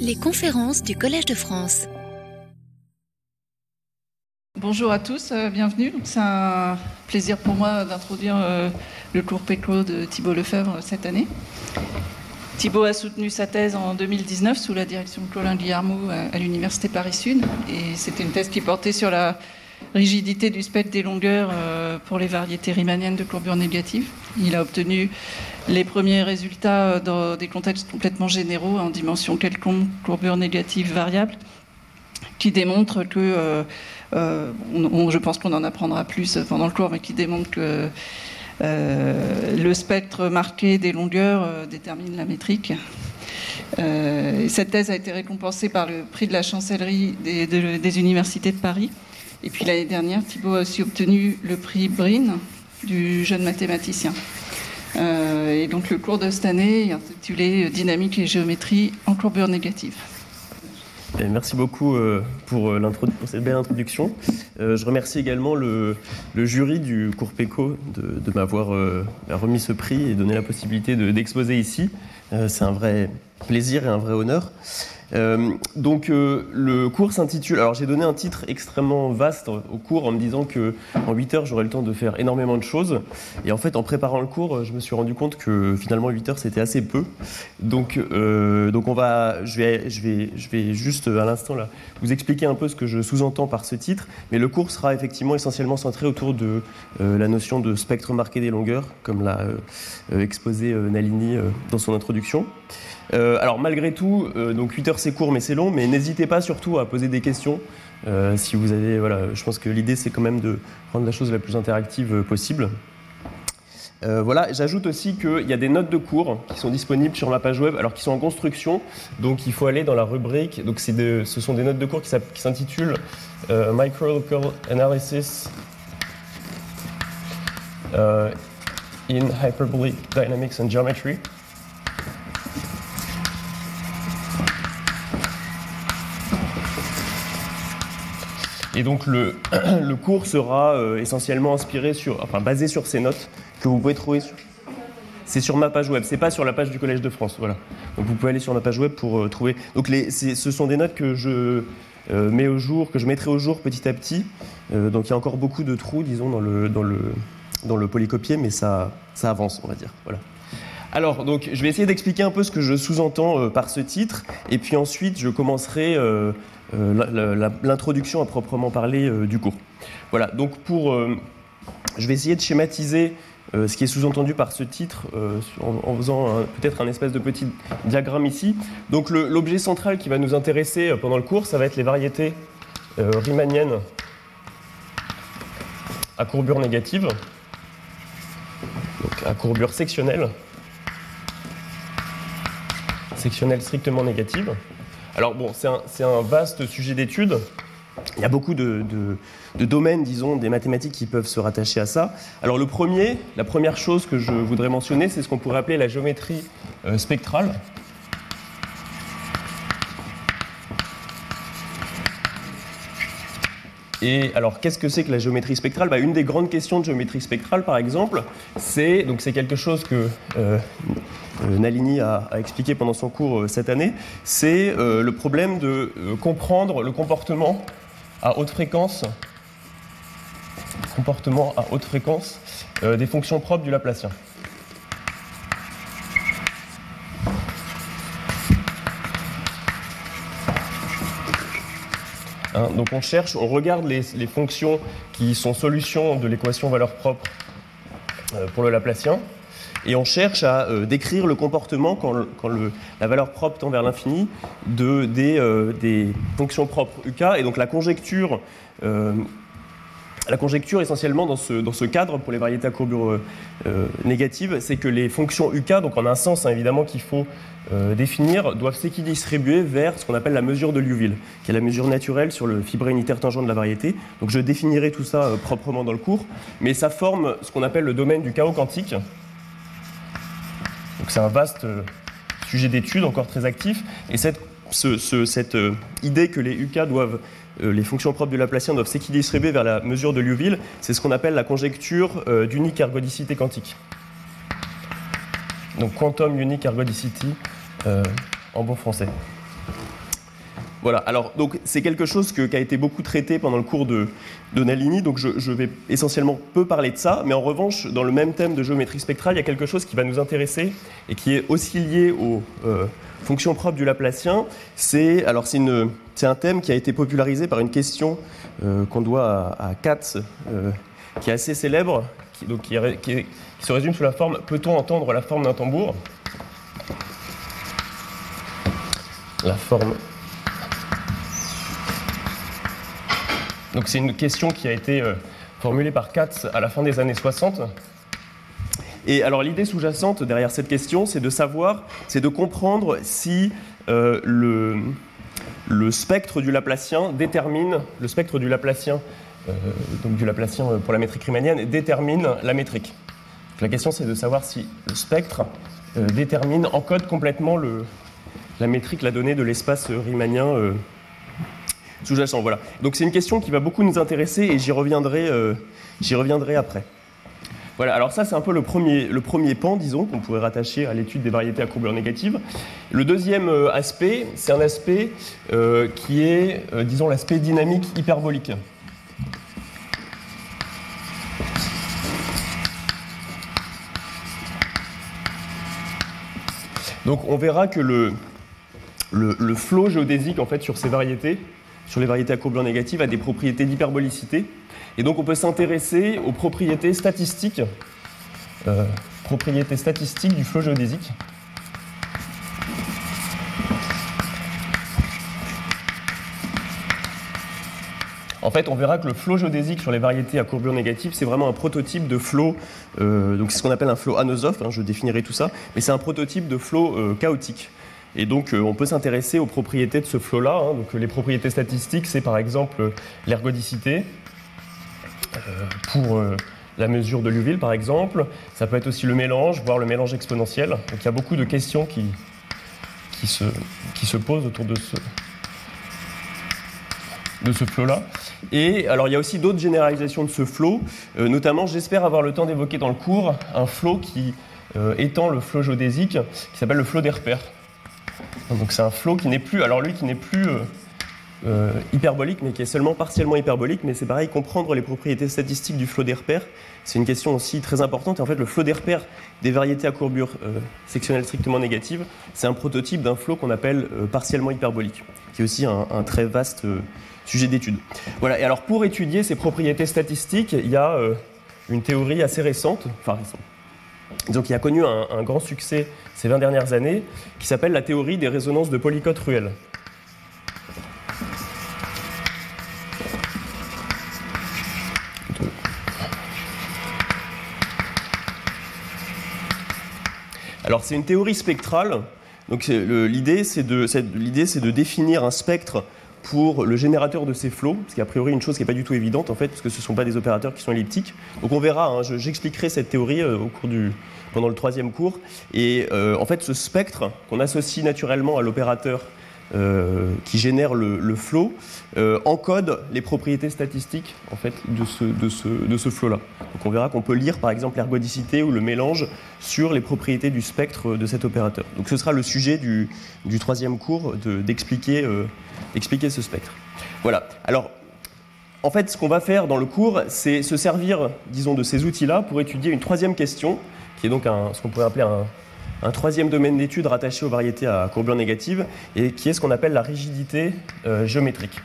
Les conférences du Collège de France. Bonjour à tous, euh, bienvenue. C'est un plaisir pour moi d'introduire euh, le cours PECO de Thibault Lefebvre cette année. Thibault a soutenu sa thèse en 2019 sous la direction de Colin Guillermo à, l'Université Paris-Sud. Et c'était une thèse qui portait sur la rigidité du spectre des longueurs euh, pour les variétés riemanniennes de courbure négative. Il a obtenu les premiers résultats dans des contextes complètement généraux en dimension quelconque, courbure négative variable, qui démontrent que, euh, euh, je pense qu'on en apprendra plus pendant le cours, mais qui démontrent que euh, le spectre marqué des longueurs euh, détermine la métrique. Euh, cette thèse a été récompensée par le prix de la chancellerie des, de, des universités de Paris. Et puis l'année dernière, Thibault a aussi obtenu le prix Brin du jeune mathématicien. Euh, et donc le cours de cette année est intitulé Dynamique et géométrie en courbure négative. Merci beaucoup euh, pour, pour, cette belle introduction. Euh, je remercie également le, jury du cours PECO de, m'avoir euh, remis ce prix et donné la possibilité d'exposer de, ici. C'est un vrai plaisir et un vrai honneur. Euh, donc euh, le cours s'intitule. Alors j'ai donné un titre extrêmement vaste au cours en me disant que en 8 heures j'aurais le temps de faire énormément de choses. Et en fait en préparant le cours, je me suis rendu compte que finalement 8 heures c'était assez peu. Donc euh, donc on va, je vais je vais je vais juste à l'instant là vous expliquer un peu ce que je sous-entends par ce titre. Mais le cours sera effectivement essentiellement centré autour de la notion de spectre marqué des longueurs, comme l'a exposé Nalini dans son introduction. Alors malgré tout, donc 8 heures c'est court mais c'est long, mais n'hésitez pas surtout à poser des questions. Euh, si vous avez, voilà, je pense que l'idée c'est quand même de rendre la chose la plus interactive possible. Euh, voilà, j'ajoute aussi qu'il y a des notes de cours qui sont disponibles sur ma page web, alors qui sont en construction, donc il faut aller dans la rubrique. Donc de, ce sont des notes de cours qui s'intitulent euh, Microlocal Analysis in Hyperbolic Dynamics and Geometry. Et donc le, le cours sera euh, essentiellement inspiré sur, enfin basé sur ces notes que vous pouvez trouver sur. C'est sur ma page web, c'est pas sur la page du Collège de France, voilà. Donc vous pouvez aller sur ma page web pour euh, trouver. Donc les, ce sont des notes que je euh, mets au jour, que je mettrai au jour petit à petit. Donc il y a encore beaucoup de trous, disons, dans le dans le dans le polycopier, mais ça ça avance, on va dire, voilà. Alors, donc, je vais essayer d'expliquer un peu ce que je sous-entends par ce titre, et puis ensuite, je commencerai l'introduction à proprement parler euh, du cours. Voilà, donc pour... Euh, je vais essayer de schématiser euh, ce qui est sous-entendu par ce titre en, faisant peut-être un espèce de petit diagramme ici. Donc l'objet central qui va nous intéresser pendant le cours, ça va être les variétés riemanniennes à courbure négative, donc à courbure sectionnelle sectionnelle strictement négative. Alors bon, c'est un, vaste sujet d'étude. Il y a beaucoup de, domaines, disons, des mathématiques qui peuvent se rattacher à ça. Alors le premier, la première chose que je voudrais mentionner, c'est ce qu'on pourrait appeler la géométrie euh, spectrale. Et alors, qu'est-ce que c'est que la géométrie spectrale? Bah, Une des grandes questions de géométrie spectrale, par exemple, c'est donc quelque chose que euh, Nalini a, expliqué pendant son cours euh, cette année, c'est euh, le problème de euh, comprendre le comportement à haute fréquence, comportement à haute fréquence euh, des fonctions propres du Laplacien. Hein, donc on cherche, on regarde les, fonctions qui sont solutions de l'équation valeur propre euh, pour le Laplacien, et on cherche à euh, décrire le comportement quand, la valeur propre tend vers l'infini de, des, euh, des, fonctions propres UK, et donc la conjecture, la conjecture essentiellement dans ce, cadre pour les variétés à courbure négative, c'est que les fonctions UK, donc en un sens hein, évidemment qu'il faut euh, définir doivent s'équidistribuer vers ce qu'on appelle la mesure de Liouville, qui est la mesure naturelle sur le fibré unitaire tangent de la variété. Donc je définirai tout ça euh, proprement dans le cours, mais ça forme ce qu'on appelle le domaine du chaos quantique. Donc c'est un vaste euh, sujet d'étude, encore très actif, et cette, ce, ce, cette euh, idée que les UK doivent les fonctions propres du Laplacien doivent s'équidistribuer vers la mesure de Liouville, c'est ce qu'on appelle la conjecture d'unique ergodicité quantique. Donc quantum unique ergodicity euh, en bon français. Voilà, alors donc c'est quelque chose qui a été beaucoup traité pendant le cours de, de Nalini, donc je, vais essentiellement peu parler de ça, mais en revanche, dans le même thème de géométrie spectrale, il y a quelque chose qui va nous intéresser et qui est aussi lié aux euh, fonctions propres du Laplacien. C'est alors c'est un thème qui a été popularisé par une question euh, qu'on doit à, Katz, euh, qui est assez célèbre, qui, donc, qui, se résume sous la forme peut-on entendre la forme d'un tambour? La forme Donc c'est une question qui a été euh, formulée par Katz à la fin des années 60. Et alors l'idée sous-jacente derrière cette question, c'est de savoir, c'est de comprendre si le, le, spectre du Laplacien détermine, le spectre du Laplacien, euh, donc du Laplacien pour la métrique riemannienne, détermine la métrique. la question c'est de savoir si le spectre détermine, encode complètement le, la métrique, la donnée de l'espace riemannien sous-jacent. Voilà. Donc c'est une question qui va beaucoup nous intéresser et j'y reviendrai, euh, j'y reviendrai après. Voilà, alors ça c'est un peu le premier, le premier pan, disons, qu'on pourrait rattacher à l'étude des variétés à courbure négative. Le deuxième euh, aspect, c'est un aspect euh, qui est, disons, l'aspect dynamique hyperbolique. Donc on verra que le, le, le flot géodésique en fait sur ces variétés sur les variétés à courbure négative a des propriétés d'hyperbolicité. Et donc on peut s'intéresser aux propriétés statistiques, euh, propriétés statistiques du flot géodésique. En fait, on verra que le flot géodésique sur les variétés à courbure négative, c'est vraiment un prototype de flot, euh, donc c'est ce qu'on appelle un flot anosophe, hein, je définirai tout ça, mais c'est un prototype de flot euh, chaotique. Et donc, on peut s'intéresser aux propriétés de ce flot-là. Hein. Donc, les propriétés statistiques, c'est par exemple l'ergodicité pour euh, la mesure de Liouville, par exemple. Ça peut être aussi le mélange, voire le mélange exponentiel. Donc, il y a beaucoup de questions qui, qui, se, qui se posent autour de ce, de ce flot-là. Et alors, il y a aussi d'autres généralisations de ce flot. notamment, j'espère avoir le temps d'évoquer dans le cours un flot qui étend le flot géodésique, qui s'appelle le flot des repères. Donc c'est un flot qui n'est plus, alors lui qui n'est plus euh, euh, hyperbolique, mais qui est seulement partiellement hyperbolique. Mais c'est pareil, comprendre les propriétés statistiques du flot des repères, c'est une question aussi très importante. Et en fait, le flot des repères des variétés à courbure euh, sectionnelle strictement négative, c'est un prototype d'un flot qu'on appelle partiellement hyperbolique, qui est aussi un, très vaste sujet d'étude. Voilà. Et alors pour étudier ces propriétés statistiques, il y a une théorie assez récente, enfin récente, donc, qui a connu un, grand succès ces 20 dernières années, qui s'appelle la théorie des résonances de Polycott-Ruel. Alors, c'est une théorie spectrale. Donc, l'idée, c'est de, de définir un spectre pour le générateur de ces flots, ce qui est a priori une chose qui n'est pas du tout évidente en fait, parce que ce ne sont pas des opérateurs qui sont elliptiques. Donc on verra, hein, j'expliquerai cette théorie euh, au cours du, pendant le troisième cours. Et euh, en fait, ce spectre qu'on associe naturellement à l'opérateur euh, qui génère le, le flot encode les propriétés statistiques en fait, de ce, de ce, de ce flot-là. Donc on verra qu'on peut lire par exemple l'ergodicité ou le mélange sur les propriétés du spectre de cet opérateur. Donc ce sera le sujet du, du troisième cours d'expliquer expliquer ce spectre. Voilà. Alors, en fait, ce qu'on va faire dans le cours, c'est se servir, disons, de ces outils-là pour étudier une troisième question, qui est donc un, ce qu'on pourrait appeler un, troisième domaine d'étude rattaché aux variétés à courbure négative, et qui est ce qu'on appelle la rigidité euh, géométrique.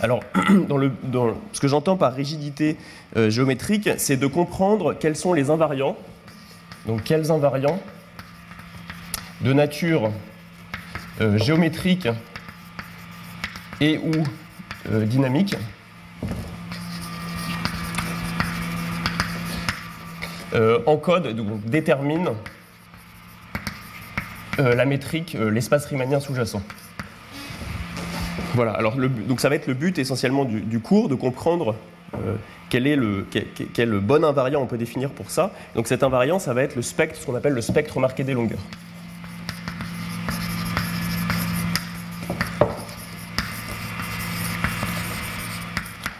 Alors, ce que j'entends par rigidité euh, géométrique, c'est de comprendre quels sont les invariants donc quels invariants de nature euh, géométrique et ou dynamique euh, encodent, donc déterminent la métrique, l'espace riemanien sous-jacent. Voilà, alors donc ça va être le but essentiellement du cours, de comprendre quel est le, quel, bon invariant on peut définir pour ça. Donc cet invariant, ça va être le spectre, ce qu'on appelle le spectre marqué des longueurs.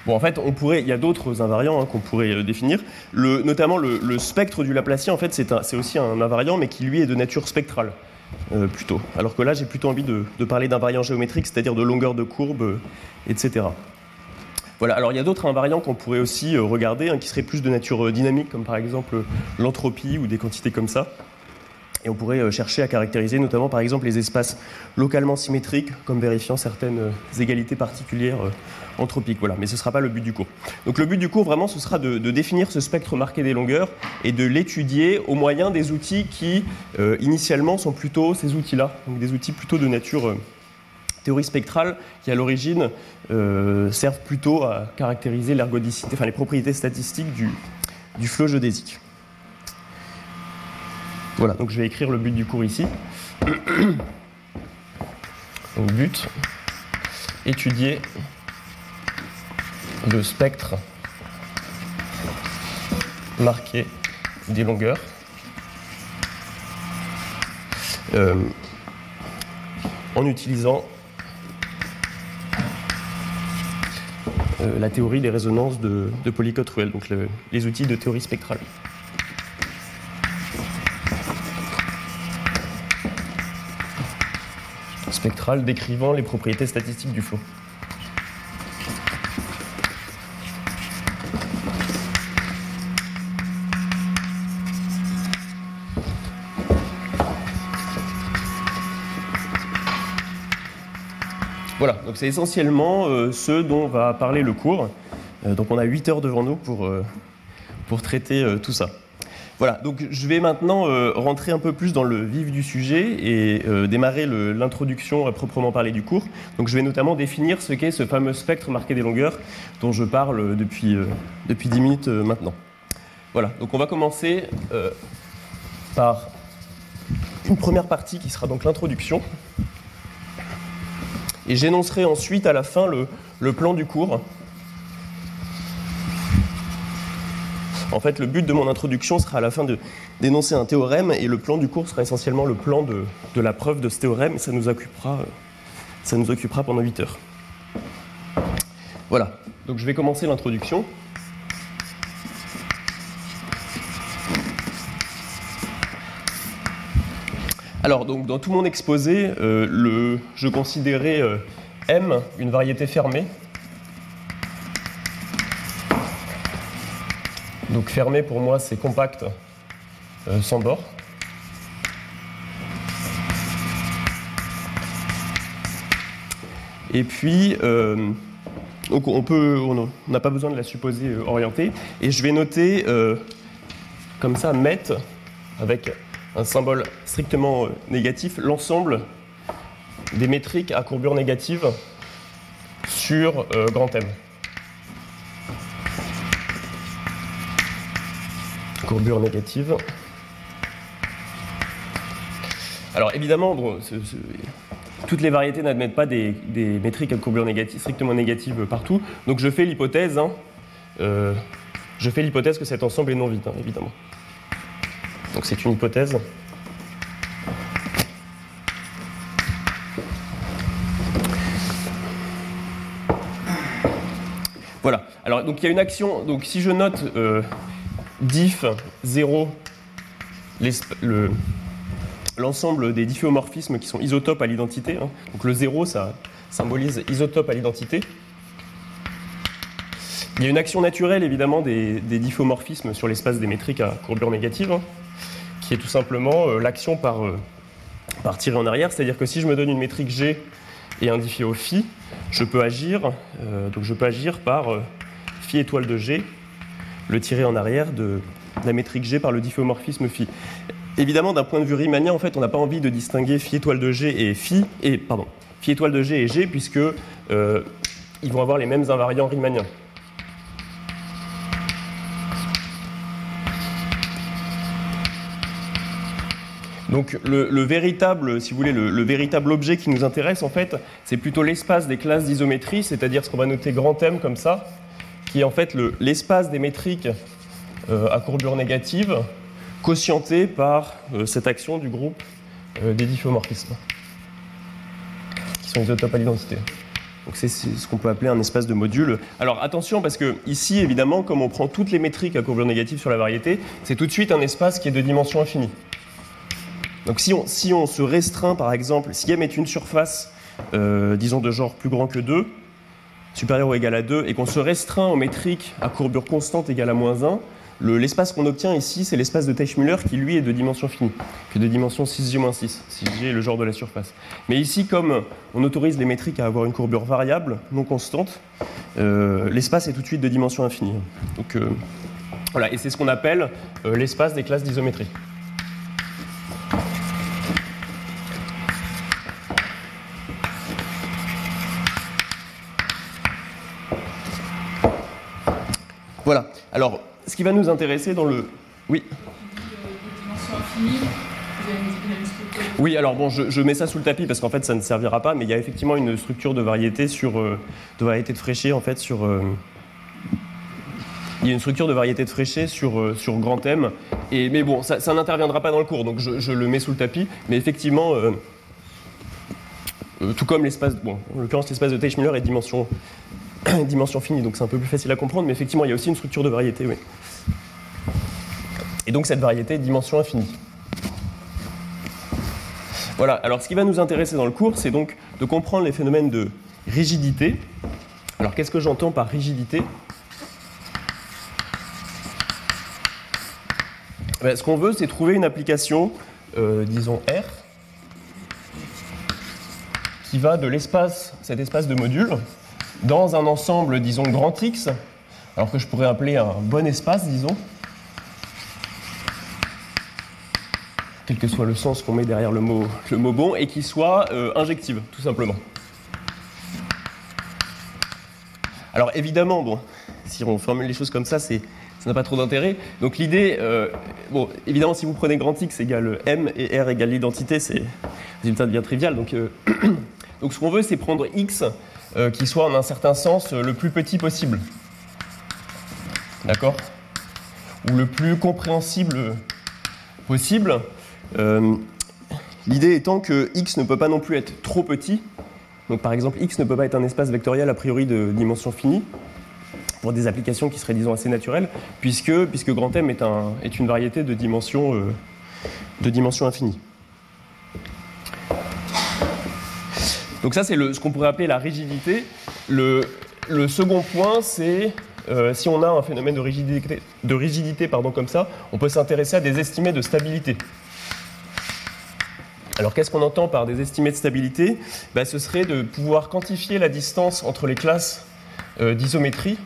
Bon, en fait, on pourrait, il y a d'autres invariants hein, qu'on pourrait euh, définir. Notamment le, spectre du Laplacien, en fait, c'est aussi un invariant, mais qui lui est de nature spectrale, euh, plutôt. Alors que là, j'ai plutôt envie de, parler d'invariant géométrique, c'est-à-dire de longueur de courbe, euh, etc. Voilà, alors il y a d'autres invariants qu'on pourrait aussi regarder, hein, qui seraient plus de nature dynamique, comme par exemple l'entropie ou des quantités comme ça. Et on pourrait chercher à caractériser notamment par exemple les espaces localement symétriques, comme vérifiant certaines égalités particulières anthropique. Voilà, mais ce ne sera pas le but du cours. Donc le but du cours, vraiment, ce sera de, définir ce spectre marqué des longueurs et de l'étudier au moyen des outils qui, euh, initialement, sont plutôt ces outils-là, donc des outils plutôt de nature euh, théorie spectrale, qui à l'origine euh, servent plutôt à caractériser l'ergodicité, enfin les propriétés statistiques du, du flot géodésique. Voilà, donc je vais écrire le but du cours ici. Donc but, étudier le spectre marqué des longueurs. Euh, en utilisant euh, la théorie des résonances de, de Polycott-Ruel, donc les outils de théorie spectrale. Spectrale décrivant les propriétés statistiques du flot. Voilà, donc c'est essentiellement euh, ce dont va parler le cours. Euh, donc on a 8 heures devant nous pour, euh, traiter tout ça. Voilà, donc je vais maintenant rentrer un peu plus dans le vif du sujet et démarrer l'introduction à proprement parler du cours. Donc je vais notamment définir ce qu'est ce fameux spectre marqué des longueurs dont je parle depuis, depuis 10 minutes maintenant. Voilà, donc on va commencer par une première partie qui sera donc l'introduction. Et j'énoncerai ensuite à la fin le, plan du cours. En fait, le but de mon introduction sera à la fin d'énoncer un théorème et le plan du cours sera essentiellement le plan de, la preuve de ce théorème et ça nous occupera, ça nous occupera pendant 8 heures. Voilà, donc je vais commencer l'introduction. Alors, donc, dans tout mon exposé, euh, je considérais euh, M une variété fermée. Donc fermé pour moi, c'est compact euh, sans bord. Et puis, donc on peut, on n'a pas besoin de la supposer orientée. Et je vais noter comme ça, met avec un symbole strictement euh, négatif, l'ensemble des métriques à courbure négative sur euh, grand M. Courbure négative. Alors évidemment, toutes les variétés n'admettent pas des, métriques à courbure négative, strictement négative partout. Donc je fais l'hypothèse, hein, euh, je fais l'hypothèse que cet ensemble est non vide, hein, évidemment. Donc c'est une hypothèse. Voilà. Alors donc il y a une action. Donc si je note euh, diff 0 l'ensemble des difféomorphismes qui sont isotopes à l'identité. Hein. donc le 0 ça symbolise isotope à l'identité. Il y a une action naturelle évidemment des, des difféomorphismes sur l'espace des métriques à courbure négative. Hein qui tout simplement euh, l'action par, euh, par tirer en arrière. C'est-à-dire que si je me donne une métrique G et un difféo phi, je peux agir, euh, donc je peux agir par phi étoile de G, le tirer en arrière de, la métrique G par le difféomorphisme phi. Évidemment, d'un point de vue riemanien, en fait, on n'a pas envie de distinguer phi étoile de G et phi, et pardon, phi étoile de G et G, puisque ils vont avoir les mêmes invariants riemanniens. Donc le, véritable, si vous voulez, le, véritable objet qui nous intéresse, en fait, c'est plutôt l'espace des classes d'isométrie, c'est-à-dire ce qu'on va noter grand M comme ça, qui est en fait l'espace des métriques euh, à courbure négative, quotienté par euh, cette action du groupe euh, des difféomorphismes, qui sont isotopes à l'identité. Donc c'est ce qu'on peut appeler un espace de module. Alors attention parce que ici évidemment comme on prend toutes les métriques à courbure négative sur la variété, c'est tout de suite un espace qui est de dimension infinie. Donc si on, se restreint par exemple, si M est une surface euh, disons de genre plus grand que 2, supérieur ou égal à 2, et qu'on se restreint aux métriques à courbure constante égale à moins 1, l'espace qu'on obtient ici, c'est l'espace de Teichmüller qui, lui, est de dimension finie, qui est de dimension 6G-6, si G le genre de la surface. Mais ici, comme on autorise les métriques à avoir une courbure variable, non constante, euh, l'espace est tout de suite de dimension infinie. Donc, euh, voilà, et c'est ce qu'on appelle l'espace des classes d'isométrie. Alors, ce qui va nous intéresser dans le. Oui. Oui, alors bon, je, mets ça sous le tapis parce qu'en fait ça ne servira pas, mais il y a effectivement une structure de variété sur euh, de variété de en fait sur. Euh, il y a une structure de variété de Fréchet sur, euh, sur grand M, et, mais bon, ça, n'interviendra pas dans le cours, donc je, le mets sous le tapis, mais effectivement, tout comme l'espace, bon, en l'occurrence l'espace de Teichmüller est dimension dimension finie, donc c'est un peu plus facile à comprendre, mais effectivement, il y a aussi une structure de variété, oui. Et donc cette variété est dimension infinie. Voilà, alors ce qui va nous intéresser dans le cours, c'est donc de comprendre les phénomènes de rigidité. Alors qu'est-ce que j'entends par rigidité? Ben, Ce qu'on veut, c'est trouver une application, euh, disons R, qui va de l'espace, cet espace de module, dans un ensemble, disons, grand X, alors que je pourrais appeler un bon espace, disons, quel que soit le sens qu'on met derrière le mot, le mot bon, et qui soit euh, injective, tout simplement. Alors évidemment, bon, si on formule les choses comme ça, ça n'a pas trop d'intérêt. Donc l'idée, euh, bon, évidemment, si vous prenez grand X égale M et R égale l'identité, c'est résultat devient trivial. Donc, euh, donc ce qu'on veut, c'est prendre X euh, qui soit en un certain sens euh, le plus petit possible. D'accord? Ou le plus compréhensible possible. Euh, l'idée étant que x ne peut pas non plus être trop petit. Donc par exemple, x ne peut pas être un espace vectoriel a priori de dimension finie pour des applications qui seraient disons assez naturelles, puisque, puisque grand M est, un, est une variété de dimension, de dimension infinie. Donc ça, c'est ce qu'on pourrait appeler la rigidité. Le, second point, c'est euh, si on a un phénomène de rigidité, de rigidité pardon, comme ça, on peut s'intéresser à des estimés de stabilité. Alors qu'est-ce qu'on entend par des estimés de stabilité? Bah, Ce serait de pouvoir quantifier la distance entre les classes euh, d'isométrie,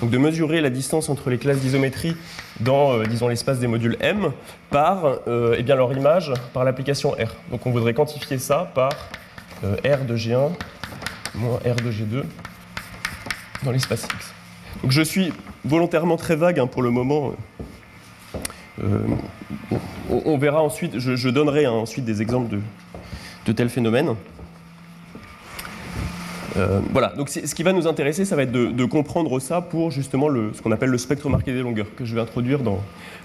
donc de mesurer la distance entre les classes d'isométrie dans, euh, disons, l'espace des modules M par eh bien, leur image par l'application R. Donc on voudrait quantifier ça par R de G1 moins R de G2 dans l'espace X. Donc je suis volontairement très vague hein, pour le moment. Euh, on, verra ensuite, je, donnerai hein, ensuite des exemples de, tels phénomènes. Euh, voilà, donc ce qui va nous intéresser, ça va être de, comprendre ça pour justement le, ce qu'on appelle le spectre marqué des longueurs, que je vais introduire dans,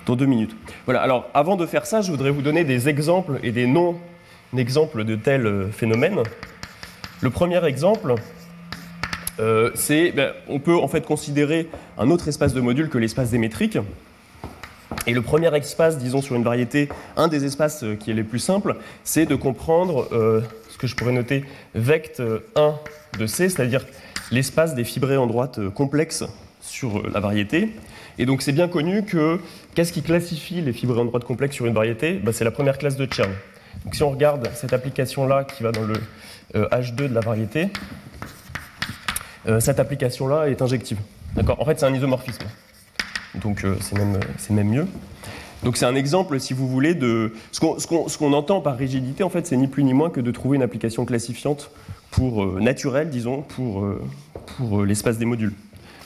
dans deux minutes. Voilà, alors avant de faire ça, je voudrais vous donner des exemples et des noms exemple de tel euh, phénomène. Le premier exemple, euh, c'est, ben, on peut en fait considérer un autre espace de module que l'espace démétrique. Et le premier espace, disons sur une variété, un des espaces euh, qui est les plus simples, c'est de comprendre ce que je pourrais noter vect 1 de C, c'est-à-dire l'espace des fibrés en droite complexes sur la variété. Et donc c'est bien connu que qu'est-ce qui classifie les fibrés en droite complexes sur une variété? Ben, C'est la première classe de Chern. Donc si on regarde cette application-là qui va dans le H2 euh, de la variété, euh, cette application-là est injective. D'accord? En fait, c'est un isomorphisme. Donc euh, c'est même, même, mieux. Donc c'est un exemple, si vous voulez, de ce qu'on entend par rigidité, en fait, c'est ni plus ni moins que de trouver une application classifiante pour naturelle, disons, pour, pour l'espace des modules.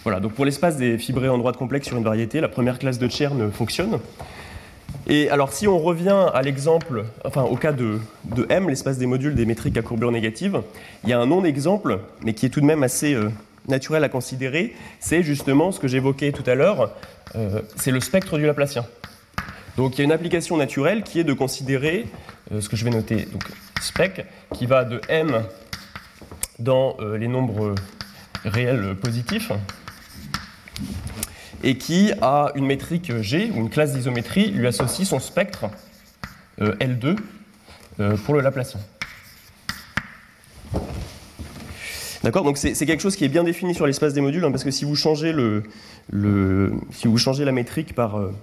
Voilà, donc pour l'espace des fibrés en droite complexe sur une variété, la première classe de Chern fonctionne. Et alors, si on revient à l'exemple, enfin au cas de, M, l'espace des modules des métriques à courbure négative, il y a un non-exemple, mais qui est tout de même assez euh, naturel à considérer, c'est justement ce que j'évoquais tout à l'heure, euh, c'est le spectre du Laplacien. Donc il y a une application naturelle qui est de considérer euh, ce que je vais noter, donc spec, qui va de M dans les nombres réels positifs et qui, a une métrique G ou une classe d'isométrie, lui associe son spectre L2 pour le Laplacien. D'accord? Donc c'est quelque chose qui est bien défini sur l'espace des modules, hein, parce que si vous changez, le, si vous changez la métrique par. Euh,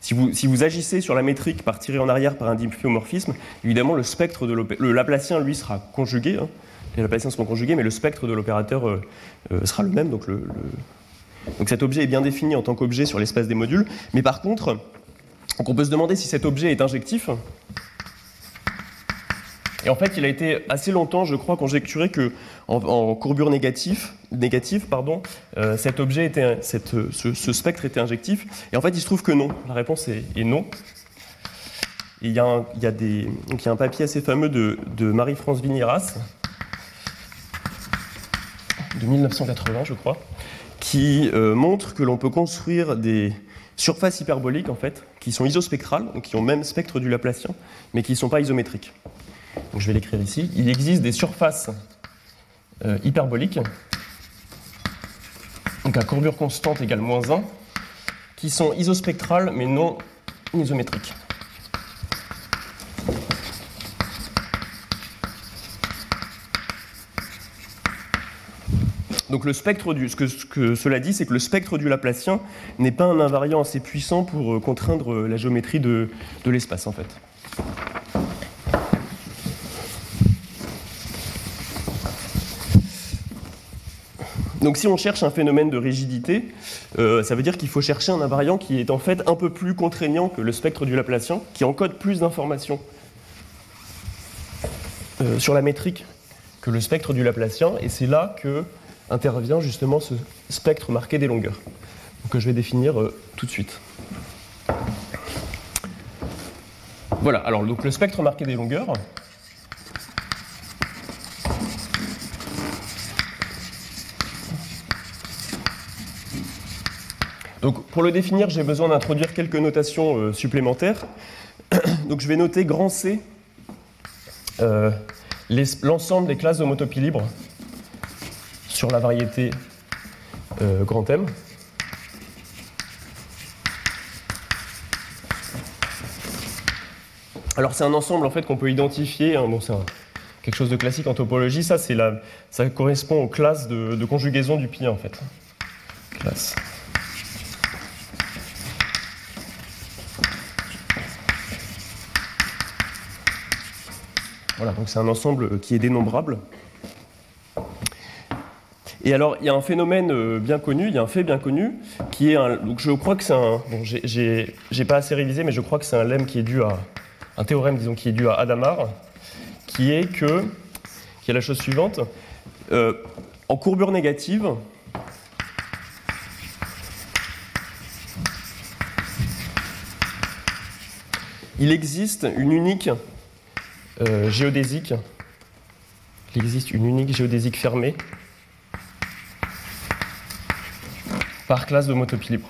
si, vous, si vous, agissez sur la métrique par tirer en arrière par un difféomorphisme, évidemment le spectre de le Laplacien, lui, sera conjugué. Hein. les Laplaciens seront conjugués, mais le spectre de l'opérateur euh, euh, sera le même. Donc, le, donc cet objet est bien défini en tant qu'objet sur l'espace des modules. Mais par contre, on peut se demander si cet objet est injectif. Et en fait, il a été assez longtemps, je crois, conjecturé que en, courbure négative, négative pardon, euh, cet objet était, ce, spectre était injectif. Et en fait, il se trouve que non. La réponse est, non. il, y a un, papier assez fameux de, Marie-France Vigneras, de 1980, je crois, qui euh, montre que l'on peut construire des surfaces hyperboliques, en fait, qui sont isospectrales, donc qui ont même spectre du Laplacien, mais qui ne sont pas isométriques je vais l'écrire ici. Il existe des surfaces euh, hyperboliques, donc à courbure constante égale moins 1, qui sont isospectrales mais non isométriques. Donc le spectre du, ce, que, cela dit, c'est que le spectre du Laplacien n'est pas un invariant assez puissant pour euh, contraindre la géométrie de l'espace en fait. Donc si on cherche un phénomène de rigidité, euh, ça veut dire qu'il faut chercher un invariant qui est en fait un peu plus contraignant que le spectre du Laplacien, qui encode plus d'informations euh, sur la métrique que le spectre du Laplacien, et c'est là que intervient justement ce spectre marqué des longueurs, que je vais définir euh, tout de suite. Voilà, alors donc le spectre marqué des longueurs, Donc, pour le définir, j'ai besoin d'introduire quelques notations euh, supplémentaires. Donc, je vais noter grand C, euh, l'ensemble des classes d'homotopie libre sur la variété euh, grand M. Alors c'est un ensemble en fait qu'on peut identifier. Hein. bon, c'est quelque chose de classique en topologie. Ça, c'est la, ça correspond aux classes de, conjugaison du pi en fait. Classe. Voilà, donc c'est un ensemble qui est dénombrable. Et alors, il y a un phénomène euh, bien connu, il y a un fait bien connu, qui est un. Donc, je crois que c'est un. Bon, j'ai pas assez révisé, mais je crois que c'est un lemme qui est dû à. Un théorème, disons, qui est dû à Hadamard, qui est que. qui est la chose suivante. Euh, en courbure négative, il existe une unique euh, géodésique. Il existe une unique géodésique fermée par classe de motopie libre.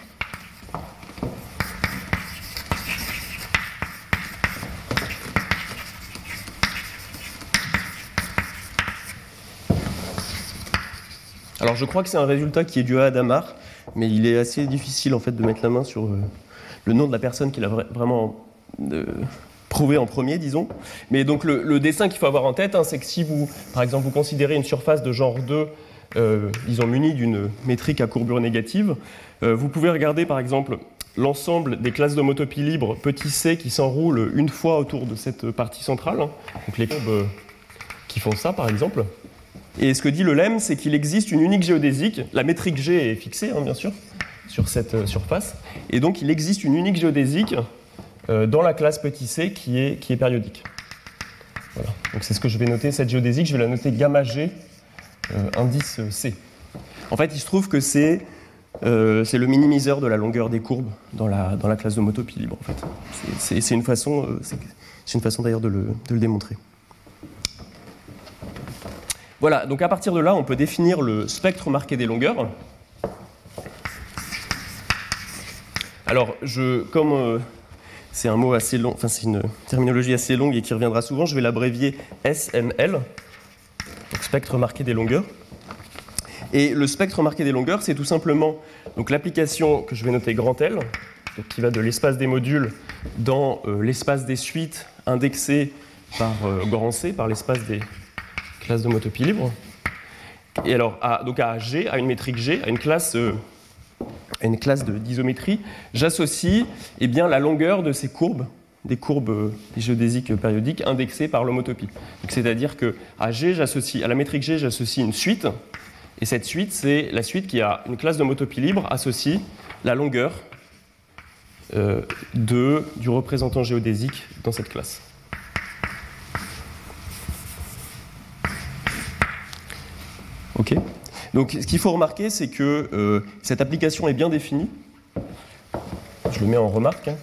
Alors je crois que c'est un résultat qui est dû à Adamar, mais il est assez difficile en fait de mettre la main sur euh, le nom de la personne qui l'a vraiment euh, prouvé en premier, disons. Mais donc le, dessin qu'il faut avoir en tête, hein, c'est que si vous, par exemple, vous considérez une surface de genre 2, euh, disons munie d'une métrique à courbure négative, euh, vous pouvez regarder par exemple l'ensemble des classes d'homotopie libre petit c qui s'enroulent une fois autour de cette partie centrale, hein. donc les courbes euh, qui font ça par exemple. Et ce que dit le lemme, c'est qu'il existe une unique géodésique, la métrique G est fixée hein, bien sûr sur cette surface, et donc il existe une unique géodésique dans la classe petit c qui est, qui est périodique. Voilà. Donc c'est ce que je vais noter, cette géodésique, je vais la noter gamma G, indice C. En fait, il se trouve que c'est euh, le minimiseur de la longueur des courbes dans la, dans la classe d'homotopie libre. En fait. C'est une façon, c'est une façon d'ailleurs de le, de le démontrer. Voilà, donc à partir de là, on peut définir le spectre marqué des longueurs. Alors, je, comme c'est un mot assez long, enfin c'est une terminologie assez longue et qui reviendra souvent. Je vais l'abrévier SML, spectre marqué des longueurs. Et le spectre marqué des longueurs, c'est tout simplement l'application que je vais noter grand L, qui va de l'espace des modules dans euh, l'espace des suites indexées par euh, grand C, par l'espace des classes de motopie libre. Et alors, à, donc à G, à une métrique G, à une classe, euh, une classe d'isométrie, j'associe eh la longueur de ces courbes, des courbes géodésiques périodiques indexées par l'homotopie. C'est-à-dire j'associe, à la métrique G, j'associe une suite et cette suite, c'est la suite qui a une classe d'homotopie libre associe la longueur euh, de, du représentant géodésique dans cette classe. OK Donc ce qu'il faut remarquer, c'est que euh, cette application est bien définie. Je le mets en remarque. Hein.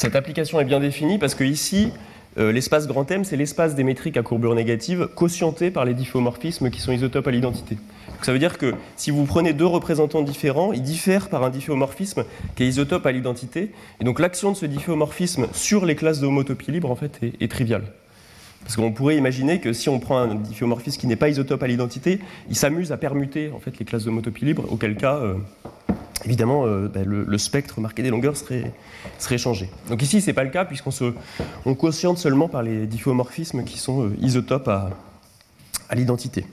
Cette application est bien définie parce que ici, euh, l'espace grand M, c'est l'espace des métriques à courbure négative quotienté par les difféomorphismes qui sont isotopes à l'identité. ça veut dire que si vous prenez deux représentants différents, ils diffèrent par un difféomorphisme qui est isotope à l'identité. Et donc l'action de ce difféomorphisme sur les classes de homotopie libre en fait, est, triviale. Parce qu'on pourrait imaginer que si on prend un difféomorphisme qui n'est pas isotope à l'identité, il s'amuse à permuter en fait, les classes de homotopie libre, auquel cas, euh, évidemment, euh, ben, le, spectre marqué des longueurs serait, serait changé. Donc ici, ce n'est pas le cas, puisqu'on se, on quotiente seulement par les difféomorphismes qui sont euh, isotopes à, à l'identité.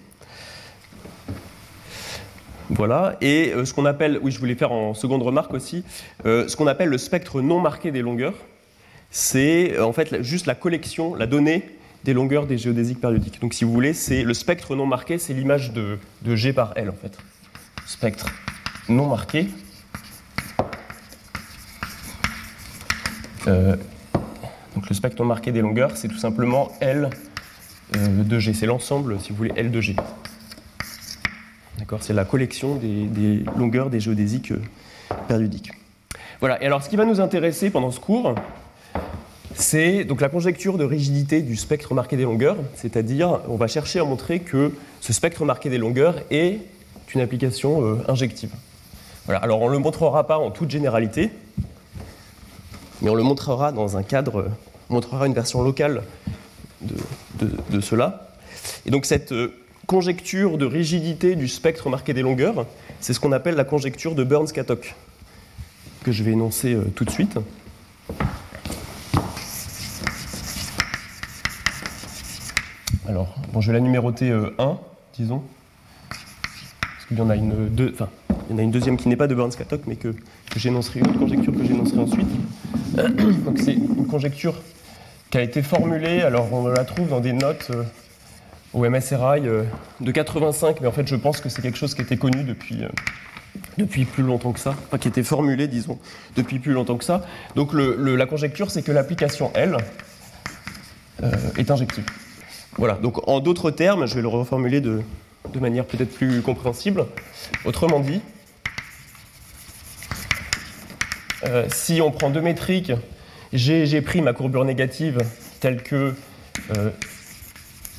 Voilà, et euh, ce qu'on appelle, oui, je voulais faire en seconde remarque aussi, ce qu'on appelle le spectre non marqué des longueurs, c'est en fait juste la collection, la donnée des longueurs des géodésiques périodiques. Donc si vous voulez, c'est le spectre non marqué, c'est l'image de, de G par L en fait. Spectre non marqué. Euh, donc le spectre marqué des longueurs, c'est tout simplement L euh, de G. C'est l'ensemble, si vous voulez, L de G. D'accord C'est la collection des, longueurs des géodésiques euh, périodiques. Voilà, et alors ce qui va nous intéresser pendant ce cours, c'est donc la conjecture de rigidité du spectre marqué des longueurs, c'est-à-dire on va chercher à montrer que ce spectre marqué des longueurs est une application injective. Alors on ne le montrera pas en toute généralité, mais on le montrera dans un cadre, on montrera une version locale de, cela. Et donc cette euh, conjecture de rigidité du spectre marqué des longueurs, c'est ce qu'on appelle la conjecture de Burns-Katok, que je vais énoncer euh, tout de suite. Alors, bon, je vais la numéroter 1, euh, disons. Parce qu'il y en a une, deux, enfin, il y en a une deuxième qui n'est pas de Burns-Katok, mais que, j'énoncerai, une conjecture que j'énoncerai ensuite. Donc c'est une conjecture qui a été formulée, alors on la trouve dans des notes euh, au MSRI euh, de 85, mais en fait je pense que c'est quelque chose qui était connu depuis, euh, depuis plus longtemps que ça, enfin qui était formulé, disons, depuis plus longtemps que ça. Donc la conjecture, c'est que l'application L est injective. Voilà, donc en d'autres termes, je vais le reformuler de, de manière peut-être plus compréhensible. Autrement dit, Euh, si on prend deux métriques, G, G' à courbure négative, telle que euh,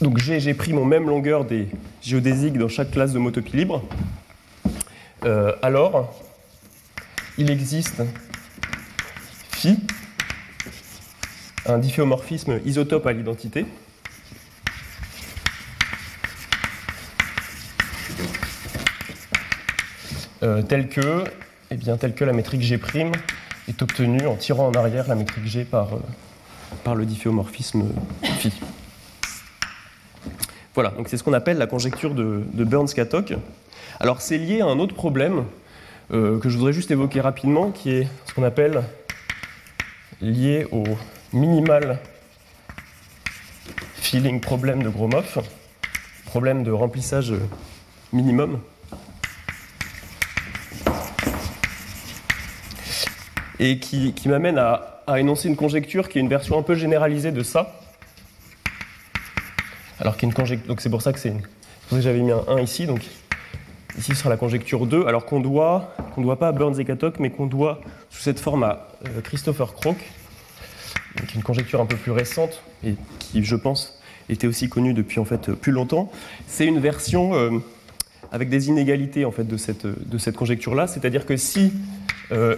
donc G, G' ont même longueur des géodésiques dans chaque classe de motopie libre, euh, alors il existe phi, un difféomorphisme isotope à l'identité, tel que eh bien, tel que la métrique G' est obtenue en tirant en arrière la métrique G par, euh, par le difféomorphisme phi. Voilà, donc c'est ce qu'on appelle la conjecture de, Burns-Katok. Alors c'est lié à un autre problème euh, que je voudrais juste évoquer rapidement, qui est ce qu'on appelle lié au minimal filling problème de Gromov, problème de remplissage minimum. Et qui, m'amène à, énoncer une conjecture qui est une version un peu généralisée de ça. Alors c'est pour ça que. J'avais mis un 1 ici, donc ici sera la conjecture 2, alors qu'on doit, qu'on doit pas à Burns et Katok, mais qu'on doit sous cette forme à euh, Christopher Crook, donc une conjecture un peu plus récente et qui, je pense, était aussi connue depuis en fait plus longtemps. C'est une version euh, avec des inégalités en fait de cette, de cette conjecture-là, c'est-à-dire que si euh,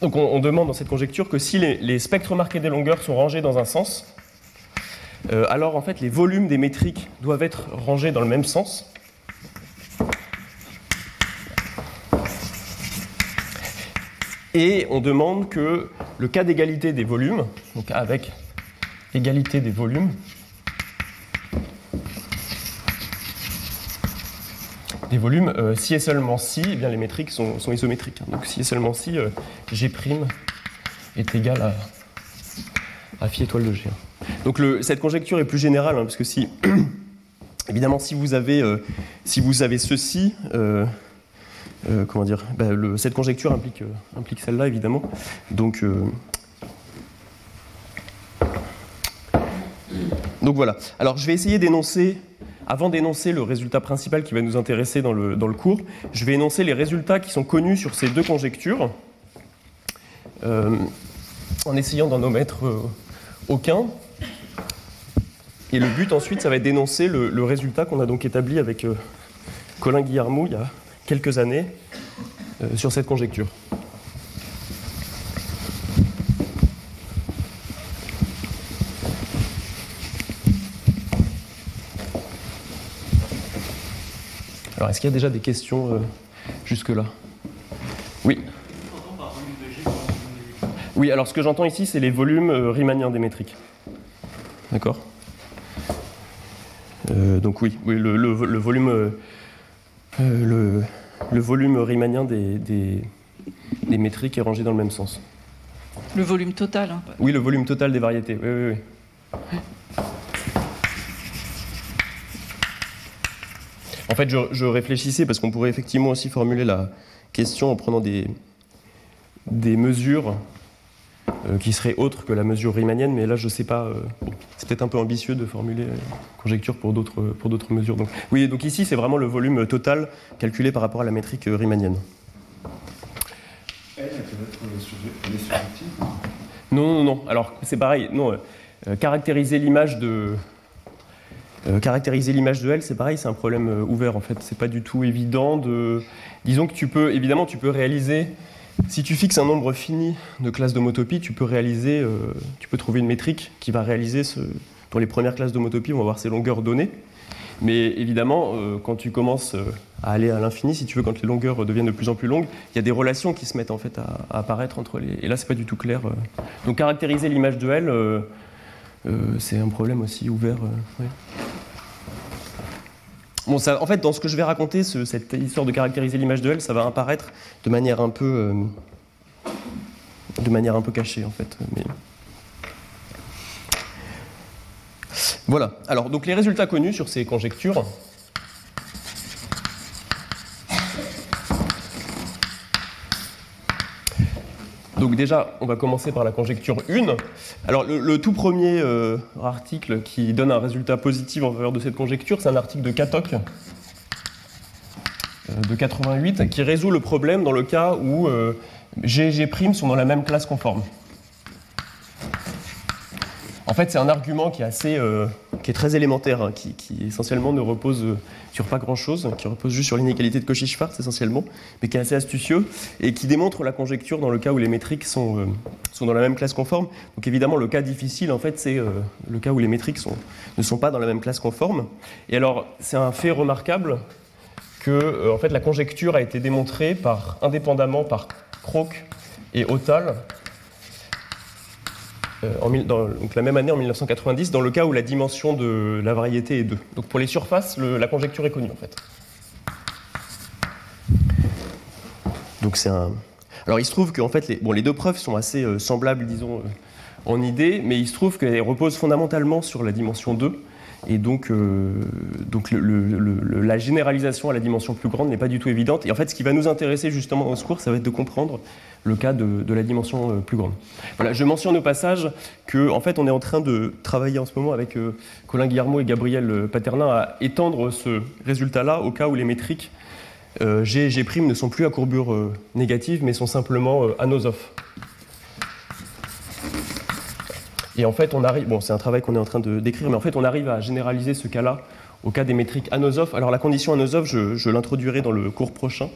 donc on, demande dans cette conjecture que si les, spectres marqués des longueurs sont rangés dans un sens, euh, alors en fait les volumes des métriques doivent être rangés dans le même sens. Et on demande que le cas d'égalité des volumes, donc avec égalité des volumes, des volumes, euh, si et seulement si, eh bien les métriques sont, isométriques. Donc si et seulement si euh, G' est égal à, à phi étoile de G. Donc cette conjecture est plus générale, hein, parce que si, évidemment, si vous avez, euh, si vous avez ceci, comment dire, bah, cette conjecture implique, implique celle-là, évidemment. Donc voilà. Alors je vais essayer d'énoncer avant d'énoncer le résultat principal qui va nous intéresser dans le, cours, je vais énoncer les résultats qui sont connus sur ces deux conjectures, euh, en essayant d'en omettre euh, aucun. Et le but ensuite, ça va être d'énoncer le, résultat qu'on a donc établi avec euh, Colin Guillermo il y a quelques années sur cette conjecture. Alors, est-ce qu'il y a déjà des questions euh, jusque-là? Oui. Oui, alors ce que j'entends ici, c'est les volumes euh, riemanniens des métriques. D'accord? Euh, Donc oui, oui le, volume, le, volume riemanien des, des, métriques est rangé dans le même sens. Le volume total. Hein. Oui, le volume total des variétés. Oui, oui, oui. En fait, je, réfléchissais parce qu'on pourrait effectivement aussi formuler la question en prenant des, des mesures euh, qui seraient autres que la mesure riemannienne, mais là, je ne sais pas. Euh, c'est peut-être un peu ambitieux de formuler une conjecture pour d'autres, pour d'autres mesures. Donc, oui, donc ici, c'est vraiment le volume total calculé par rapport à la métrique riemannienne. Elle, elle peut être Non, non, non. Alors, c'est pareil. Non, euh, caractériser l'image de euh, caractériser l'image de L, c'est pareil, c'est un problème euh, ouvert en fait. C'est pas du tout évident de. Disons que tu peux, évidemment, tu peux réaliser. Si tu fixes un nombre fini de classes d'homotopie, tu peux réaliser, euh, tu peux trouver une métrique qui va réaliser ce. Dans les premières classes d'homotopie, on va voir ces longueurs données. Mais évidemment, quand tu commences à aller à l'infini, si tu veux, quand les longueurs deviennent de plus en plus longues, il y a des relations qui se mettent en fait à, apparaître entre les. Et là, c'est pas du tout clair. Donc, caractériser l'image de L, c'est un problème aussi ouvert en fait, dans ce que je vais raconter, cette histoire de caractériser l'image de L, ça va apparaître de manière un peu, euh, de manière un peu cachée, en fait. Voilà. Alors, donc les résultats connus sur ces conjectures. Donc déjà, on va commencer par la conjecture 1. Alors le, tout premier euh, article qui donne un résultat positif en faveur de cette conjecture, c'est un article de Katok euh, de 88 qui résout le problème dans le cas où euh, G et G' sont dans la même classe conforme. En fait, c'est un argument qui est assez, euh, qui est très élémentaire, hein, qui, essentiellement ne repose euh, sur pas grand-chose, qui repose juste sur l'inégalité de Cauchy-Schwarz essentiellement, mais qui est assez astucieux et qui démontre la conjecture dans le cas où les métriques sont, euh, sont dans la même classe conforme. Donc évidemment, le cas difficile, en fait, c'est le cas où les métriques ne sont pas dans la même classe conforme. Et alors, c'est un fait remarquable que, en fait, la conjecture a été démontrée par, indépendamment par Croc et Otal euh, en, donc la même année, en 1990, dans le cas où la dimension de la variété est 2. Donc pour les surfaces, la conjecture est connue en fait. Donc c'est un. Alors il se trouve que fait, les, bon, les deux preuves sont assez euh, semblables, disons, euh, en idée, mais il se trouve qu'elles reposent fondamentalement sur la dimension 2. Et donc, donc la généralisation à la dimension plus grande n'est pas du tout évidente. Et en fait, ce qui va nous intéresser justement dans ce cours, ça va être de comprendre le cas de, la dimension euh, plus grande. Voilà, je mentionne au passage qu'en en fait, on est en train de travailler en ce moment avec euh, Colin Guillermo et Gabriel euh, Paternin à étendre ce résultat-là au cas où les métriques G et G' ne sont plus à courbure négative, mais sont simplement anosophes. Et en fait, on arrive, bon, c'est un travail qu'on est en train de décrire, mais en fait, on arrive à généraliser ce cas-là au cas des métriques anosophes. Alors, la condition anosophe, je, je l'introduirai dans le cours prochain.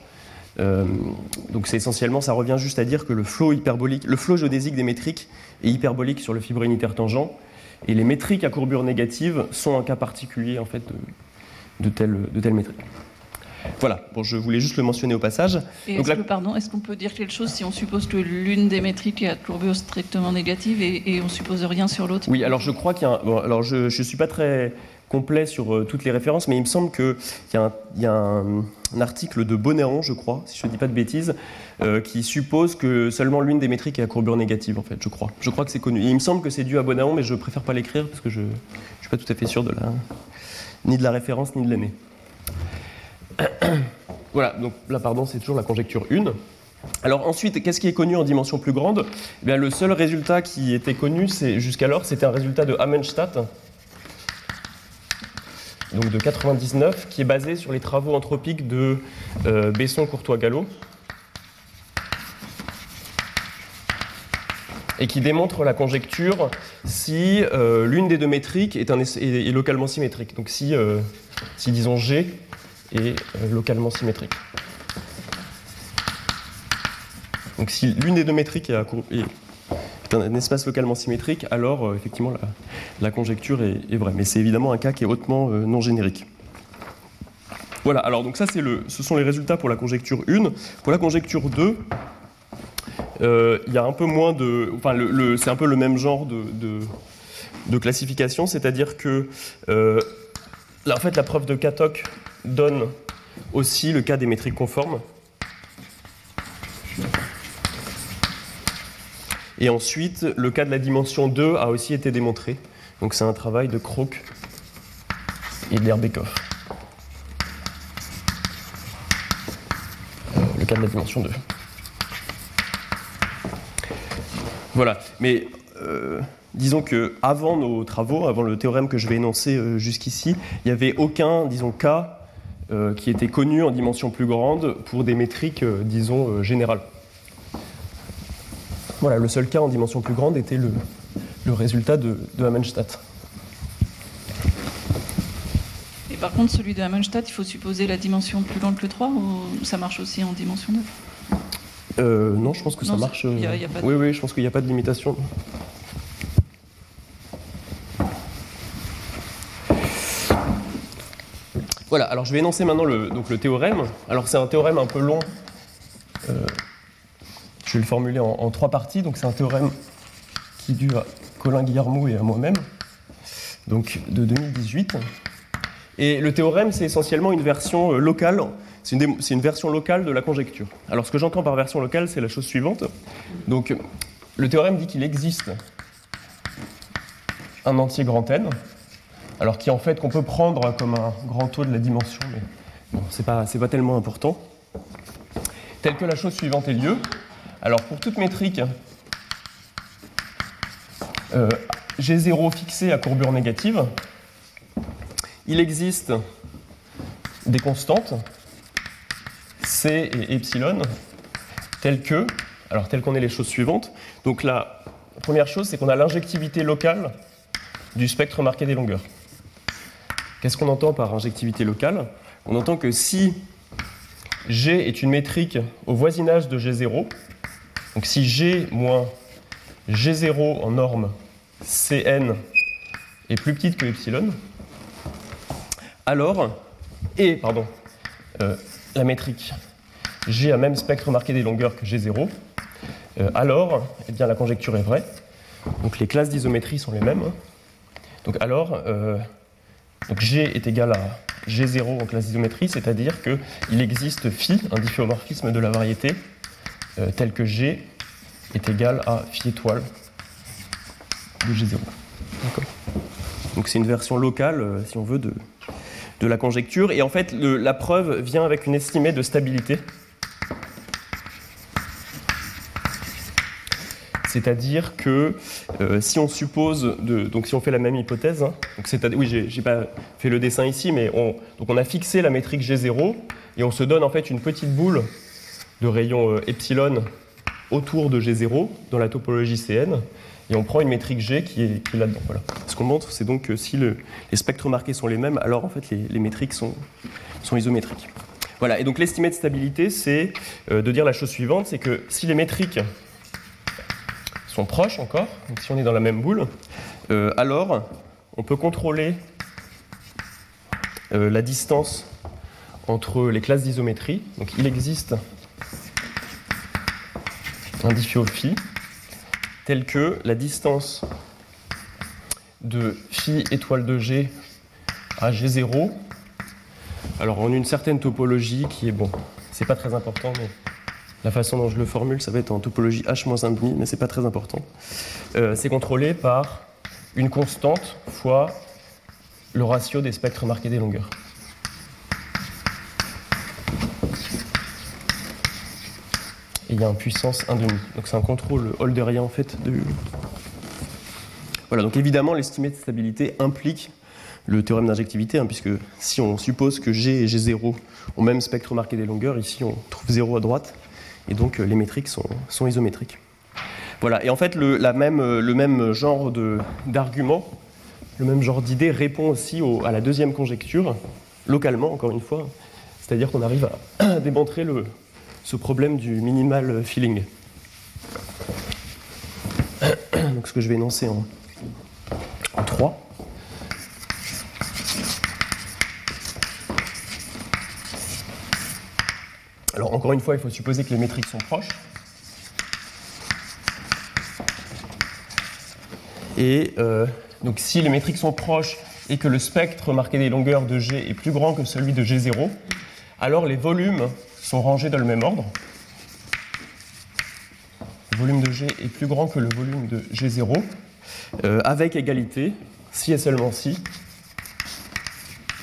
Euh, donc c'est essentiellement, ça revient juste à dire que le flot hyperbolique, le flot géodésique des métriques est hyperbolique sur le fibre unitaire tangent, Et les métriques à courbure négative sont un cas particulier en fait de, de telle, de telle métrique. Voilà, bon, je voulais juste le mentionner au passage. Et Donc est-ce la- que, pardon, est-ce qu'on peut dire quelque chose si on suppose que l'une des métriques est à courbure strictement négative et, et on suppose rien sur l'autre? Oui, alors je crois qu'il y a un- bon, alors je ne suis pas très complet sur euh, toutes les références, mais il me semble qu'il y a, un, il y a un, un article de Bonéron, je crois, si je ne dis pas de bêtises, euh, qui suppose que seulement l'une des métriques est à courbure négative, en fait, je crois. Je crois que c'est connu. Et il me semble que c'est dû à Bonéron, mais je préfère pas l'écrire parce que je ne suis pas tout à fait sûr de la, ni de la référence ni de l'année. Voilà, donc là, pardon, c'est toujours la conjecture 1. Alors ensuite, qu'est-ce qui est connu en dimension plus grande? Eh Le seul résultat qui était connu jusqu'alors, c'était un résultat de Hammenstadt, donc de 99, qui est basé sur les travaux anthropiques de euh, Besson, Courtois, Gallo, et qui démontre la conjecture si euh, l'une des deux métriques est localement symétrique. Donc si, euh, si disons G est euh, localement symétrique. Donc si l'une des deux métriques est, un espace localement symétrique, alors euh, effectivement la, conjecture est, vraie. Mais c'est évidemment un cas qui est hautement euh, non générique. Voilà, alors donc ça le, ce sont les résultats pour la conjecture 1. Pour la conjecture 2, euh, il y a un peu moins de... Enfin, le- c'est un peu le même genre de, classification, c'est-à-dire que en fait, la preuve de Katok donne aussi le cas des métriques conformes. Et ensuite, le cas de la dimension 2 a aussi été démontré. Donc c'est un travail de Krook et d'Herbekoff. Euh, le cas de la dimension 2. Voilà, mais euh, disons que avant nos travaux, avant le théorème que je vais énoncer euh, jusqu'ici, il n'y avait aucun, disons, cas euh, qui était connu en dimension plus grande pour des métriques, euh, disons, euh, générales. Voilà, le seul cas en dimension plus grande était le, le résultat de, de. Et par contre, celui de Hammenstadt, il faut supposer la dimension plus grande que 3 ou ça marche aussi en dimension 9 Euh, non, je pense que ça Non, ça- marche. il y a- il y a pas de- Oui, oui, je pense qu'il n'y a pas de limitation. Voilà, alors je vais énoncer maintenant le, donc le théorème. Alors c'est un théorème un peu long. Euh, je vais le formuler en, trois parties. Donc c'est un théorème qui est à Colin Guillermo et à moi-même, donc de 2018. Et le théorème, c'est essentiellement une version euh, locale, c'est une, une version locale de la conjecture. Alors ce que j'entends par version locale, c'est la chose suivante. Donc le théorème dit qu'il existe un entier grand N, alors qui en fait qu'on peut prendre comme un grand taux de la dimension, mais bon, c'est pas, tellement important. Tel que la chose suivante ait lieu. Alors pour toute métrique, euh, G0 fixé à courbure négative, il existe des constantes C et epsilon telles que, alors telles qu'on ait les choses suivantes. Donc la première chose, c'est qu'on a l'injectivité locale du spectre marqué des longueurs. Qu'est-ce qu'on entend par injectivité locale? On entend que si G est une métrique au voisinage de G0, donc si G moins G0 en norme Cn est plus petite que epsilon, alors, et, pardon, euh, la métrique G a même spectre marqué des longueurs que G0, euh, alors, eh bien, la conjecture est vraie. Donc les classes d'isométrie sont les mêmes. Donc alors, euh, donc G est égal à G0 en classe d'isométrie, c'est-à-dire qu'il existe phi, un difféomorphisme de la variété, euh, tel que G est égal à phi étoile de G0. D'accord Donc c'est une version locale, euh, si on veut, de, de la conjecture. Et en fait, la preuve vient avec une estimée de stabilité. C'est-à-dire que euh, si on suppose, donc si on fait la même hypothèse, hein, donc c'est-à-dire- oui, j'ai pas fait le dessin ici, mais on, a fixé la métrique G0 et on se donne en fait une petite boule de rayon euh, epsilon autour de G0 dans la topologie CN et on prend une métrique G qui est, là-dedans. Voilà. Ce qu'on montre, c'est donc que si le- les spectres marqués sont les mêmes, alors en fait les, métriques sont, isométriques. Voilà, et donc l'estimée de stabilité, c'est euh, de dire la chose suivante, c'est que si les métriques sont proches encore, donc si on est dans la même boule, euh, alors on peut contrôler euh, la distance entre les classes d'isométrie. Donc il existe un diffio phi tel que la distance de phi étoile de G à G0. Alors en une certaine topologie qui est bon, c'est pas très important, mais la façon dont je le formule, ça va être en topologie H-1,5, mais c'est pas très important. Euh, c'est contrôlé par une constante fois le ratio des spectres marqués des longueurs. Et il y a un puissance 1,5. Donc c'est un contrôle holderien en fait. Voilà, donc évidemment l'estimé de stabilité implique le théorème d'injectivité, hein, puisque si on suppose que G et G0 ont même spectre marqué des longueurs, ici on trouve 0 à droite, et donc les métriques sont, isométriques. Voilà, et en fait le, la même, genre d'argument, le même genre d'idée répond aussi au, à la deuxième conjecture, localement encore une fois, c'est-à-dire qu'on arrive à démontrer ce problème du minimal feeling. Donc ce que je vais énoncer en, en 3. Alors encore une fois, il faut supposer que les métriques sont proches. Et euh, donc si les métriques sont proches et que le spectre marqué des longueurs de G est plus grand que celui de G0, alors les volumes sont rangés dans le même ordre. Le volume de G est plus grand que le volume de G0, euh, avec égalité, si et seulement si,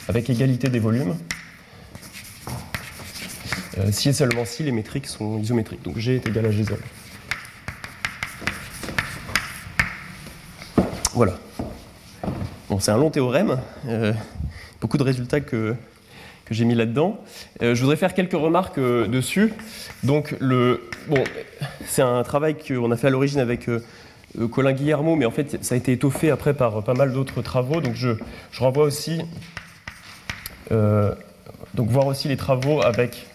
avec égalité des volumes, si et seulement si les métriques sont isométriques. Donc G est égal à G0. Voilà. Bon, c'est un long théorème, euh, beaucoup de résultats que, que j'ai mis là-dedans. Euh, je voudrais faire quelques remarques euh, dessus. Donc, le, bon, c'est un travail qu'on a fait à l'origine avec euh, Colin Guillermo, mais en fait, ça a été étoffé après par pas mal d'autres travaux. Donc, je, je renvoie aussi, euh, donc voir aussi les travaux avec euh,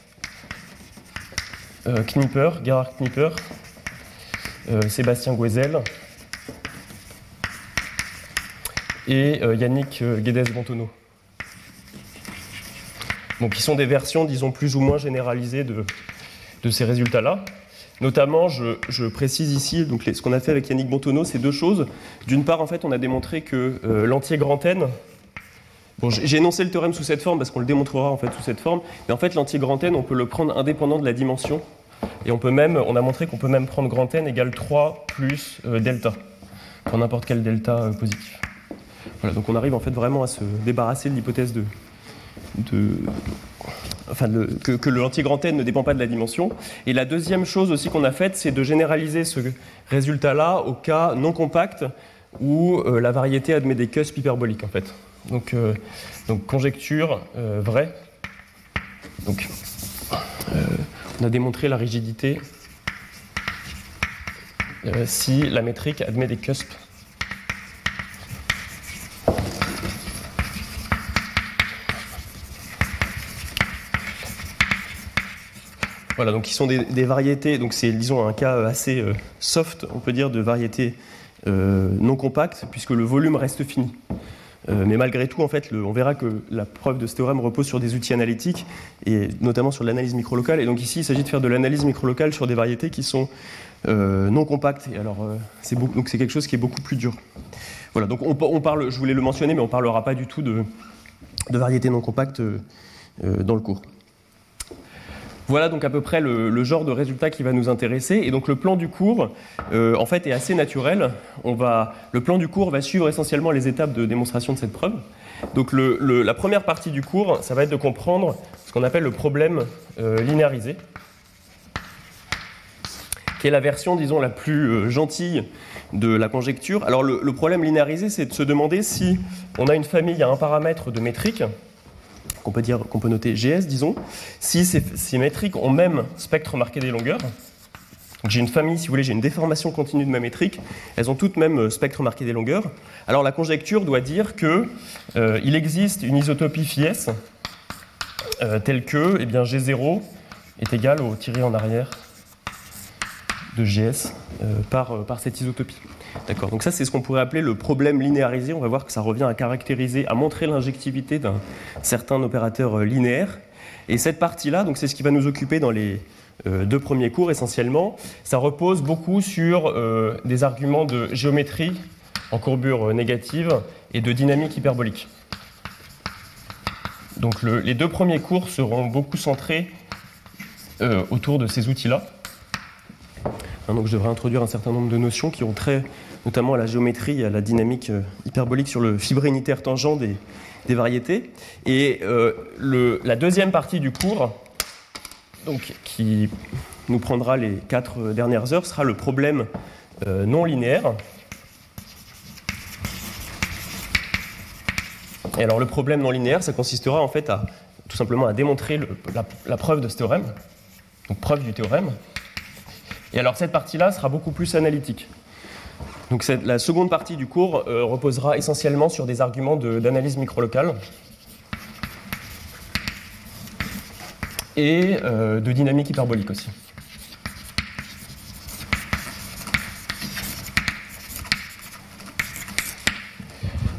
Knipper, Gerhard Knipper, euh, Sébastien Guezel et euh, Yannick euh, Guedes-Bontonneau. Donc, qui sont des versions, disons, plus ou moins généralisées de, ces résultats-là. Notamment, je, précise ici, donc ce qu'on a fait avec Yannick Bontonneau, c'est deux choses. D'une part, en fait, on a démontré que euh, l'entier grand N, bon, j'ai énoncé le théorème sous cette forme parce qu'on le démontrera en fait sous cette forme, mais en fait, l'entier grand N, on peut le prendre indépendant de la dimension, et on peut même, on a montré qu'on peut même prendre grand N égale 3 plus euh, delta, pour n'importe quel delta euh, positif. Voilà, donc on arrive en fait vraiment à se débarrasser de l'hypothèse de, enfin, le- que, que le entier grand N ne dépend pas de la dimension. Et la deuxième chose aussi qu'on a faite, c'est de généraliser ce résultat-là au cas non compact où euh, la variété admet des cusps hyperboliques en fait. Donc, euh, donc conjecture euh, vraie. Donc, euh, on a démontré la rigidité si la métrique admet des cusps Voilà, donc qui sont des, variétés, donc c'est disons un cas assez soft, on peut dire, de variétés non compactes, puisque le volume reste fini. Euh, mais malgré tout, en fait, on verra que la preuve de ce théorème repose sur des outils analytiques, et notamment sur l'analyse microlocale. Et donc ici, il s'agit de faire de l'analyse microlocale sur des variétés qui sont euh, non compactes. Et alors, euh, c'est quelque chose qui est beaucoup plus dur. Voilà, donc on, parle, je voulais le mentionner, mais on ne parlera pas du tout de, variétés non compactes dans le cours. Voilà donc à peu près le, genre de résultat qui va nous intéresser. Et donc le plan du cours, euh, en fait, est assez naturel. Le plan du cours va suivre essentiellement les étapes de démonstration de cette preuve. Donc la première partie du cours, ça va être de comprendre ce qu'on appelle le problème euh, linéarisé, qui est la version, disons, la plus euh, gentille de la conjecture. Alors le, le problème linéarisé, c'est de se demander si on a une famille à un paramètre de métrique qu'on peut, peut noter GS, disons, si ces, métriques ont même spectre marqué des longueurs. J'ai une famille, si vous voulez, j'ai une déformation continue de ma métrique, elles ont toutes même euh, spectre marqué des longueurs. Alors la conjecture doit dire que euh, il existe une isotopie phi S euh, telle que eh bien, G0 est égal au tiré en arrière de GS par, par cette isotopie. D'accord. Donc ça, c'est ce qu'on pourrait appeler le problème linéarisé. On va voir que ça revient à caractériser, à montrer l'injectivité d'un certain opérateur linéaire. Et cette partie-là, donc c'est ce qui va nous occuper dans les deux premiers cours essentiellement. Ça repose beaucoup sur des arguments de géométrie en courbure négative et de dynamique hyperbolique. Donc les deux premiers cours seront beaucoup centrés euh, autour de ces outils-là. Hein, donc je devrais introduire un certain nombre de notions qui ont trait notamment à la géométrie à la dynamique euh, hyperbolique sur le fibre unitaire tangent des, variétés. Et euh, la deuxième partie du cours, donc, qui nous prendra les quatre dernières heures, sera le problème non linéaire. Et alors le problème non linéaire, ça consistera en fait à tout simplement à démontrer la, preuve de ce théorème, donc preuve du théorème. Et alors cette partie-là sera beaucoup plus analytique. Donc la seconde partie du cours euh, reposera essentiellement sur des arguments d'analyse microlocale et euh, de dynamique hyperbolique aussi.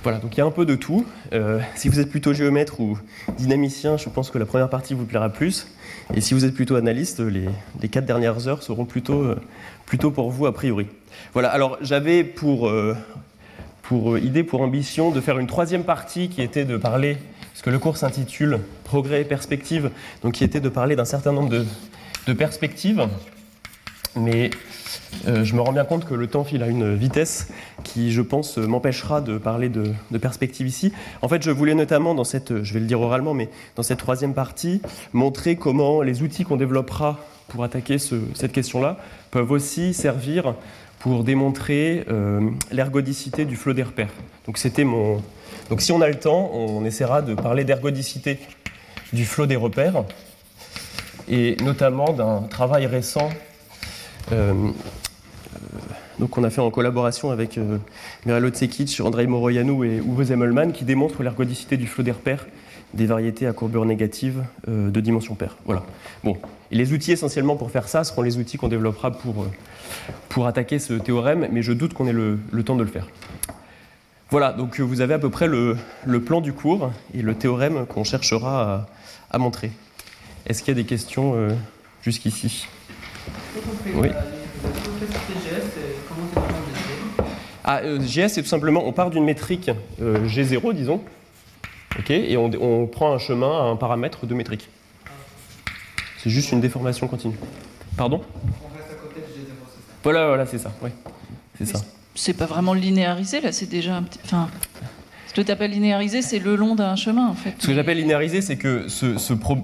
Voilà, donc il y a un peu de tout. Euh, si vous êtes plutôt géomètre ou dynamicien, je pense que la première partie vous plaira plus. Et si vous êtes plutôt analyste, les, quatre dernières heures seront plutôt, plutôt pour vous a priori. Voilà, alors j'avais pour, euh, pour idée, pour ambition de faire une troisième partie qui était de parler, ce que le cours s'intitule Progrès et perspectives, donc qui était de parler d'un certain nombre de, perspectives. Mais euh, je me rends bien compte que le temps file à une vitesse qui, je pense, m'empêchera de parler de, perspective ici. En fait, je voulais notamment, dans cette, je vais le dire oralement, mais dans cette troisième partie, montrer comment les outils qu'on développera pour attaquer cette question-là peuvent aussi servir pour démontrer euh, l'ergodicité du flot des repères. Donc, mon... Donc, si on a le temps, on essaiera de parler d'ergodicité du flot des repères et notamment d'un travail récent euh, donc on a fait en collaboration avec euh, Mirelo Tsekic, Andrei Moroyanou et Uwe Zemmelmann qui démontrent l'ergodicité du flot des repères des variétés à courbure négative euh, de dimension paire. Voilà. Bon. Les outils essentiellement pour faire ça seront les outils qu'on développera pour, euh, pour attaquer ce théorème, mais je doute qu'on ait le, temps de le faire. Voilà, donc vous avez à peu près le, plan du cours et le théorème qu'on cherchera à, montrer. Est-ce qu'il y a des questions jusqu'ici? Oui. Ah, euh, GS, c'est tout simplement, on part d'une métrique euh, G0, disons, ok, et on, prend un chemin à un paramètre de métrique. C'est juste une déformation continue. Pardon? On reste à côté G0, c'est ça Voilà, voilà, c'est ça, oui. C'est ça. C'est pas vraiment linéarisé, là, c'est déjà un petit. Enfin, ce que tu appelles linéarisé, c'est le long d'un chemin, en fait. Ce que j'appelle linéarisé, c'est que ce, ce pro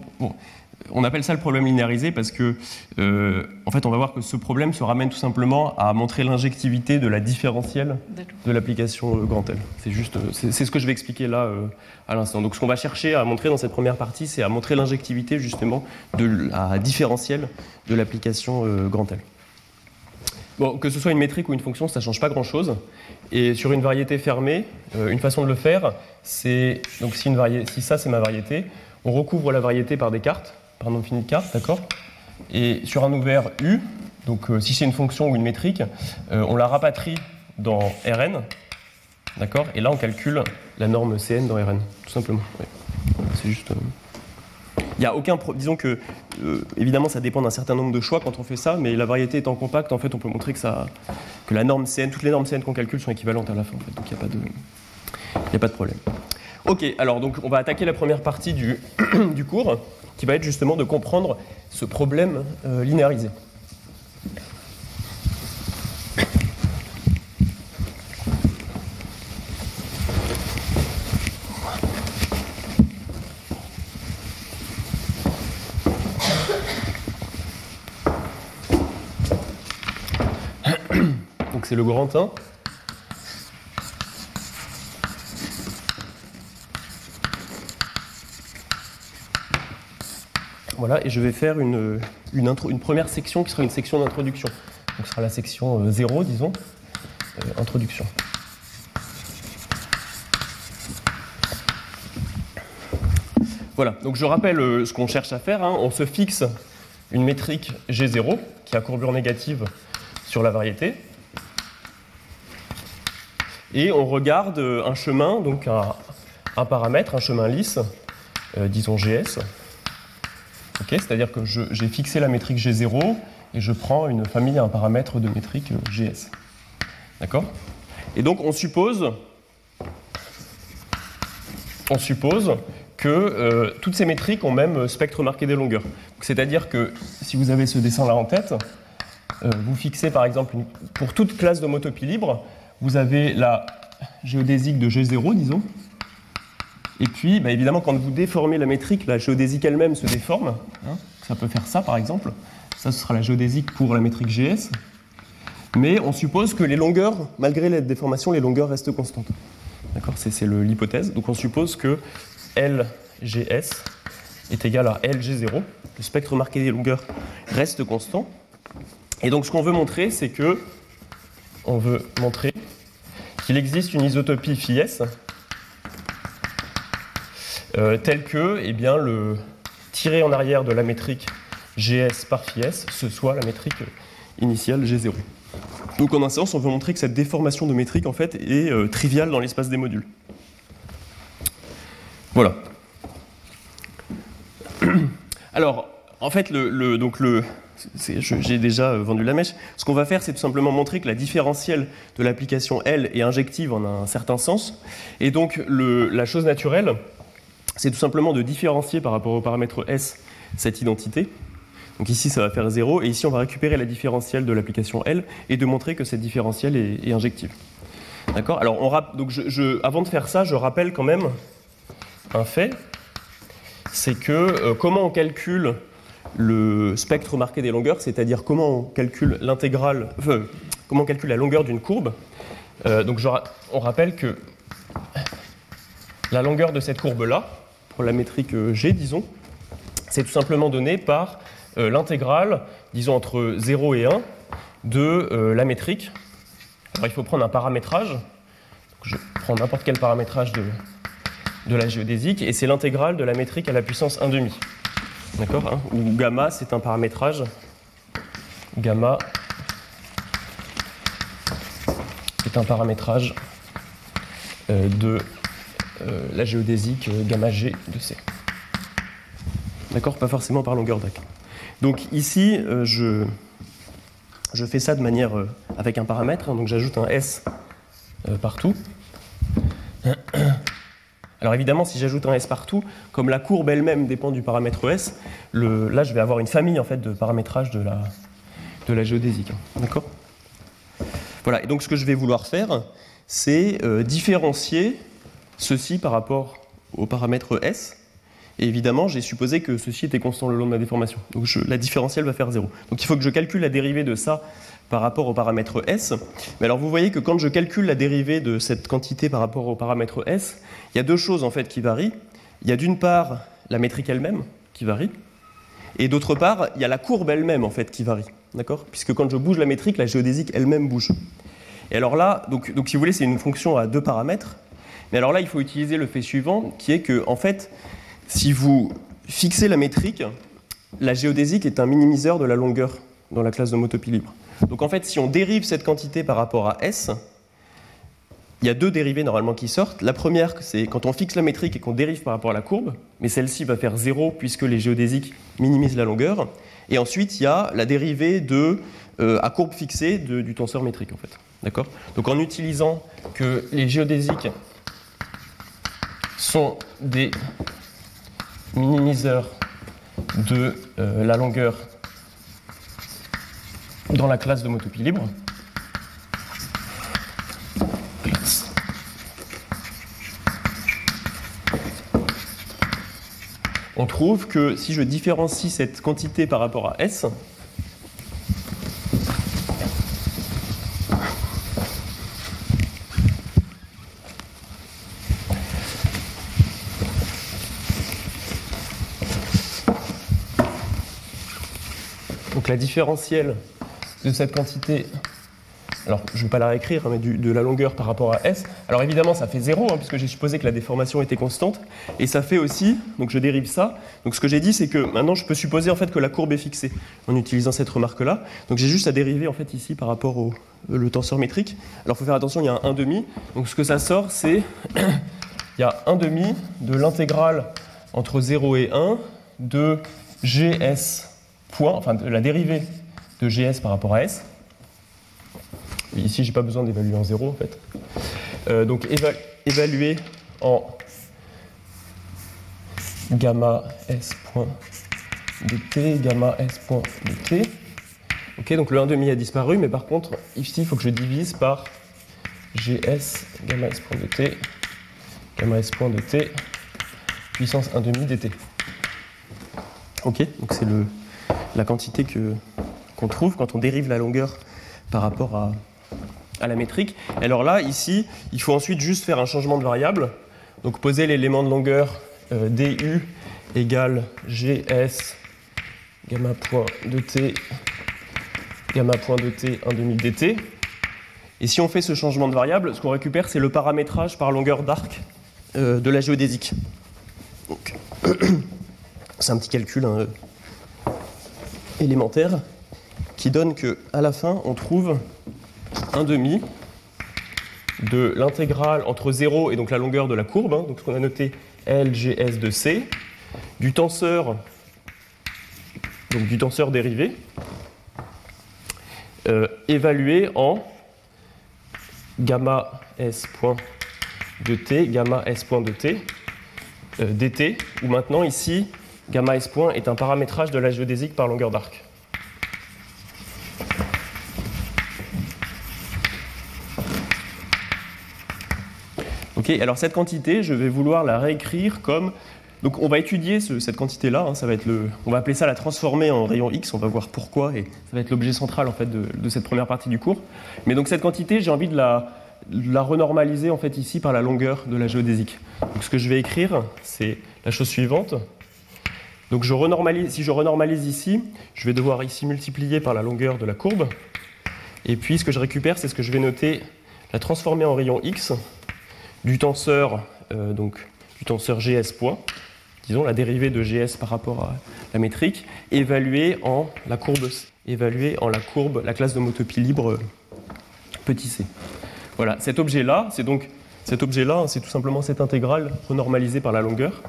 on appelle ça le problème linéarisé parce que, euh, en fait, on va voir que ce problème se ramène tout simplement à montrer l'injectivité de la différentielle de l'application euh, grand L. C'est juste, euh, c'est ce que je vais expliquer là à l'instant. Donc, ce qu'on va chercher à montrer dans cette première partie, c'est à montrer l'injectivité justement de la différentielle de l'application grand L. Bon, que ce soit une métrique ou une fonction, ça ne change pas grand-chose. Et sur une variété fermée, une façon de le faire, c'est donc si, une si ça c'est ma variété, on recouvre la variété par des cartes par nombre fini de cartes, d'accord Et sur un ouvert U, donc euh, si c'est une fonction ou une métrique, euh, on la rapatrie dans Rn, d'accord Et là, on calcule la norme Cn dans Rn, tout simplement. C'est juste. Euh, il n'y a aucun. Disons que, évidemment, ça dépend d'un certain nombre de choix quand on fait ça, mais la variété étant compacte, en fait, on peut montrer que, ça, que la norme Cn, toutes les normes Cn qu'on calcule sont équivalentes à la fin, en fait, donc il n'y a, pas de, a pas de problème. Ok, alors donc on va attaquer la première partie du cours qui va être justement de comprendre ce problème euh, linéarisé. Donc c'est le grand 1. Voilà, et je vais faire une, première section qui sera une section d'introduction. Donc ce sera la section 0, euh, disons, euh, introduction. Voilà, donc je rappelle euh, ce qu'on cherche à faire. Hein. On se fixe une métrique G0 qui a courbure négative sur la variété. Et on regarde un chemin, donc un, paramètre, un chemin lisse, disons GS. C'est-à-dire que j'ai fixé la métrique G0 et je prends une famille, un paramètre de métrique euh, GS. D'accord? Et donc on suppose, que euh, toutes ces métriques ont même spectre marqué des longueurs. C'est-à-dire que si vous avez ce dessin-là en tête, vous fixez par exemple, pour toute classe d'homotopie libre, vous avez la géodésique de G0, disons, et puis, bah, évidemment, quand vous déformez la métrique, la géodésique elle-même se déforme. Hein. ça peut faire ça, par exemple. Ça, ce sera la géodésique pour la métrique GS. Mais on suppose que les longueurs, malgré la déformation, les longueurs restent constantes. D'accord? C'est l'hypothèse. Donc on suppose que LGS est égal à LG0. Le spectre marqué des longueurs reste constant. Et donc ce qu'on veut montrer, c'est que on veut montrer qu'il existe une isotopie phi S euh, tel que eh bien, le tiré en arrière de la métrique GS par phi S, ce soit la métrique initiale G0. Donc en un sens, on veut montrer que cette déformation de métrique en fait, est euh, triviale dans l'espace des modules. Voilà. Alors, en fait, le, donc le, j'ai déjà vendu la mèche. Ce qu'on va faire, c'est tout simplement montrer que la différentielle de l'application L est injective en un certain sens. Et donc, le, la chose naturelle, c'est tout simplement de différencier par rapport au paramètre S cette identité. Donc ici, ça va faire 0, et ici, on va récupérer la différentielle de l'application L et de montrer que cette différentielle est, injective. D'accord? Alors, on, donc avant de faire ça, je rappelle quand même un fait, c'est que euh, comment on calcule le spectre marqué des longueurs, c'est-à-dire comment on calcule l'intégrale, comment on calcule la longueur d'une courbe. Euh, donc, on rappelle que la longueur de cette courbe-là, pour la métrique euh, G, disons, c'est tout simplement donné par euh, l'intégrale, disons entre 0 et 1, de euh, la métrique. Alors il faut prendre un paramétrage. je prends n'importe quel paramétrage de, de la géodésique, et c'est l'intégrale de la métrique à la puissance 1,5. D'accord hein Ou gamma, c'est un paramétrage. Gamma est un paramétrage de la géodésique euh, gamma G de C. D'accord Pas forcément par longueur d'acre. Donc ici, euh, je, je fais ça de manière avec un paramètre, hein, donc j'ajoute un S partout. Alors évidemment, si j'ajoute un S partout, comme la courbe elle-même dépend du paramètre S, le, là je vais avoir une famille en fait de paramétrage de la, de la géodésique. Hein. D'accord? Voilà, et donc ce que je vais vouloir faire, c'est différencier ceci par rapport au paramètre S. Et évidemment, j'ai supposé que ceci était constant le long de ma déformation. Donc la différentielle va faire 0. Donc il faut que je calcule la dérivée de ça par rapport au paramètre S. Mais alors vous voyez que quand je calcule la dérivée de cette quantité par rapport au paramètre S, il y a deux choses en fait qui varient. Il y a d'une part la métrique elle-même qui varie, et d'autre part, il y a la courbe elle-même en fait qui varie. D'accord? Puisque quand je bouge la métrique, la géodésique elle-même bouge. Et alors là, donc, donc si vous voulez, c'est une fonction à deux paramètres. Mais alors là, il faut utiliser le fait suivant, qui est que, en fait, si vous fixez la métrique, la géodésique est un minimiseur de la longueur dans la classe d'homotopie libre. Donc en fait, si on dérive cette quantité par rapport à S, il y a deux dérivées normalement qui sortent. La première, c'est quand on fixe la métrique et qu'on dérive par rapport à la courbe, mais celle-ci va faire 0 puisque les géodésiques minimisent la longueur. Et ensuite, il y a la dérivée de, euh, à courbe fixée du tenseur métrique en fait. D'accord? Donc en utilisant que les géodésiques sont des minimiseurs de euh, la longueur dans la classe de motopie libre. On trouve que si je différencie cette quantité par rapport à S, la différentielle de cette quantité alors je ne vais pas la réécrire, hein, mais de la longueur par rapport à S. Alors évidemment, ça fait 0, hein, puisque j'ai supposé que la déformation était constante. Et ça fait aussi, donc je dérive ça. Donc ce que j'ai dit, c'est que maintenant, je peux supposer en fait que la courbe est fixée en utilisant cette remarque-là. Donc j'ai juste à dériver en fait ici par rapport au le tenseur métrique. Alors il faut faire attention, il y a un 1,5. Donc ce que ça sort, c'est il y a 1,5 de l'intégrale entre 0 et 1 de gs point, enfin de la dérivée de gs par rapport à s Ici, je n'ai pas besoin d'évaluer en zéro, en fait. Euh, donc, évaluer en gamma s point de t, gamma s point de t. Ok, donc le 1,5 a disparu, mais par contre, ici, il faut que je divise par gs gamma s point de t, gamma s point de t, puissance 1,5 dt. Ok, donc c'est la quantité qu'on trouve quand on dérive la longueur par rapport à, la métrique. alors là, ici, il faut ensuite juste faire un changement de variable. Donc poser l'élément de longueur euh, du égale gs gamma point de t gamma point de t 1 demi dt. Et si on fait ce changement de variable, ce qu'on récupère, c'est le paramétrage par longueur d'arc euh, de la géodésique. C'est un petit calcul hein, élémentaire qui donne que à la fin, on trouve 1 demi de l'intégrale entre 0 et donc la longueur de la courbe, hein, donc ce qu'on a noté LGS de C, du tenseur, donc du tenseur dérivé, euh, évalué en gamma S point de T, gamma S point de T, euh, dt, où maintenant ici, gamma S point est un paramétrage de la géodésique par longueur d'arc. alors cette quantité, je vais vouloir la réécrire comme. Donc on va étudier cette quantité-là, hein, ça va être le, on va appeler ça la transformer en rayon X, on va voir pourquoi, et ça va être l'objet central en fait de, cette première partie du cours. Mais donc cette quantité, j'ai envie de la, la, renormaliser en fait ici par la longueur de la géodésique. Donc ce que je vais écrire, c'est la chose suivante. Donc je renormalise, si je renormalise ici, je vais devoir ici multiplier par la longueur de la courbe. Et puis ce que je récupère, c'est ce que je vais noter, la transformer en rayon X du tenseur, euh, donc, du tenseur GS point, disons la dérivée de GS par rapport à la métrique, évaluée en la courbe, évaluée en la courbe, la classe d'homotopie libre petit c. Voilà, cet objet-là, c'est donc cet objet-là, c'est tout simplement cette intégrale renormalisée par la longueur.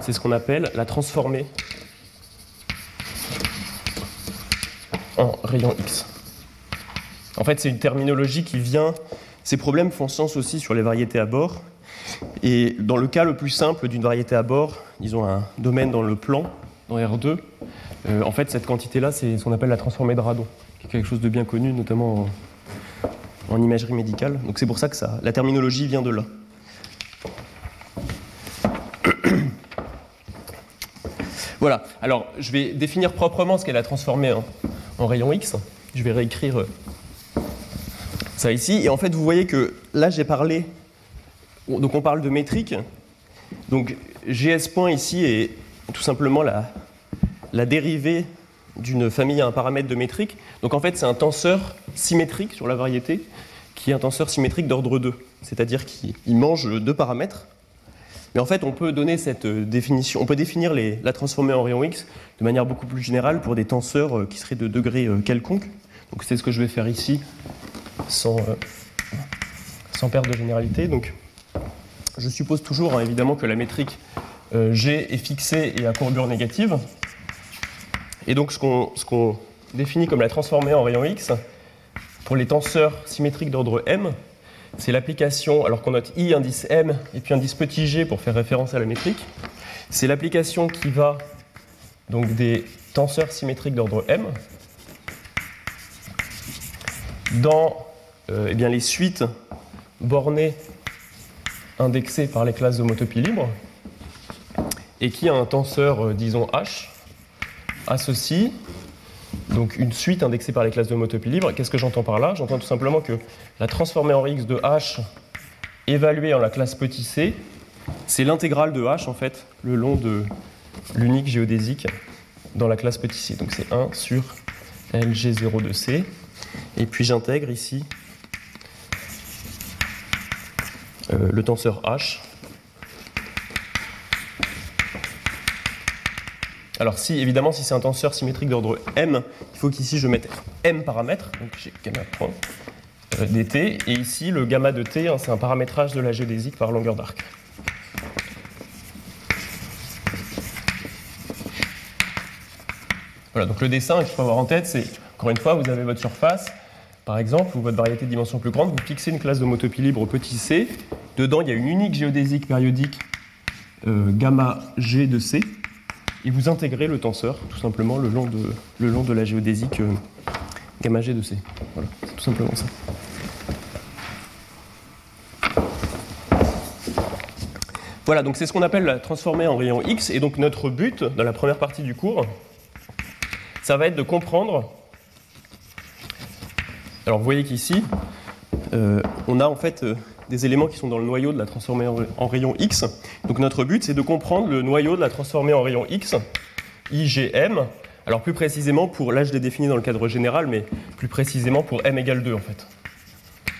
C'est ce qu'on appelle la transformée en rayon X. En fait, c'est une terminologie qui vient ces problèmes font sens aussi sur les variétés à bord. Et dans le cas le plus simple d'une variété à bord, disons un domaine dans le plan, dans R2, euh, en fait, cette quantité-là, c'est ce qu'on appelle la transformée de radon, qui est quelque chose de bien connu, notamment en, imagerie médicale. Donc c'est pour ça que ça, la terminologie vient de là. Voilà, alors je vais définir proprement ce qu'elle a transformé en, rayon X. Je vais réécrire euh, ça ici. Et en fait, vous voyez que là, j'ai parlé. Donc, on parle de métrique. Donc, GS point ici est tout simplement la, la dérivée d'une famille à un paramètre de métrique. Donc, en fait, c'est un tenseur symétrique sur la variété qui est un tenseur symétrique d'ordre 2. C'est-à-dire qu'il mange deux paramètres. Mais en fait, on peut donner cette définition, on peut définir la transformer en rayon X de manière beaucoup plus générale pour des tenseurs euh, qui seraient de degré euh, quelconque. Donc c'est ce que je vais faire ici sans, euh, sans perte de généralité. Donc, je suppose toujours hein, évidemment que la métrique euh, G est fixée et à courbure négative. Et donc ce qu'on définit comme la transformée en rayon X, pour les tenseurs symétriques d'ordre M, c'est l'application, alors qu'on note I indice M et puis indice petit g pour faire référence à la métrique, c'est l'application qui va donc des tenseurs symétriques d'ordre M dans euh, eh bien, les suites bornées indexées par les classes d'homotopie libre et qui a un tenseur, euh, disons, H, associe donc une suite indexée par les classes de homotopie libre. Qu'est-ce que j'entends par là? J'entends tout simplement que la transformée en X de H évaluée en la classe petit c, c'est l'intégrale de H en fait le long de l'unique géodésique dans la classe petit c. Donc c'est 1 sur LG0 de C. Et puis j'intègre ici euh, le tenseur H Alors si, évidemment, si c'est un tenseur symétrique d'ordre m, il faut qu'ici je mette m paramètres, donc j'ai gamma point dt, et ici le gamma de t, hein, c'est un paramétrage de la géodésique par longueur d'arc. Voilà, donc le dessin qu'il faut avoir en tête, c'est, encore une fois, vous avez votre surface, par exemple, ou votre variété de dimension plus grande, vous fixez une classe de motopie libre petit c, dedans il y a une unique géodésique périodique euh, gamma g de c, et vous intégrez le tenseur tout simplement le long de, le long de la géodésique gamma g de c. Voilà, c'est tout simplement ça. Voilà, donc c'est ce qu'on appelle la transformée en rayon X, et donc notre but dans la première partie du cours, ça va être de comprendre. Alors vous voyez qu'ici, euh, on a en fait euh, des éléments qui sont dans le noyau de la transformée en, rayon X. Donc notre but, c'est de comprendre le noyau de la transformée en rayon X, IGM. Alors plus précisément pour, là je l'ai défini dans le cadre général, mais plus précisément pour m égale 2 en fait.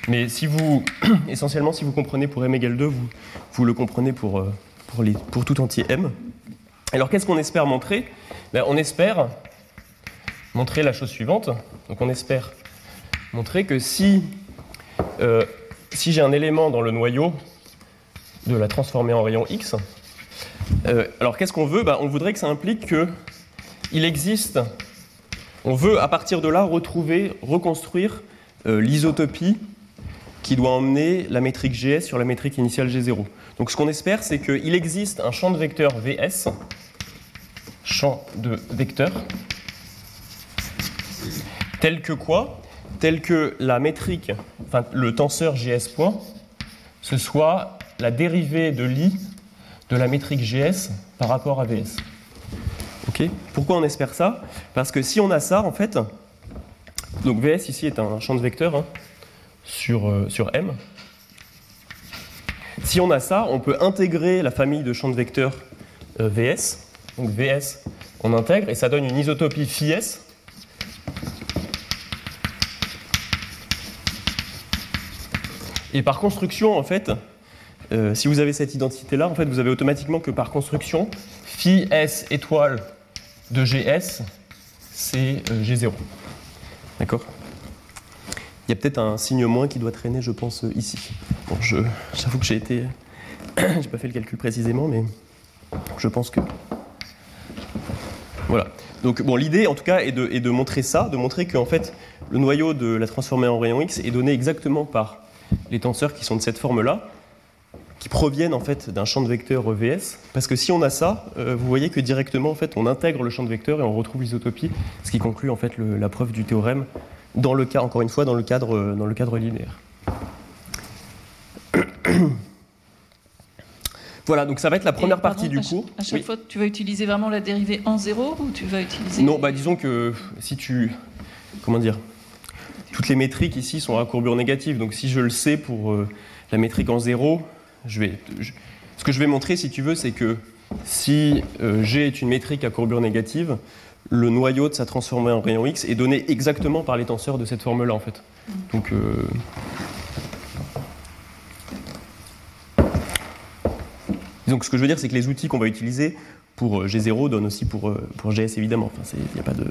Mais si vous, essentiellement, si vous comprenez pour m égale 2, vous, le comprenez pour, euh, pour tout entier m. Alors qu'est-ce qu'on espère montrer? Ben, On espère montrer la chose suivante. Donc on espère montrer que si, euh, si j'ai un élément dans le noyau de la transformée en rayon X, euh, alors qu'est-ce qu'on veut? Ben, On voudrait que ça implique qu'il existe, on veut à partir de là retrouver, reconstruire euh, l'isotopie qui doit emmener la métrique GS sur la métrique initiale G0. Donc ce qu'on espère, c'est qu'il existe un champ de vecteurs VS, champ de vecteurs, tel que quoi? Tel que la métrique, enfin le tenseur GS point, ce soit la dérivée de l'I de la métrique GS par rapport à VS. Pourquoi on espère ça? Parce que si on a ça, en fait, donc VS ici est un champ de vecteurs hein, sur, euh, sur M. Si on a ça, on peut intégrer la famille de champs de vecteurs euh, VS. Donc VS, on intègre et ça donne une isotopie phi S Et par construction, en fait, euh, si vous avez cette identité-là, en fait, vous avez automatiquement que par construction, phi s étoile de gs, c'est euh, g0. D'accord? Il y a peut-être un signe moins qui doit traîner, je pense, euh, ici. Bon, j'avoue que j'ai été. j'ai pas fait le calcul précisément, mais je pense que. Voilà. Donc, bon, l'idée, en tout cas, est de, de montrer ça, de montrer qu'en fait, le noyau de la transformée en rayon X est donné exactement par les tenseurs qui sont de cette forme-là, qui proviennent en fait d'un champ de vecteurs EVS, parce que si on a ça, euh, vous voyez que directement en fait on intègre le champ de vecteurs et on retrouve l'isotopie, ce qui conclut en fait le, la preuve du théorème dans le cas encore une fois dans le cadre euh, dans le cadre linéaire. Voilà, donc ça va être la première Et, pardon, partie du à cours. À chaque Oui. fois, tu vas utiliser vraiment la dérivée en zéro ou tu vas utiliser. Non, bah disons que si tu. Comment dire Toutes les métriques ici sont à courbure négative. Donc si je le sais pour euh, la métrique en zéro, ce que je vais montrer, si tu veux, c'est que si euh, G est une métrique à courbure négative, le noyau de sa transformée en rayon X est donné exactement par les tenseurs de cette forme-là, en fait. Donc. euh, Donc ce que je veux dire, c'est que les outils qu'on va utiliser pour euh, G0 donnent aussi pour, pour GS évidemment. Il n'y a pas de.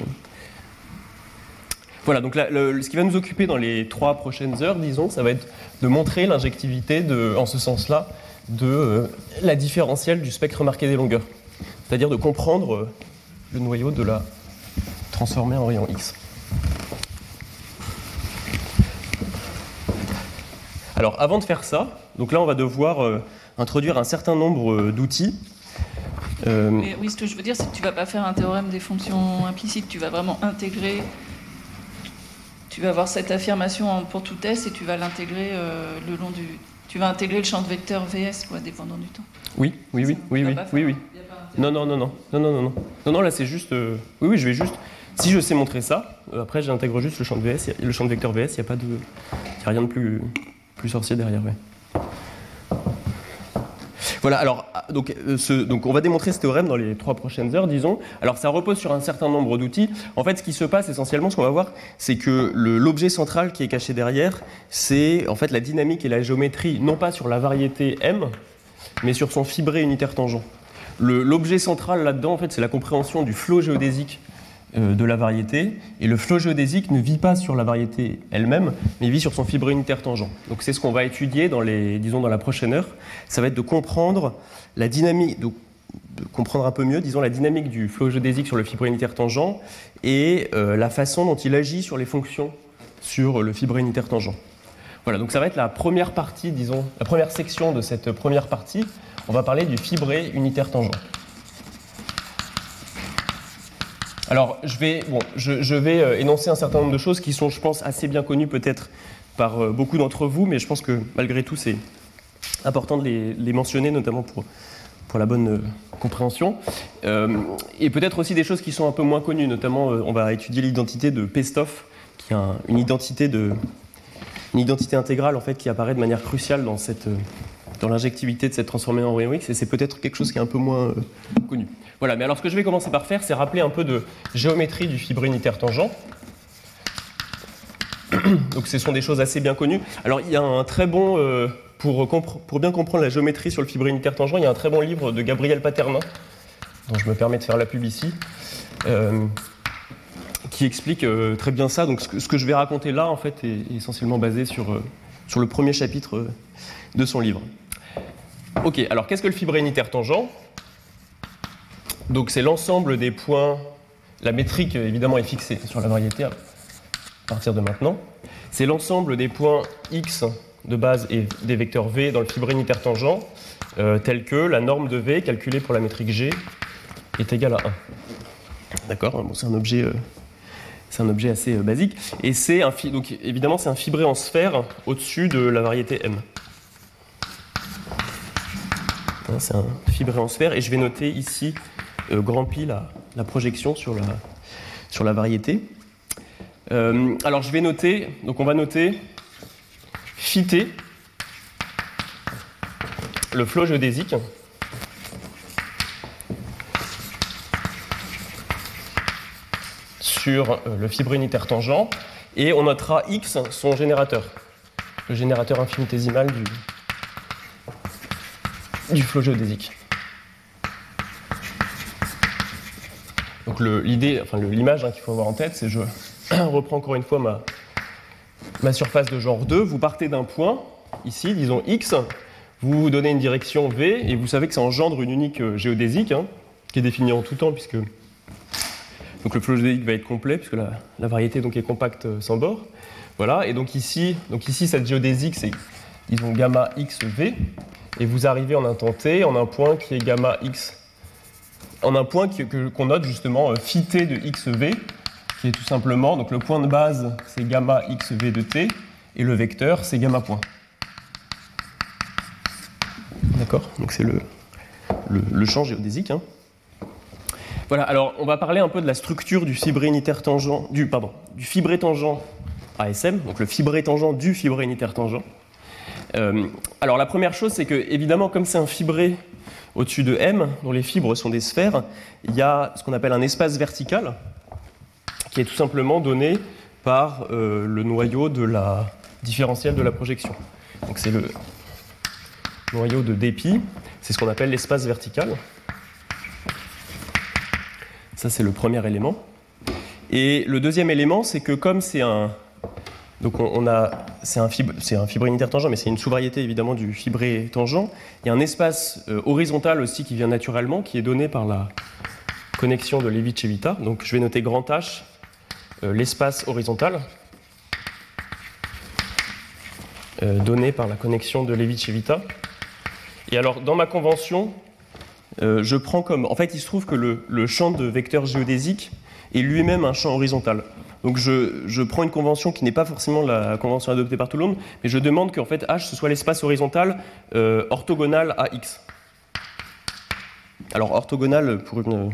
Voilà, donc ce qui va nous occuper dans les trois prochaines heures, disons, ça va être de montrer l'injectivité, en ce sens-là, de euh, la différentielle du spectre marqué des longueurs. C'est-à-dire de comprendre euh, le noyau de la transformée en rayon X. Alors, avant de faire ça, donc là, on va devoir euh, introduire un certain nombre d'outils. Oui, ce que je veux dire, c'est que tu vas pas faire un théorème des fonctions implicites, tu vas vraiment intégrer. Tu vas avoir cette affirmation pour tout S et tu vas l'intégrer euh, le long du. Tu vas intégrer le champ de vecteur VS, quoi, dépendant du temps. oui, oui, oui, oui, oui, oui, oui. Non, non, non, non, non, non, non, non, non, là c'est juste. euh, Oui, oui, je vais juste. Si je sais montrer ça, euh, après j'intègre juste le champ de VS, le champ de vecteur VS, il n'y a pas de, y a rien de plus, plus sorcier derrière. ouais. Ah, euh, on va démontrer ce théorème dans les trois prochaines heures, disons. Alors ça repose sur un certain nombre d'outils. En fait, ce qui se passe essentiellement, ce qu'on va voir, c'est que l'objet central qui est caché derrière, c'est en fait la dynamique et la géométrie, non pas sur la variété M, mais sur son fibré unitaire tangent. L'objet central là-dedans, c'est la compréhension du flot géodésique de la variété. Et le flot géodésique ne vit pas sur la variété elle-même, mais vit sur son fibré unitaire tangent. Donc c'est ce qu'on va étudier dans, les, disons, dans la prochaine heure. Ça va être de comprendre la dynamique, de, comprendre un peu mieux, disons, la dynamique du flot géodésique sur le fibré unitaire tangent et euh, la façon dont il agit sur les fonctions sur le fibré unitaire tangent. Voilà, donc ça va être la première partie, disons, la première section de cette première partie. On va parler du fibré unitaire tangent. Alors, je vais, bon, je, je vais euh, énoncer un certain nombre de choses qui sont, je pense, assez bien connues peut-être par euh, beaucoup d'entre vous, mais je pense que malgré tout, c'est important de les, les mentionner, notamment pour, pour la bonne euh, compréhension. Et peut-être aussi des choses qui sont un peu moins connues, notamment, on va étudier l'identité de Pestov, qui est un- une identité de, une identité intégrale en fait qui apparaît de manière cruciale dans cette dans l'injectivité de cette transformée en rayon X et c'est peut-être quelque chose qui est un peu moins euh, connu. Voilà, mais alors ce que je vais commencer par faire, c'est rappeler un peu de géométrie du fibre unitaire tangent. Donc ce sont des choses assez bien connues. Alors il y a un très bon, euh, pour, bien comprendre la géométrie sur le fibre unitaire tangent, il y a un très bon livre de Gabriel Paternin, dont je me permets de faire la pub ici, euh, qui explique très bien ça. Donc ce que, je vais raconter là, en fait, est, essentiellement basé sur, le premier chapitre de son livre. Ok, alors qu'est-ce que le fibre unitaire tangent? Donc c'est l'ensemble des points. La métrique évidemment est fixée sur la variété à partir de maintenant. C'est l'ensemble des points x de base et des vecteurs v dans le fibre unitaire tangent, euh, tel que la norme de v calculée pour la métrique g est égale à 1. D'accord? Bon, C'est un objet. euh, c'est un objet assez euh, basique. Et c'est un donc évidemment c'est un fibré en sphère au-dessus de la variété M. Hein, C'est un fibré en sphère et je vais noter ici euh, grand pi la, projection sur la, sur la variété. Euh, alors je vais noter, donc on va noter phi t, le flot géodésique. sur euh, le fibre unitaire tangent et on notera x son générateur, le générateur infinitésimal du, du flot géodésique. Donc l'idée, enfin l'image hein, qu'il faut avoir en tête, c'est je reprends encore une fois ma, ma surface de genre 2, vous partez d'un point, ici, disons x, vous vous donnez une direction v, et vous savez que ça engendre une unique euh, géodésique, hein, qui est définie en tout temps, puisque donc le flot géodésique va être complet, puisque la, variété donc, est compacte euh, sans bord. Voilà, et donc ici, donc ici cette géodésique, c'est disons gamma xv, et vous arrivez en un temps t, en un point qui est gamma x, en un point qu'on note justement euh, phi t de xv, qui est tout simplement, donc le point de base c'est gamma xv de t, et le vecteur c'est gamma point. D'accord? Donc c'est le, le, champ géodésique. hein. Voilà, alors on va parler un peu de la structure du fibré tangent, du, pardon, du fibré tangent ASM, donc le fibré tangent du fibré unitaire tangent. Euh, alors la première chose, c'est que évidemment, comme c'est un fibré au-dessus de M, dont les fibres sont des sphères, il y a ce qu'on appelle un espace vertical, qui est tout simplement donné par euh, le noyau de la différentielle de la projection. Donc c'est le noyau de dpi, c'est ce qu'on appelle l'espace vertical. Ça, c'est le premier élément. Et le deuxième élément, c'est que comme c'est un. Donc on, a, c'est un, fibré unitaire tangent, mais c'est une sous-variété évidemment du fibré tangent. Il y a un espace euh, horizontal aussi qui vient naturellement, qui est donné par la connexion de Levi-Cevita. Donc je vais noter grand H, euh, l'espace horizontal, euh, donné par la connexion de Levi-Cevita. Et alors dans ma convention, je prends comme. En fait, il se trouve que le, le champ de vecteur géodésique est lui-même un champ horizontal. Donc je, prends une convention qui n'est pas forcément la convention adoptée par tout le monde, mais je demande qu'en fait H ce soit l'espace horizontal euh, orthogonal à X. Alors orthogonal pour une,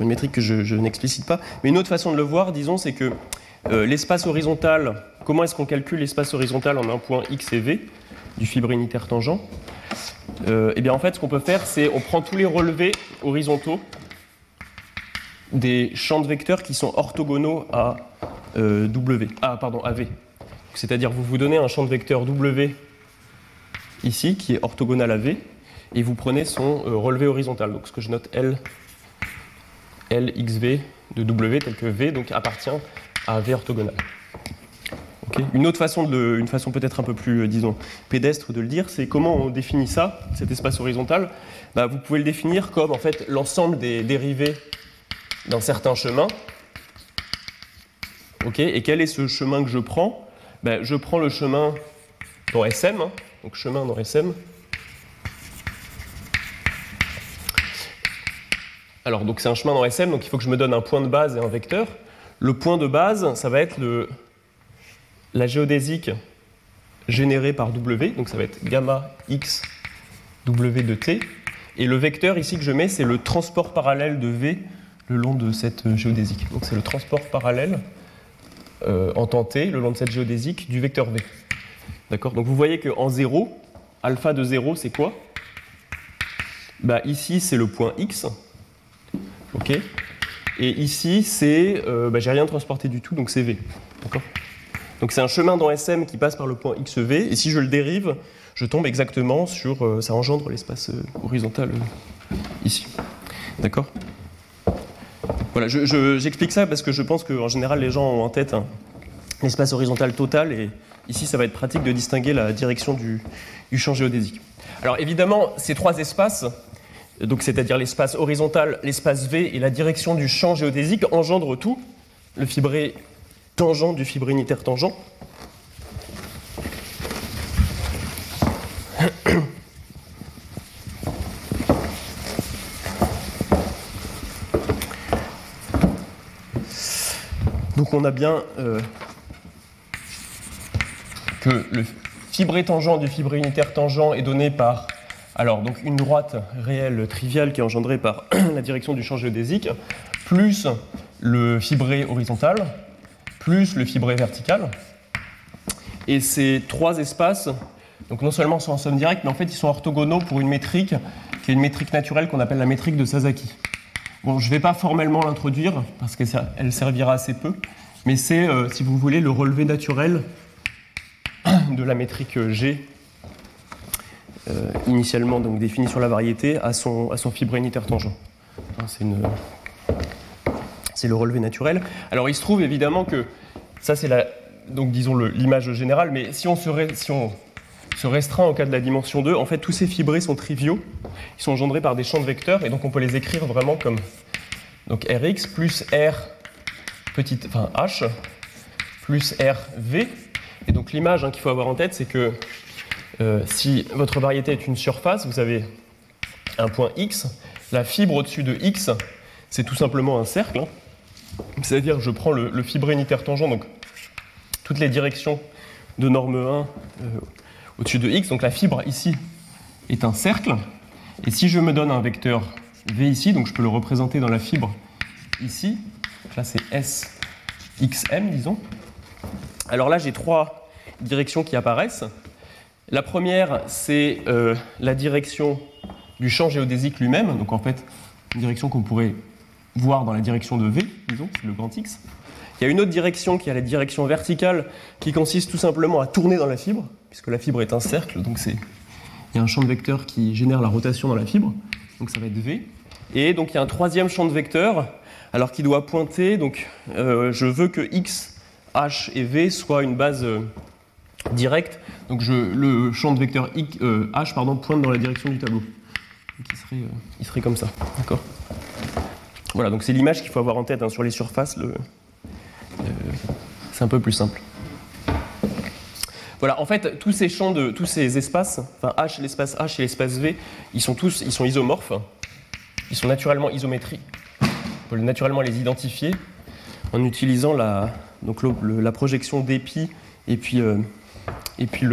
métrique que je, n'explicite pas, mais une autre façon de le voir, disons, c'est que euh, l'espace horizontal, comment est-ce qu'on calcule l'espace horizontal en un point X et V du fibré unitaire tangent? Euh, et bien en fait, ce qu'on peut faire, c'est on prend tous les relevés horizontaux des champs de vecteurs qui sont orthogonaux à euh, W, ah, pardon, à V. C'est-à-dire vous vous donnez un champ de vecteurs W ici qui est orthogonal à V et vous prenez son euh, relevé horizontal. Donc ce que je note L, L XV de W tel que V donc appartient à V orthogonal. Une autre façon, de, une façon peut-être un peu plus, euh, disons, pédestre de le dire, c'est comment on définit ça, cet espace horizontal. Bah, vous pouvez le définir comme en fait l'ensemble des dérivés d'un certain chemin. Ok, et quel est ce chemin que je prends? Ben, Je prends le chemin dans SM, hein. donc chemin dans SM. Alors, donc c'est un chemin dans SM, donc il faut que je me donne un point de base et un vecteur. Le point de base, ça va être la géodésique générée par W, donc ça va être gamma x W de t. Et le vecteur ici que je mets, c'est le transport parallèle de V le long de cette géodésique. Donc c'est le transport parallèle euh, en temps t, le long de cette géodésique, du vecteur V. D'accord? Donc vous voyez qu'en 0, alpha de 0, c'est quoi? Bah, Ici, c'est le point x. OK? Et ici, c'est. Euh, bah, j'ai rien transporté du tout, donc c'est V. D'accord? Donc c'est un chemin dans SM qui passe par le point XV, et si je le dérive, je tombe exactement sur. Euh, ça engendre l'espace horizontal ici. D'accord? Voilà, j'explique ça parce que je pense qu'en général, les gens ont en tête un espace horizontal total, et ici, ça va être pratique de distinguer la direction du, champ géodésique. Alors évidemment, ces trois espaces, donc c'est-à-dire l'espace horizontal, l'espace V et la direction du champ géodésique, engendrent tout, le fibré tangent du fibré unitaire tangent. Donc on a bien euh, que le fibré tangent du fibré unitaire tangent est donné par alors, donc une droite réelle triviale qui est engendrée par la direction du champ géodésique, plus le fibré horizontal, plus le fibré vertical. Et ces trois espaces, donc non seulement sont en somme directe, mais en fait ils sont orthogonaux pour une métrique qui est une métrique naturelle qu'on appelle la métrique de Sasaki. Bon, je ne vais pas formellement l'introduire parce qu'elle servira assez peu, mais c'est, euh, si vous voulez, le relevé naturel de la métrique G, euh, initialement donc définie sur la variété, à son, à son tangent. c'est, c'est le relevé naturel. Alors il se trouve évidemment que ça c'est la, donc disons l'image générale, mais si on, se si on se restreint au cas de la dimension 2, en fait, tous ces fibrés sont triviaux. Ils sont engendrés par des champs de vecteurs, et donc on peut les écrire vraiment comme donc Rx plus R petite, enfin H plus RV. Et donc l'image hein, qu'il faut avoir en tête, c'est que euh, si votre variété est une surface, vous avez un point X. La fibre au-dessus de X, c'est tout simplement un cercle. Hein. C'est-à-dire je prends le, fibré unitaire tangent, donc toutes les directions de norme 1 au-dessus de x. Donc la fibre ici est un cercle. Et si je me donne un vecteur v ici, donc je peux le représenter dans la fibre ici, là c'est SXM, disons. Alors là j'ai trois directions qui apparaissent. La première, c'est euh, la direction du champ géodésique lui-même, donc en fait une direction qu'on pourrait voir dans la direction de V, disons, c'est le grand X. Il y a une autre direction qui est la direction verticale, qui consiste tout simplement à tourner dans la fibre, puisque la fibre est un cercle, donc c'est il y a un champ de vecteur qui génère la rotation dans la fibre, donc ça va être V. Et donc il y a un troisième champ de vecteur, alors qui doit pointer, donc euh, je veux que X, H et V soient une base euh, directe, donc le champ de vecteur X, euh, H pardon, pointe dans la direction du tableau. Il serait, comme ça, d'accord? Voilà, donc c'est l'image qu'il faut avoir en tête hein, sur les surfaces. C'est un peu plus simple. Voilà, en fait, tous ces champs de tous ces espaces, enfin H, l'espace H et l'espace V, ils sont tous ils sont isomorphes, ils sont naturellement isométriques. On peut naturellement les identifier en utilisant la, donc la projection d'épi et puis, euh, puis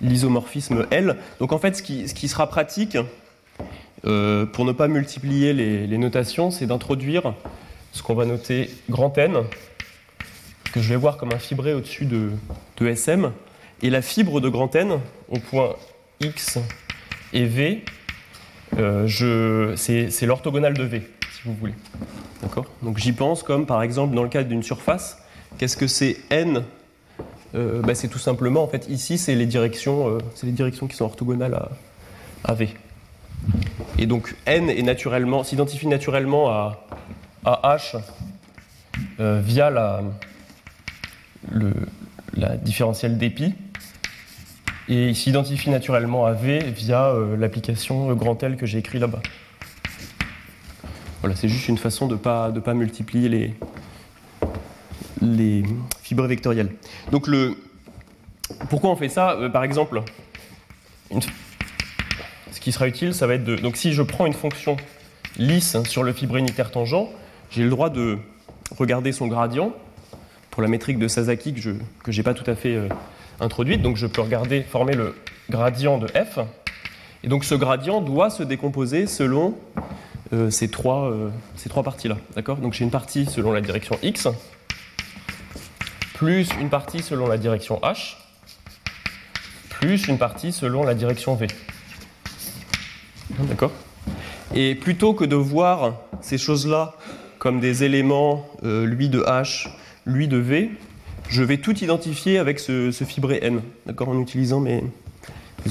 l'isomorphisme L. Donc en fait, ce qui, ce qui sera pratique, euh, pour ne pas multiplier les, les notations, c'est d'introduire ce qu'on va noter grand N, que je vais voir comme un fibré au-dessus de, SM, Et la fibre de grand N au point X et V, euh, c'est l'orthogonale de V, si vous voulez. D'accord? Donc j'y pense comme par exemple dans le cadre d'une surface, qu'est-ce que c'est N? Euh, bah, C'est tout simplement, en fait, ici, c'est les, directions, euh, les directions qui sont orthogonales à, V. Et donc N est naturellement, s'identifie naturellement à, à H via la, la différentielle d'épi et il s'identifie naturellement à V via euh, l'application euh, grand L que j'ai écrit là-bas. Voilà, c'est juste une façon de ne pas, de pas multiplier les, les fibres vectorielles. Donc le, pourquoi on fait ça? Euh, Par exemple, ce qui sera utile, ça va être de... Donc si je prends une fonction lisse sur le fibre unitaire tangent, j'ai le droit de regarder son gradient pour la métrique de Sasaki que je n'ai pas tout à fait introduite. Donc je peux regarder, former le gradient de f. Et donc ce gradient doit se décomposer selon euh, ces trois, euh, trois parties-là. D'accord? Donc j'ai une partie selon la direction x, plus une partie selon la direction h, plus une partie selon la direction v. D'accord? Et plutôt que de voir ces choses-là comme des éléments, euh, lui de h, lui de v, je vais tout identifier avec ce, fibré n, d'accord, en utilisant mes,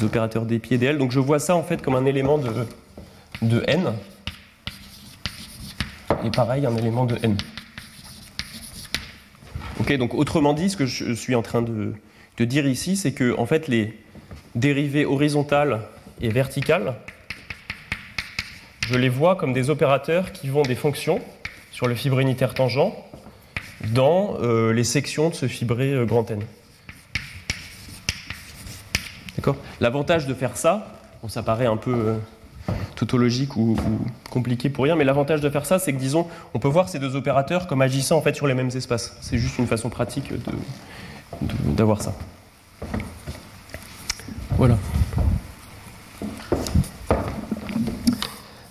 opérateurs d'épi et dl. Donc je vois ça en fait comme un élément de, n, et pareil un élément de n. Ok, donc autrement dit, ce que je suis en train de, de dire ici, c'est que en fait les dérivées horizontales et verticales, je les vois comme des opérateurs qui vont des fonctions sur le fibre unitaire tangent dans euh, les sections de ce fibré euh, grand N. D'accord? L'avantage de faire ça, bon, ça paraît un peu euh, tautologique ou, compliqué pour rien, mais l'avantage de faire ça, c'est que disons, on peut voir ces deux opérateurs comme agissant en fait sur les mêmes espaces. C'est juste une façon pratique de- de- d'avoir ça. Voilà.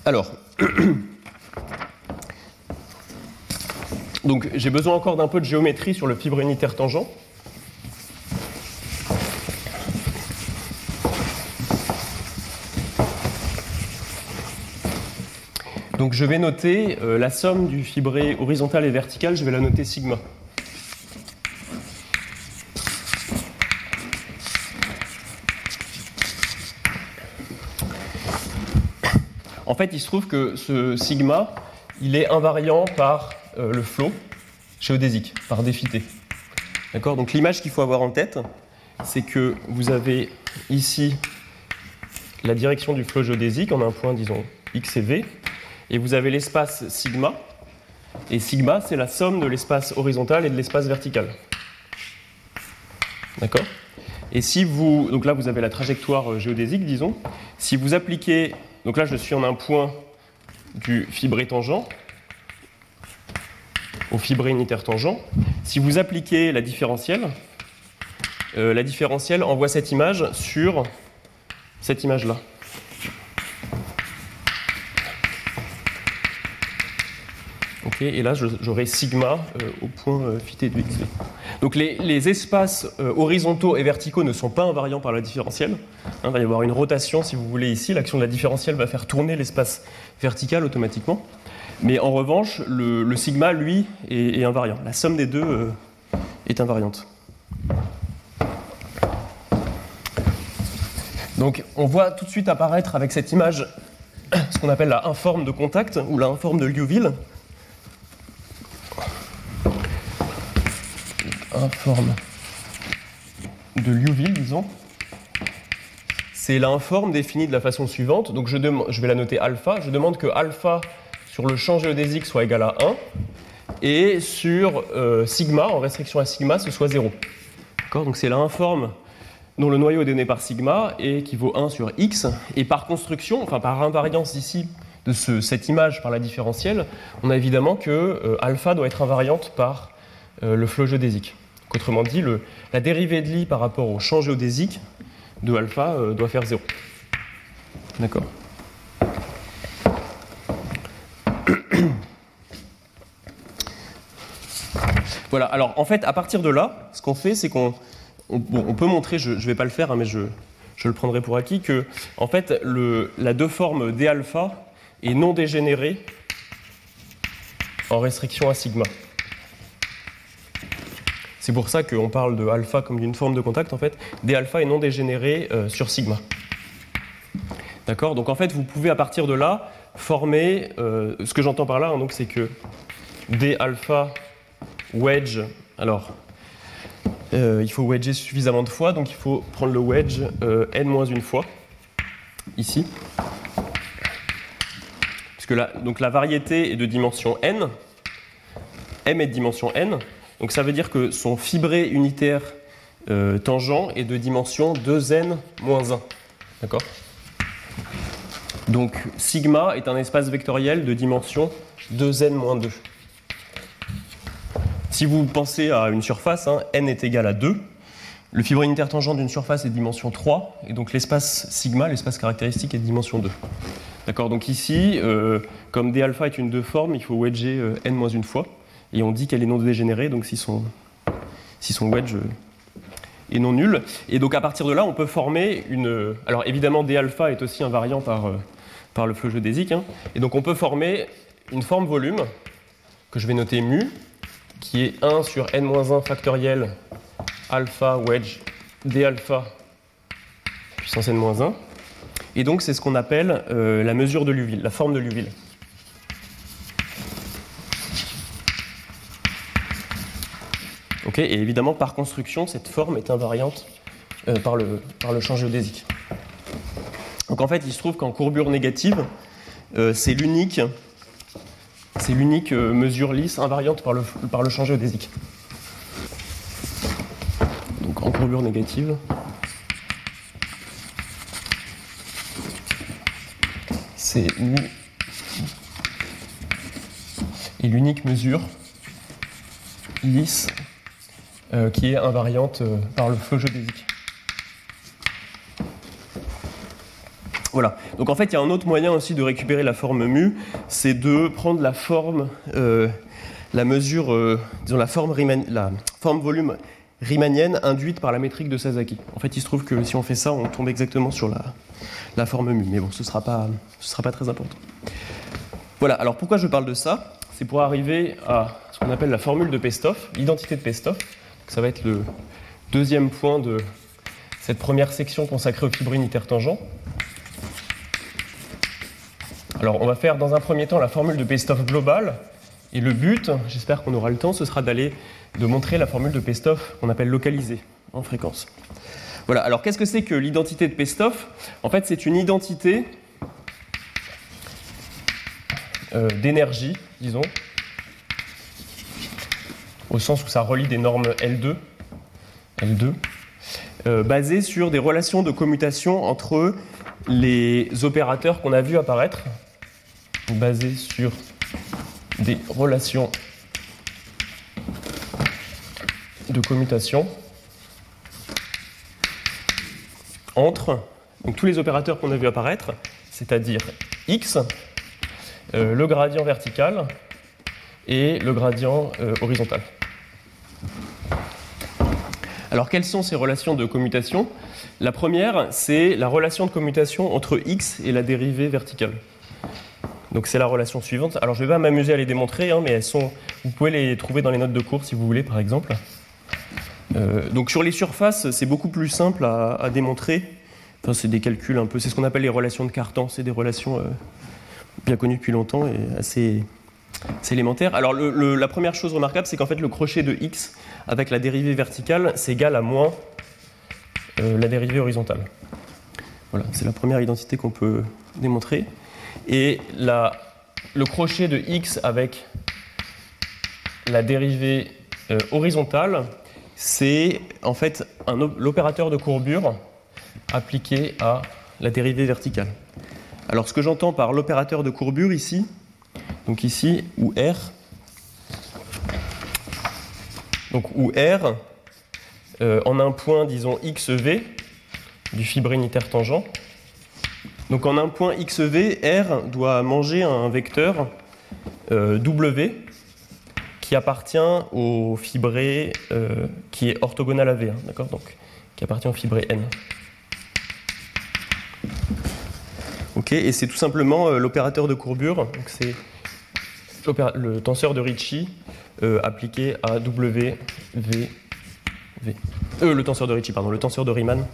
Alors, donc j'ai besoin encore d'un peu de géométrie sur le fibre unitaire tangent. Donc je vais noter euh, la somme du fibré horizontal et vertical, je vais la noter sigma. En fait, il se trouve que ce sigma, il est invariant par euh, le flot géodésique, par défité. D'accord? Donc l'image qu'il faut avoir en tête, c'est que vous avez ici la direction du flot géodésique, a un point, disons, x et v, et vous avez l'espace sigma, et sigma, c'est la somme de l'espace horizontal et de l'espace vertical. D'accord? Et si vous. Donc là, vous avez la trajectoire euh, géodésique, disons. Si vous appliquez. Donc là, je suis en un point du fibré tangent au fibré unitaire tangent. Si vous appliquez la différentielle, euh, la différentielle envoie cette image sur cette image-là. Ok, et là j'aurai sigma euh, au point euh, de xv. Donc les, les espaces euh, horizontaux et verticaux ne sont pas invariants par la différentielle. Hein, il va y avoir une rotation si vous voulez ici. L'action de la différentielle va faire tourner l'espace vertical automatiquement. Mais en revanche, le, sigma, lui, est, invariant. La somme des deux euh, est invariante. Donc on voit tout de suite apparaître avec cette image ce qu'on appelle la informe de contact ou la informe de Liouville. Informe de Liouville, disons. C'est l'informe définie de la façon suivante. Donc je vais la noter alpha. Je demande que alpha sur le champ géodésique soit égal à 1 et sur euh, sigma, en restriction à sigma, ce soit 0. D'accord? Donc c'est l'informe dont le noyau est donné par sigma et qui vaut 1 sur x. Et par construction, enfin par invariance ici de ce- cette image par la différentielle, on a évidemment que euh, alpha doit être invariante par euh, le flot géodésique. Autrement dit, la dérivée de Lie par rapport au champ géodésique de alpha doit faire 0. D'accord? Voilà, alors en fait, à partir de là, ce qu'on fait, c'est qu'on on, peut montrer, je ne vais pas le faire, hein, mais je, le prendrai pour acquis, que en fait, la deux formes d alpha est non dégénérée en restriction à sigma. C'est pour ça qu'on parle de alpha comme d'une forme de contact. En fait, d alpha est non dégénéré euh, sur sigma. D'accord? Donc en fait, vous pouvez à partir de là former. Euh, ce que j'entends par là, hein, c'est que d alpha wedge. Alors, euh, il faut wedger suffisamment de fois, donc il faut prendre le wedge n-1 fois, ici. Puisque la, donc la variété est de dimension n, m est de dimension n, donc ça veut dire que son fibré unitaire euh, tangent est de dimension 2n 1. D'accord? Donc sigma est un espace vectoriel de dimension 2n 2. Si vous pensez à une surface, hein, n est égal à 2. Le fibré unitaire tangent d'une surface est de dimension 3, et donc l'espace sigma, l'espace caractéristique, est de dimension 2. D'accord Donc ici, euh, comme d alpha est une deux formes, il faut wedger euh, n moins une fois et on dit qu'elle est non dégénérée, donc si son, si son wedge est non nul. Et donc à partir de là, on peut former une. Alors évidemment, d alpha est aussi invariant par, euh, par le flot géodésique, hein. et donc on peut former une forme volume que je vais noter mu, qui est 1 sur n-1 factoriel alpha wedge d alpha puissance n-1. Et donc c'est ce qu'on appelle euh, la mesure de Liouville, la forme de Liouville. et évidemment, par construction, cette forme est invariante euh, par, le, par le champ géodésique. Donc en fait, il se trouve qu'en courbure négative, euh, c'est l'unique c'est l'unique euh, mesure lisse invariante par le, par le champ géodésique. Donc en courbure négative, c'est l'unique mesure lisse euh, qui est invariante euh, par le flot géodésique. Voilà. Donc en fait, il y a un autre moyen aussi de récupérer la forme mu, c'est de prendre la forme, euh, la mesure, disons la forme, volume riemannienne induite par la métrique de Sasaki. En fait, il se trouve que si on fait ça, on tombe exactement sur la, forme mu. Mais bon, ce ne sera, pas, sera pas très important. Voilà. Alors pourquoi je parle de ça? C'est pour arriver à ce qu'on appelle la formule de Pestov, l'identité de Pestov. Ça va être le deuxième point de cette première section consacrée aux fibres unitaires tangents. Alors, on va faire dans un premier temps la formule de Pestov globale. Et le but, j'espère qu'on aura le temps, ce sera d'aller de montrer la formule de Pestov qu'on appelle localisée en fréquence. Voilà, alors qu'est-ce que c'est que l'identité de Pestov En fait, c'est une identité euh, d'énergie, disons, au sens où ça relie des normes L2, L2 euh, basées sur des relations de commutation entre les opérateurs qu'on a vus apparaître, basées sur des relations de commutation entre donc, tous les opérateurs qu'on a vus apparaître, c'est-à-dire x, euh, le gradient vertical et le gradient euh, horizontal. Alors quelles sont ces relations de commutation? La première, c'est la relation de commutation entre x et la dérivée verticale. Donc c'est la relation suivante. Alors je ne vais pas m'amuser à les démontrer, hein, mais elles sont, vous pouvez les trouver dans les notes de cours si vous voulez, par exemple. Euh, donc sur les surfaces, c'est beaucoup plus simple à, démontrer. Enfin, c'est des calculs un peu, c'est ce qu'on appelle les relations de Cartan. C'est des relations euh, bien connues depuis longtemps et assez, c'est élémentaire. Alors la première chose remarquable, c'est qu'en fait le crochet de x avec la dérivée verticale, c'est égal à moins euh, la dérivée horizontale. Voilà, c'est la première identité qu'on peut démontrer. Et le crochet de x avec la dérivée euh, horizontale, c'est en fait l'opérateur de courbure appliqué à la dérivée verticale. Alors ce que j'entends par l'opérateur de courbure ici, donc ici, où R, donc où R, euh, en un point, disons, XV, du fibre unitaire tangent, donc en un point XV, R doit manger un vecteur euh, W, qui appartient au fibré euh, qui est orthogonal à V1, d'accord Donc, qui appartient au fibré N. Ok, et c'est tout simplement euh, l'opérateur de courbure, c'est le tenseur de Ricci euh, appliqué à W. Euh, le tenseur de Ricci, pardon, le tenseur de Riemann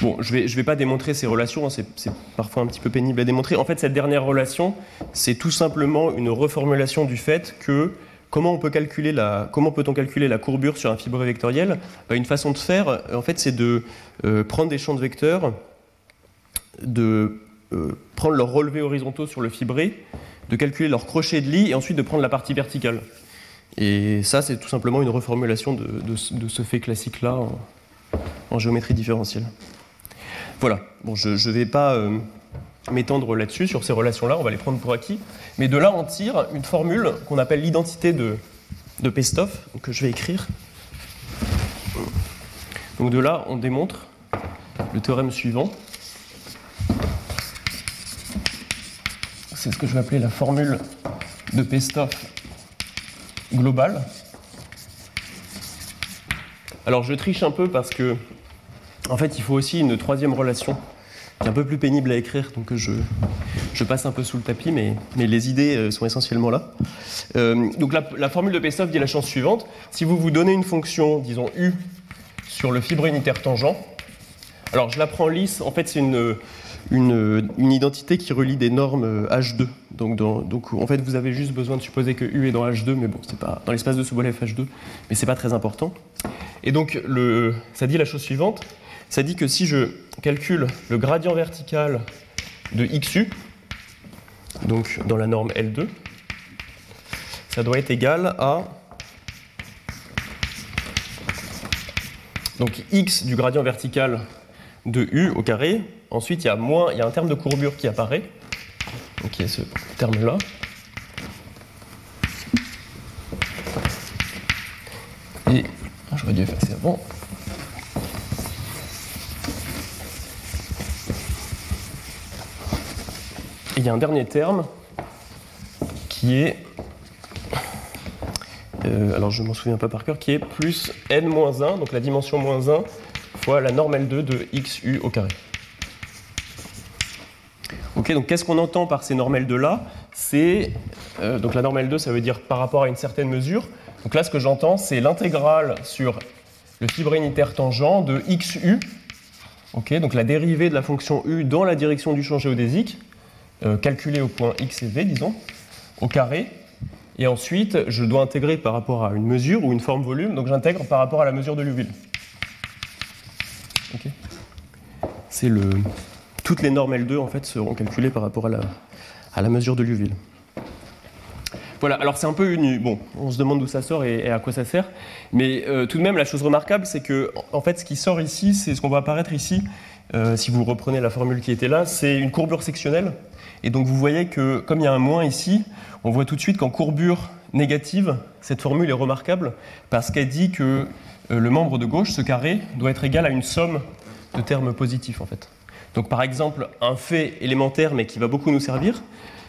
Bon, je ne vais pas démontrer ces relations, hein, c'est parfois un petit peu pénible à démontrer. En fait, cette dernière relation, c'est tout simplement une reformulation du fait que comment on peut calculer la, comment peut-on calculer la courbure sur un fibré vectoriel? Bah, Une façon de faire, en fait, c'est de euh, prendre des champs de vecteurs, de euh, prendre leurs relevés horizontaux sur le fibré, de calculer leur crochet de lit et ensuite de prendre la partie verticale. Et ça, c'est tout simplement une reformulation de, ce fait classique-là en, en géométrie différentielle. Voilà, bon, je ne vais pas euh, m'étendre là-dessus, sur ces relations-là, on va les prendre pour acquis. Mais de là, on tire une formule qu'on appelle l'identité de, de Pestov, que je vais écrire. Donc de là, on démontre le théorème suivant. C'est ce que je vais appeler la formule de Pestov globale. Alors je triche un peu parce que en fait, il faut aussi une troisième relation qui est un peu plus pénible à écrire, donc je, je passe un peu sous le tapis, mais, mais les idées euh, sont essentiellement là. Euh, donc la, formule de Pestov dit la chose suivante. Si vous vous donnez une fonction, disons U, sur le fibre unitaire tangent, alors je la prends lisse, en fait c'est une, une, identité qui relie des normes H2. Donc, donc, en fait vous avez juste besoin de supposer que U est dans H2, mais bon, c'est pas dans l'espace de Sobolev H2, mais c'est pas très important. Et donc le, ça dit la chose suivante ça dit que si je calcule le gradient vertical de xu, donc dans la norme L2, ça doit être égal à donc x du gradient vertical de u au carré. Ensuite, il y a moins, il y a un terme de courbure qui apparaît, donc il y a ce terme-là. Et j'aurais dû effacer avant. Il y a un dernier terme qui est, euh, alors je m'en souviens pas par cœur, qui est plus n-1, donc la dimension moins 1 fois la norme L2 de xu au carré. Ok, donc qu'est-ce qu'on entend par ces normes L2 là C'est euh, donc la norme L2, ça veut dire par rapport à une certaine mesure. Donc là, ce que j'entends, c'est l'intégrale sur le fibre unitaire tangent de xu. Ok, donc la dérivée de la fonction u dans la direction du champ géodésique euh, calculé au point x et v, disons, au carré. Et ensuite, je dois intégrer par rapport à une mesure ou une forme volume, donc j'intègre par rapport à la mesure de l'uvule. C'est le... Toutes les normes L2 en fait seront calculées par rapport à la, à la mesure de l'uvule. Voilà, alors c'est un peu une. Bon, on se demande d'où ça sort et, à quoi ça sert. Mais euh, tout de même, la chose remarquable, c'est que, en fait, ce qui sort ici, c'est ce qu'on va apparaître ici, euh, si vous reprenez la formule qui était là, c'est une courbure sectionnelle et donc vous voyez que comme il y a un moins ici, on voit tout de suite qu'en courbure négative, cette formule est remarquable parce qu'elle dit que euh, le membre de gauche, ce carré, doit être égal à une somme de termes positifs en fait. Donc par exemple, un fait élémentaire mais qui va beaucoup nous servir,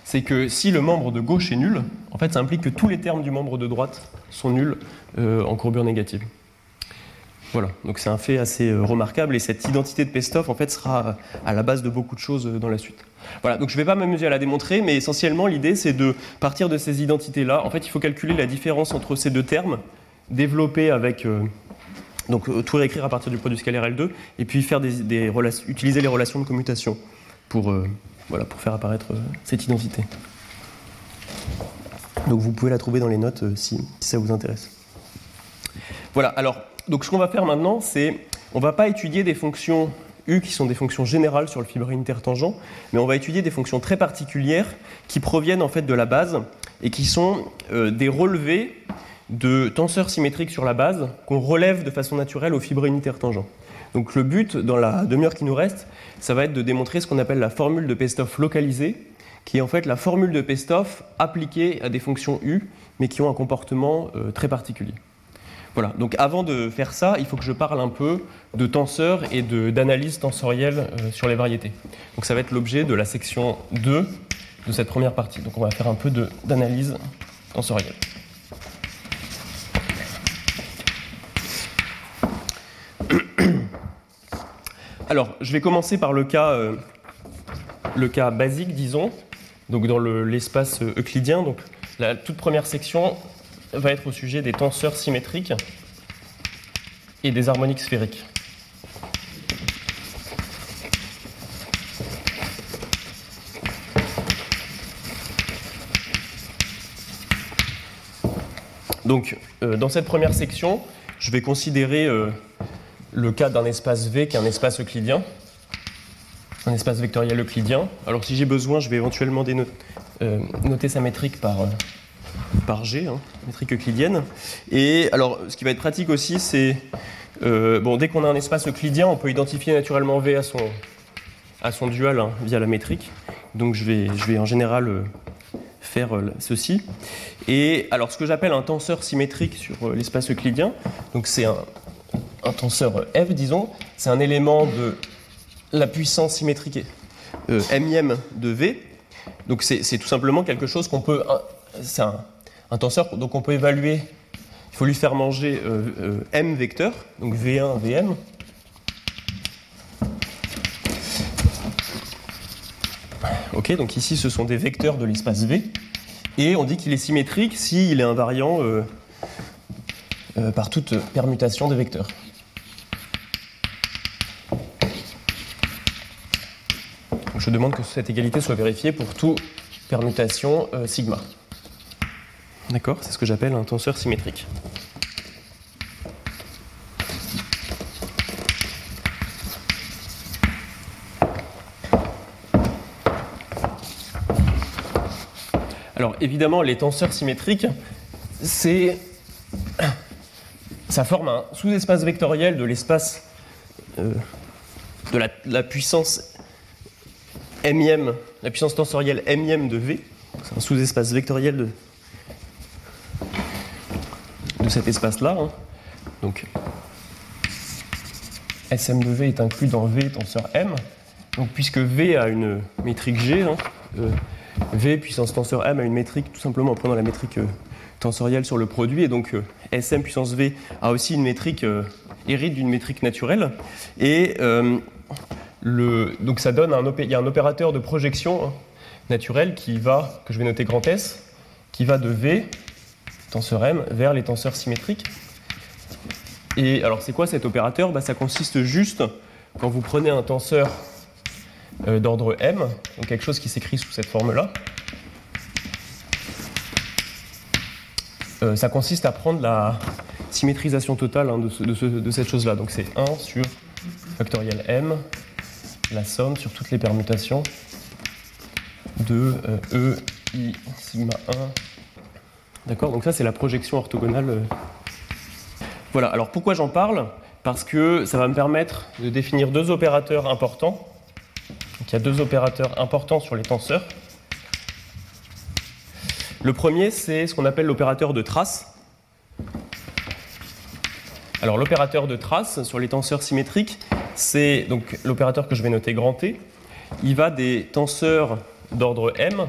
c'est que si le membre de gauche est nul, en fait ça implique que tous les termes du membre de droite sont nuls euh, en courbure négative. Voilà, donc c'est un fait assez euh, remarquable et cette identité de Pestov en fait sera à la base de beaucoup de choses dans la suite. Voilà, donc je ne vais pas m'amuser à la démontrer, mais essentiellement l'idée c'est de partir de ces identités-là. En fait, il faut calculer la différence entre ces deux termes, développer avec. Euh, donc euh, tout réécrire à partir du produit scalaire L2, et puis faire des, utiliser les relations de commutation pour, euh, voilà, pour faire apparaître cette identité. Donc vous pouvez la trouver dans les notes si ça vous intéresse. Voilà, alors, donc ce qu'on va faire maintenant, c'est on ne va pas étudier des fonctions U qui sont des fonctions générales sur le fibre intertangent, mais on va étudier des fonctions très particulières qui proviennent en fait de la base et qui sont euh, des relevés de tenseurs symétriques sur la base qu'on relève de façon naturelle au fibre unitaire tangent. Donc le but dans la demi-heure qui nous reste, ça va être de démontrer ce qu'on appelle la formule de Pestov localisée, qui est en fait la formule de Pestov appliquée à des fonctions U, mais qui ont un comportement euh, très particulier. Voilà, donc avant de faire ça, il faut que je parle un peu de tenseurs et d'analyse tensorielle euh, sur les variétés. Donc ça va être l'objet de la section 2 de cette première partie. Donc on va faire un peu d'analyse tensorielle. Alors, je vais commencer par le cas, euh, le cas basique, disons, donc dans l'espace euclidien. Donc, la toute première section va être au sujet des tenseurs symétriques et des harmoniques sphériques. Donc, euh, dans cette première section, je vais considérer euh, le cas d'un espace V qui est un espace euclidien, un espace vectoriel euclidien. Alors, si j'ai besoin, je vais éventuellement euh, noter sa métrique par, par G, hein, métrique euclidienne. Et alors, ce qui va être pratique aussi, c'est bon, dès qu'on a un espace euclidien, on peut identifier naturellement V à son, à son dual hein, via la métrique. Donc, je vais, je vais en général faire euh, ceci. Et alors, ce que j'appelle un tenseur symétrique sur euh, l'espace euclidien, donc c'est un, tenseur F, disons, c'est un élément de la puissance symétrique euh, m de V. Donc c'est tout simplement quelque chose qu'on peut. C'est un, tenseur donc on peut évaluer. Il faut lui faire manger m vecteurs, donc V1, Vm. Ok, donc ici ce sont des vecteurs de l'espace V. Et on dit qu'il est symétrique s'il est invariant euh, euh, par toute permutation des vecteurs. je demande que cette égalité soit vérifiée pour toute permutation euh, sigma. D'accord C'est ce que j'appelle un tenseur symétrique. Alors évidemment, les tenseurs symétriques, c'est ça forme un sous-espace vectoriel de l'espace euh, de la, puissance m la puissance tensorielle m de V. C'est un sous-espace vectoriel de, de cet espace-là. Hein. Donc Sm de V est inclus dans V tenseur M. Donc puisque V a une métrique G, hein, euh, V puissance tenseur M a une métrique tout simplement en prenant la métrique euh, tensorielle sur le produit. Et donc euh, Sm puissance V a aussi une métrique, hérite d'une métrique naturelle. Et le, donc ça donne un, il y a un opérateur de projection hein, naturel qui va, que je vais noter grand S, qui va de V, tenseur M, vers les tenseurs symétriques. Et alors c'est quoi cet opérateur? Bah, Ça consiste juste, quand vous prenez un tenseur euh, d'ordre M, donc quelque chose qui s'écrit sous cette forme-là. Euh, ça consiste à prendre la symétrisation totale hein, de, cette chose-là. Donc c'est 1 sur factoriel M, la somme sur toutes les permutations de euh, E, I, sigma 1. D'accord Donc ça c'est la projection orthogonale. Voilà, alors pourquoi j'en parle? Parce que ça va me permettre de définir deux opérateurs importants il y a deux opérateurs importants sur les tenseurs. Le premier, c'est ce qu'on appelle l'opérateur de trace. Alors l'opérateur de trace sur les tenseurs symétriques, c'est donc l'opérateur que je vais noter grand T. Il va des tenseurs d'ordre m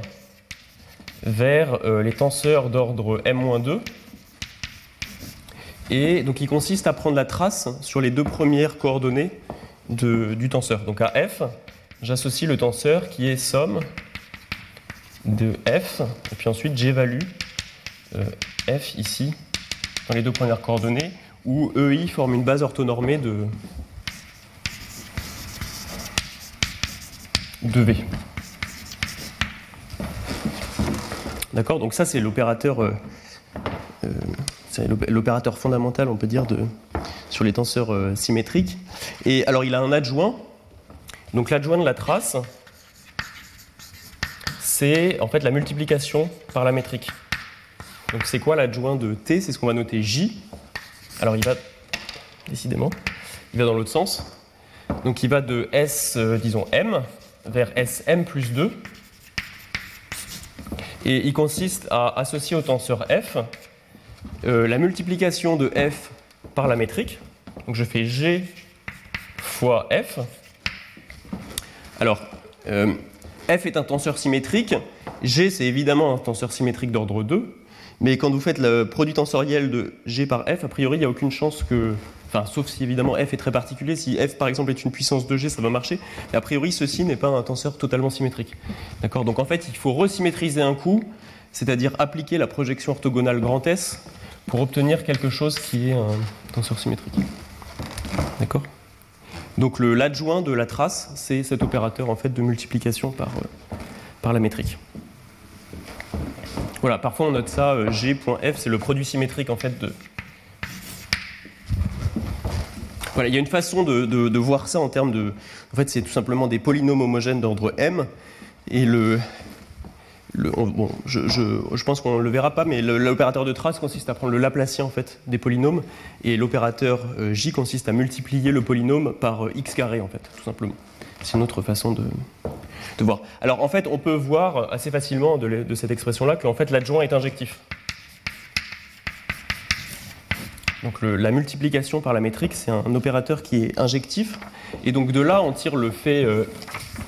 vers euh, les tenseurs d'ordre m-2. Et donc il consiste à prendre la trace sur les deux premières coordonnées du tenseur. Donc à f, j'associe le tenseur qui est somme de f, et puis ensuite j'évalue euh, f ici, dans les deux premières coordonnées, où EI forme une base orthonormée de, de V. D'accord Donc ça c'est l'opérateur euh, euh, l'opérateur fondamental, on peut dire, sur les tenseurs symétriques. Et alors il a un adjoint donc l'adjoint de la trace, c'est en fait la multiplication par la métrique. Donc c'est quoi l'adjoint de t? C'est ce qu'on va noter j. Alors il va, décidément, il va dans l'autre sens. Donc il va de s, euh, disons m, vers sm plus 2. Et il consiste à associer au tenseur f euh, la multiplication de f par la métrique. Donc je fais g fois f. Alors, euh, f est un tenseur symétrique. G, c'est évidemment un tenseur symétrique d'ordre 2. Mais quand vous faites le produit tensoriel de g par f, a priori, il n'y a aucune chance que. Enfin, sauf si évidemment f est très particulier. Si f, par exemple, est une puissance de g, ça va marcher. Mais a priori, ceci n'est pas un tenseur totalement symétrique. D'accord? Donc en fait, il faut resymétriser un coup, c'est-à-dire appliquer la projection orthogonale grand S pour obtenir quelque chose qui est un tenseur symétrique. D'accord? Donc l'adjoint de la trace, c'est cet opérateur en fait de multiplication par, euh, par la métrique. Voilà, parfois on note ça, euh, g.f, c'est le produit symétrique en fait de. Voilà, il y a une façon de, voir ça en termes de. En fait, c'est tout simplement des polynômes homogènes d'ordre m. Et le, le, bon, je, je, je, pense qu'on ne le verra pas, mais l'opérateur de trace consiste à prendre le Laplacien en fait, des polynômes, et l'opérateur euh, J consiste à multiplier le polynôme par euh, x carré, en fait, tout simplement. C'est une autre façon de, de, voir. Alors, en fait, on peut voir assez facilement de, de cette expression-là qu'en fait, l'adjoint est injectif. Donc, la multiplication par la métrique, c'est un, opérateur qui est injectif, et donc de là, on tire le fait euh,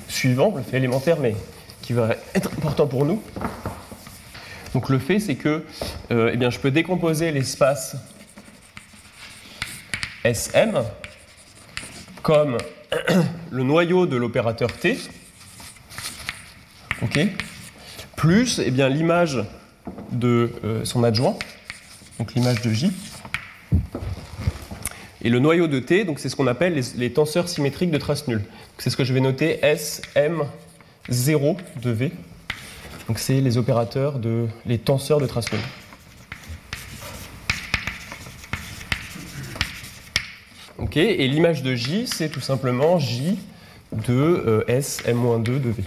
suivant, le fait élémentaire, mais qui va être important pour nous. Donc le fait, c'est que euh, eh bien, je peux décomposer l'espace SM comme le noyau de l'opérateur T, plus eh l'image de euh, son adjoint, donc l'image de J. Et le noyau de T, c'est ce qu'on appelle les, tenseurs symétriques de trace nulle. C'est ce que je vais noter SM 0 de V. Donc c'est les opérateurs de les tenseurs de trace nulle. Ok, et l'image de J, c'est tout simplement J de euh, S M-2 de V.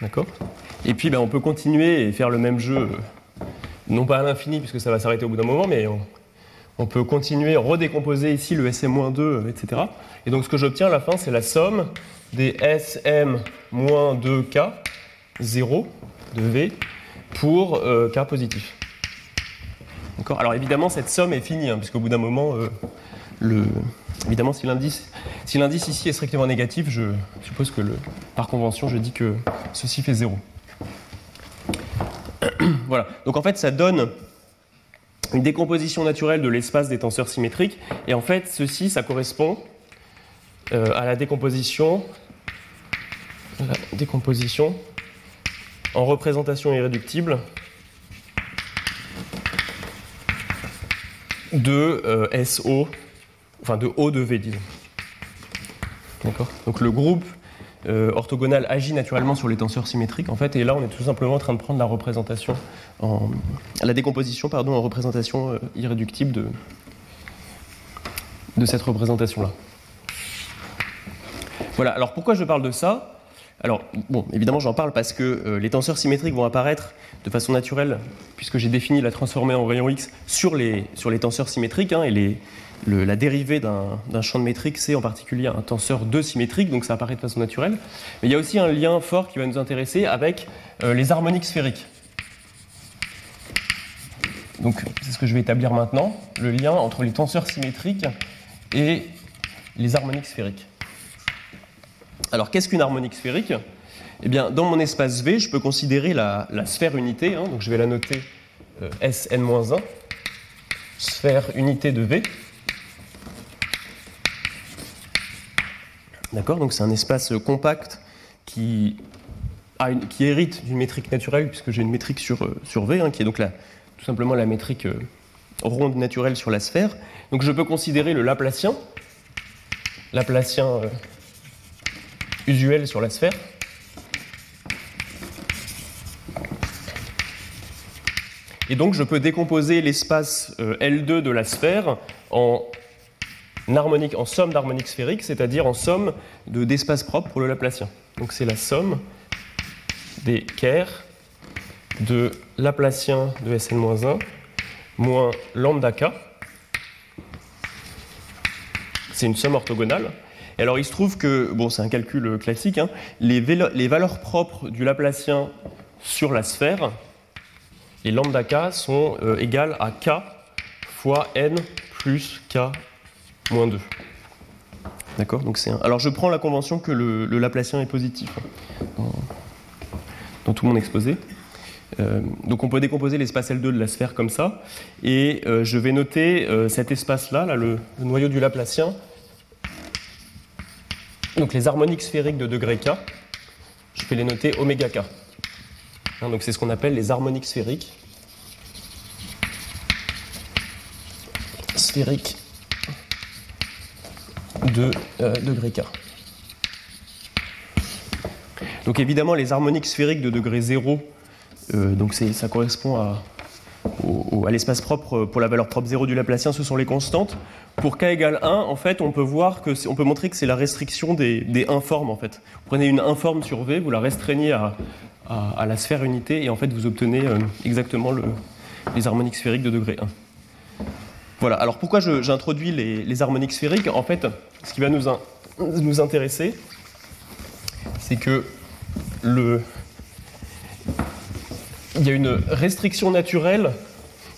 D'accord? Et puis ben, on peut continuer et faire le même jeu, euh, non pas à l'infini, puisque ça va s'arrêter au bout d'un moment, mais on, peut continuer, redécomposer ici le SM-2, etc. Et donc ce que j'obtiens à la fin, c'est la somme des SM-2K 0 de V pour euh, K positif. Alors évidemment, cette somme est finie, hein, puisqu'au bout d'un moment, euh, évidemment, si l'indice ici est strictement négatif, je suppose que par convention, je dis que ceci fait 0. voilà. Donc en fait, ça donne une décomposition naturelle de l'espace des tenseurs symétriques. Et en fait, ceci, ça correspond euh, à la décomposition, en représentation irréductible de euh, SO, enfin de O de V. D'accord? Donc le groupe euh, orthogonal agit naturellement sur les tenseurs symétriques, en fait, et là on est tout simplement en train de prendre la représentation, en, la décomposition, pardon, en représentation euh, irréductible de, de cette représentation-là. Voilà, alors pourquoi je parle de ça? Alors, bon, évidemment, j'en parle parce que euh, les tenseurs symétriques vont apparaître de façon naturelle, puisque j'ai défini la transformée en rayon X sur les, sur les tenseurs symétriques, hein, et les, la dérivée d'un champ de métrique, c'est en particulier un tenseur 2 symétrique, donc ça apparaît de façon naturelle. Mais il y a aussi un lien fort qui va nous intéresser avec euh, les harmoniques sphériques. Donc, c'est ce que je vais établir maintenant, le lien entre les tenseurs symétriques et les harmoniques sphériques. Alors, qu'est-ce qu'une harmonique sphérique? Eh bien, dans mon espace V, je peux considérer la, la sphère unité, hein, donc je vais la noter euh, Sn-1, sphère unité de V. D'accord Donc, c'est un espace compact qui, hérite d'une métrique naturelle, puisque j'ai une métrique sur, euh, sur V, hein, qui est donc la, tout simplement la métrique euh, ronde naturelle sur la sphère. Donc, je peux considérer le Laplacien. Laplacien. Euh, usuel sur la sphère. Et donc je peux décomposer l'espace euh, L2 de la sphère en harmonique, en somme d'harmoniques sphériques, c'est-à-dire en somme d'espaces de, propres pour le Laplacien. Donc c'est la somme des kers de Laplacien de Sn-1 moins lambda k. C'est une somme orthogonale. Et alors il se trouve que, bon c'est un calcul classique, hein, les, les, valeurs propres du Laplacien sur la sphère les lambda k sont euh, égales à k fois n plus k moins 2. D'accord Donc c'est un... Alors je prends la convention que le, Laplacien est positif hein, dans, tout mon exposé. Euh, donc on peut décomposer l'espace L2 de la sphère comme ça. Et euh, je vais noter euh, cet espace-là, là, le, le, noyau du Laplacien. Donc les harmoniques sphériques de degré k, je vais les noter oméga k. Hein, donc c'est ce qu'on appelle les harmoniques sphériques. Sphériques de euh, degré K. Donc évidemment, les harmoniques sphériques de degré 0, euh, donc ça correspond à, l'espace propre pour la valeur propre 0 du Laplacien, ce sont les constantes. Pour k égale 1, en fait, on peut, voir que on peut montrer que c'est la restriction des, informes. En fait. Vous prenez une informe sur V, vous la restreignez à, la sphère unité, et en fait, vous obtenez euh, exactement le, les harmoniques sphériques de degré 1. Voilà, alors pourquoi j'introduis les, harmoniques sphériques? En fait, ce qui va nous, in, nous intéresser, c'est que le, il y a une restriction naturelle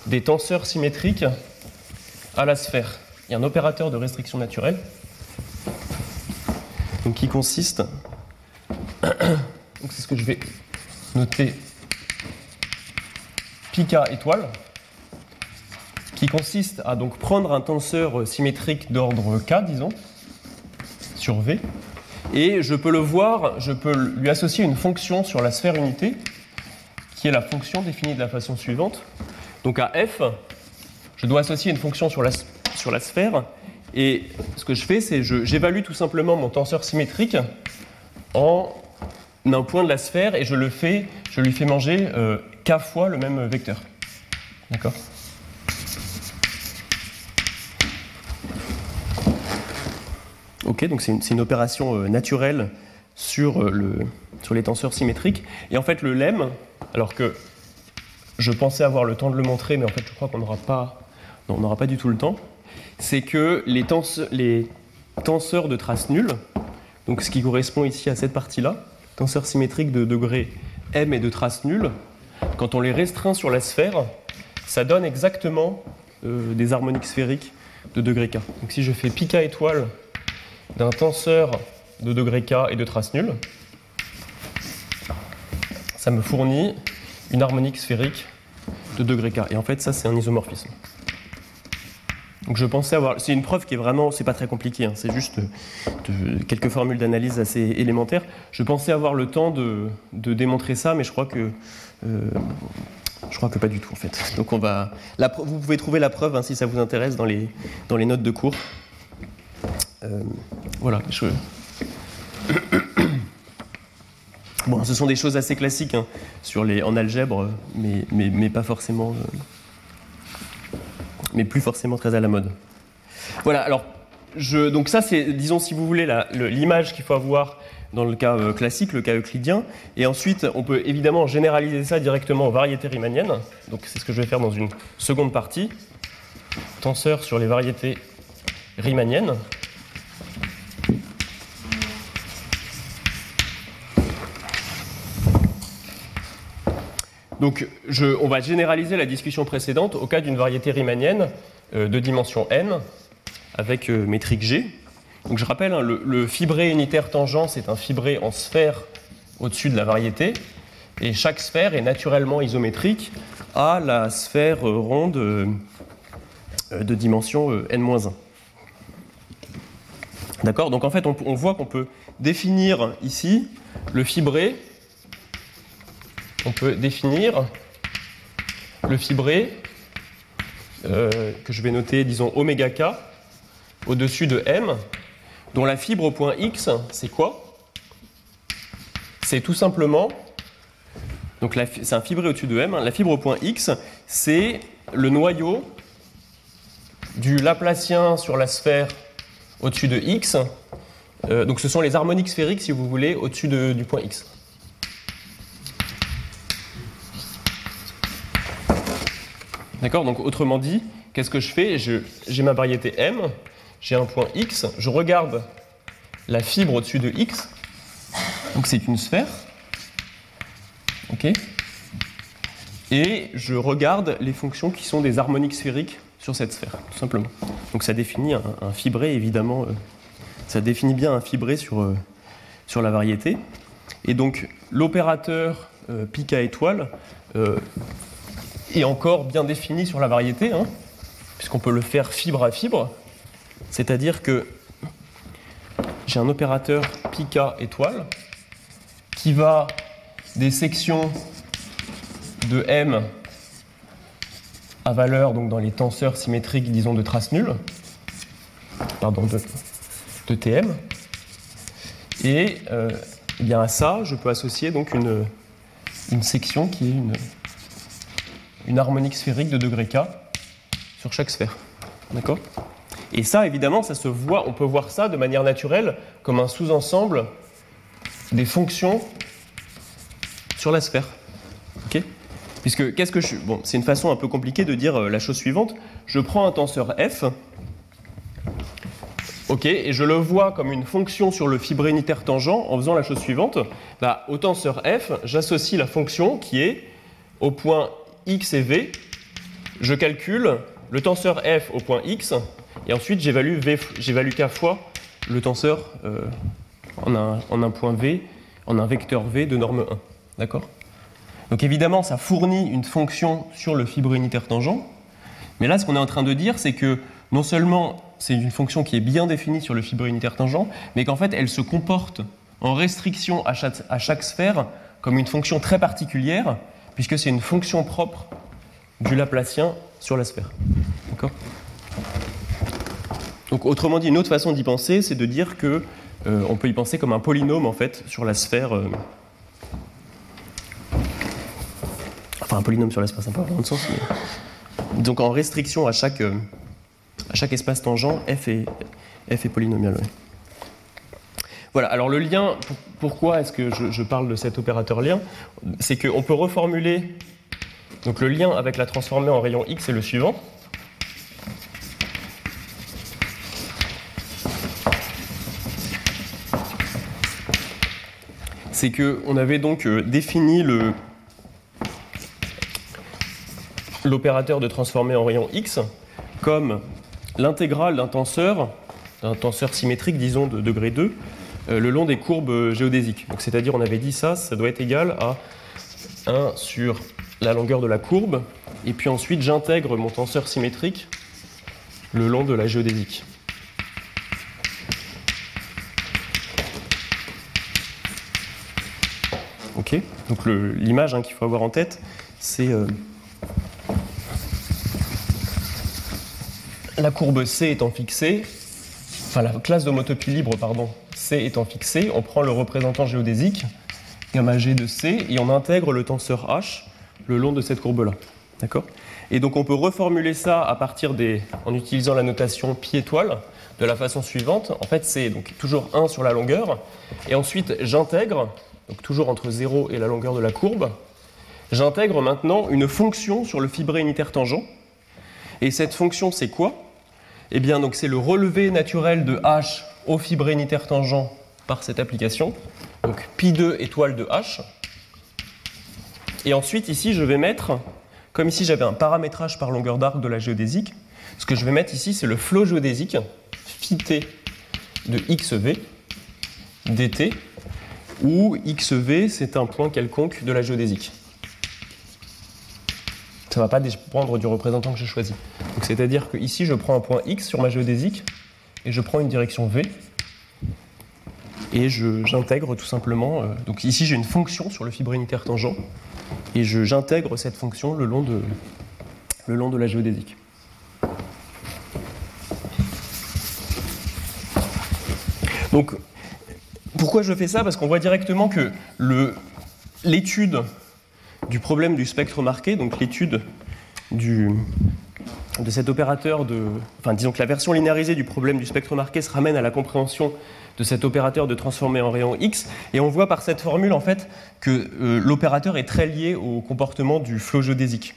des tenseurs symétriques à la sphère. Il y a un opérateur de restriction naturelle qui consiste, c'est ce que je vais noter, πk étoile, qui consiste à donc prendre un tenseur symétrique d'ordre k, disons, sur V, et je peux le voir, je peux lui associer une fonction sur la sphère unité, qui est la fonction définie de la façon suivante. Donc à f, je dois associer une fonction sur la, sur la sphère, et ce que je fais, c'est j'évalue tout simplement mon tenseur symétrique en un point de la sphère, et je le fais, je lui fais manger euh, k fois le même vecteur. D'accord? Donc c'est une, opération euh, naturelle sur, euh, sur, les tenseurs symétriques. Et en fait, le lemme, alors que je pensais avoir le temps de le montrer, mais en fait, je crois qu'on n'aura pas, pas du tout le temps, c'est que les, tens, les, tenseurs de trace nulle, donc ce qui correspond ici à cette partie-là, tenseurs symétriques de degré m et de trace nulle, quand on les restreint sur la sphère, ça donne exactement euh, des harmoniques sphériques de degré k. Donc si je fais πk étoile d'un tenseur de degré k et de trace nulle, ça me fournit une harmonique sphérique de degré k. Et en fait, ça, c'est un isomorphisme. Donc je pensais avoir. C'est une preuve qui est vraiment. C'est pas très compliqué, hein, c'est juste de, quelques formules d'analyse assez élémentaires. Je pensais avoir le temps de, démontrer ça, mais je crois que. Euh, je crois que pas du tout en fait. Donc on va. Vous pouvez trouver la preuve hein, si ça vous intéresse dans les, dans les notes de cours. Euh, voilà. Je... Bon, ce sont des choses assez classiques hein, sur les, en algèbre, mais, mais, mais pas forcément. Euh, mais plus forcément très à la mode. Voilà, alors, je, donc ça, c'est, disons, si vous voulez, l'image qu'il faut avoir dans le cas euh, classique, le cas euclidien. Et ensuite, on peut évidemment généraliser ça directement aux variétés riemanniennes. Donc, c'est ce que je vais faire dans une seconde partie. Tenseur sur les variétés riemanniennes. Donc, on va généraliser la discussion précédente au cas d'une variété riemannienne euh, de dimension n avec euh, métrique g. Donc, je rappelle, hein, le, fibré unitaire tangent, c'est un fibré en sphère au-dessus de la variété. Et chaque sphère est naturellement isométrique à la sphère euh, ronde de dimension euh, n-1. D'accord? Donc, en fait, on voit qu'on peut définir ici le fibré on peut définir le fibré euh, que je vais noter, disons, oméga k au-dessus de m, dont la fibre au point x, c'est quoi? C'est tout simplement, donc c'est un fibré au-dessus de m, hein, la fibre au point x, c'est le noyau du Laplacien sur la sphère au-dessus de x. Euh, donc ce sont les harmoniques sphériques, si vous voulez, au-dessus du point x. D'accord Donc autrement dit, qu'est-ce que je fais? J'ai ma variété M, j'ai un point X, je regarde la fibre au-dessus de X, donc c'est une sphère. OK et je regarde les fonctions qui sont des harmoniques sphériques sur cette sphère, tout simplement. Donc ça définit un, fibré, évidemment, euh, ça définit bien un fibré sur, euh, sur la variété. Et donc l'opérateur euh, pic à étoile est encore bien défini sur la variété, hein, puisqu'on peut le faire fibre à fibre, c'est-à-dire que j'ai un opérateur pica étoile qui va des sections de M à valeur donc dans les tenseurs symétriques, disons, de trace nulle, pardon, de, TM. Et bien à ça, je peux associer donc une section qui est une, une harmonique sphérique de degré K sur chaque sphère. D'accord? Et ça, évidemment, ça se voit, on peut voir ça de manière naturelle comme un sous-ensemble des fonctions sur la sphère. Ok? Puisque qu'est-ce que je bon, c'est une façon un peu compliquée de dire euh, la chose suivante. Je prends un tenseur f, ok, et je le vois comme une fonction sur le fibré unitaire tangent en faisant la chose suivante. Bah, au tenseur f, j'associe la fonction qui est au point x et v. Je calcule le tenseur f au point x, et ensuite j'évalue k fois le tenseur euh, en, un, point v, en un vecteur v de norme 1. D'accord? Donc évidemment, ça fournit une fonction sur le fibre unitaire tangent, mais là, ce qu'on est en train de dire, c'est que non seulement c'est une fonction qui est bien définie sur le fibre unitaire tangent, mais qu'en fait, elle se comporte en restriction à chaque sphère comme une fonction très particulière, puisque c'est une fonction propre du Laplacien sur la sphère. D'accord autrement dit, une autre façon d'y penser, c'est de dire que euh, on peut y penser comme un polynôme en fait sur la sphère. euh, enfin un polynôme sur l'espace, ça n'a pas vraiment de sens. Donc en restriction à chaque, euh, espace tangent, f est, f polynomial. Voilà, alors le lien, pourquoi est-ce que je, parle de cet opérateur lien C'est qu'on peut reformuler donc le lien avec la transformée en rayon x est le suivant. C'est qu'on avait donc euh, défini l'opérateur de transformée en rayon x comme l'intégrale d'un tenseur, d'un tenseur symétrique, disons de degré 2, euh, le long des courbes euh, géodésiques. Donc, c'est-à-dire, on avait dit ça, ça doit être égal à 1 sur la longueur de la courbe, et puis ensuite j'intègre mon tenseur symétrique le long de la géodésique. Ok Donc l'image hein, qu'il faut avoir en tête, c'est euh, la courbe C étant fixée, enfin la classe d'homotopie libre, pardon, Étant fixée, on prend le représentant géodésique, gamma G de C, et on intègre le tenseur H le long de cette courbe-là. D'accord? Et donc on peut reformuler ça à partir des, en utilisant la notation pi étoile de la façon suivante. En fait, c'est donc toujours 1 sur la longueur, et ensuite j'intègre, donc toujours entre 0 et la longueur de la courbe, j'intègre maintenant une fonction sur le fibré unitaire tangent. Et cette fonction, c'est quoi? Eh bien, donc c'est le relevé naturel de h au fibré unitaire tangent par cette application. Donc pi2 étoile de h. Et ensuite, ici, je vais mettre, comme ici j'avais un paramétrage par longueur d'arc de la géodésique, ce que je vais mettre ici, c'est le flot géodésique, phi t de xv dt, où xv, c'est un point quelconque de la géodésique. Ça ne va pas dépendre du représentant que j'ai choisi. C'est-à-dire que ici, je prends un point x sur ma géodésique, et je prends une direction v, et j'intègre tout simplement. euh, donc ici, j'ai une fonction sur le fibre unitaire tangent, et j'intègre cette fonction le long de, le long de la géodésique. Donc, pourquoi je fais ça? Parce qu'on voit directement que l'étude du problème du spectre marqué, donc l'étude du, de cet opérateur de. Enfin, disons que la version linéarisée du problème du spectre marqué se ramène à la compréhension de cet opérateur de transformé en rayon X, et on voit par cette formule en fait que euh, l'opérateur est très lié au comportement du flot géodésique,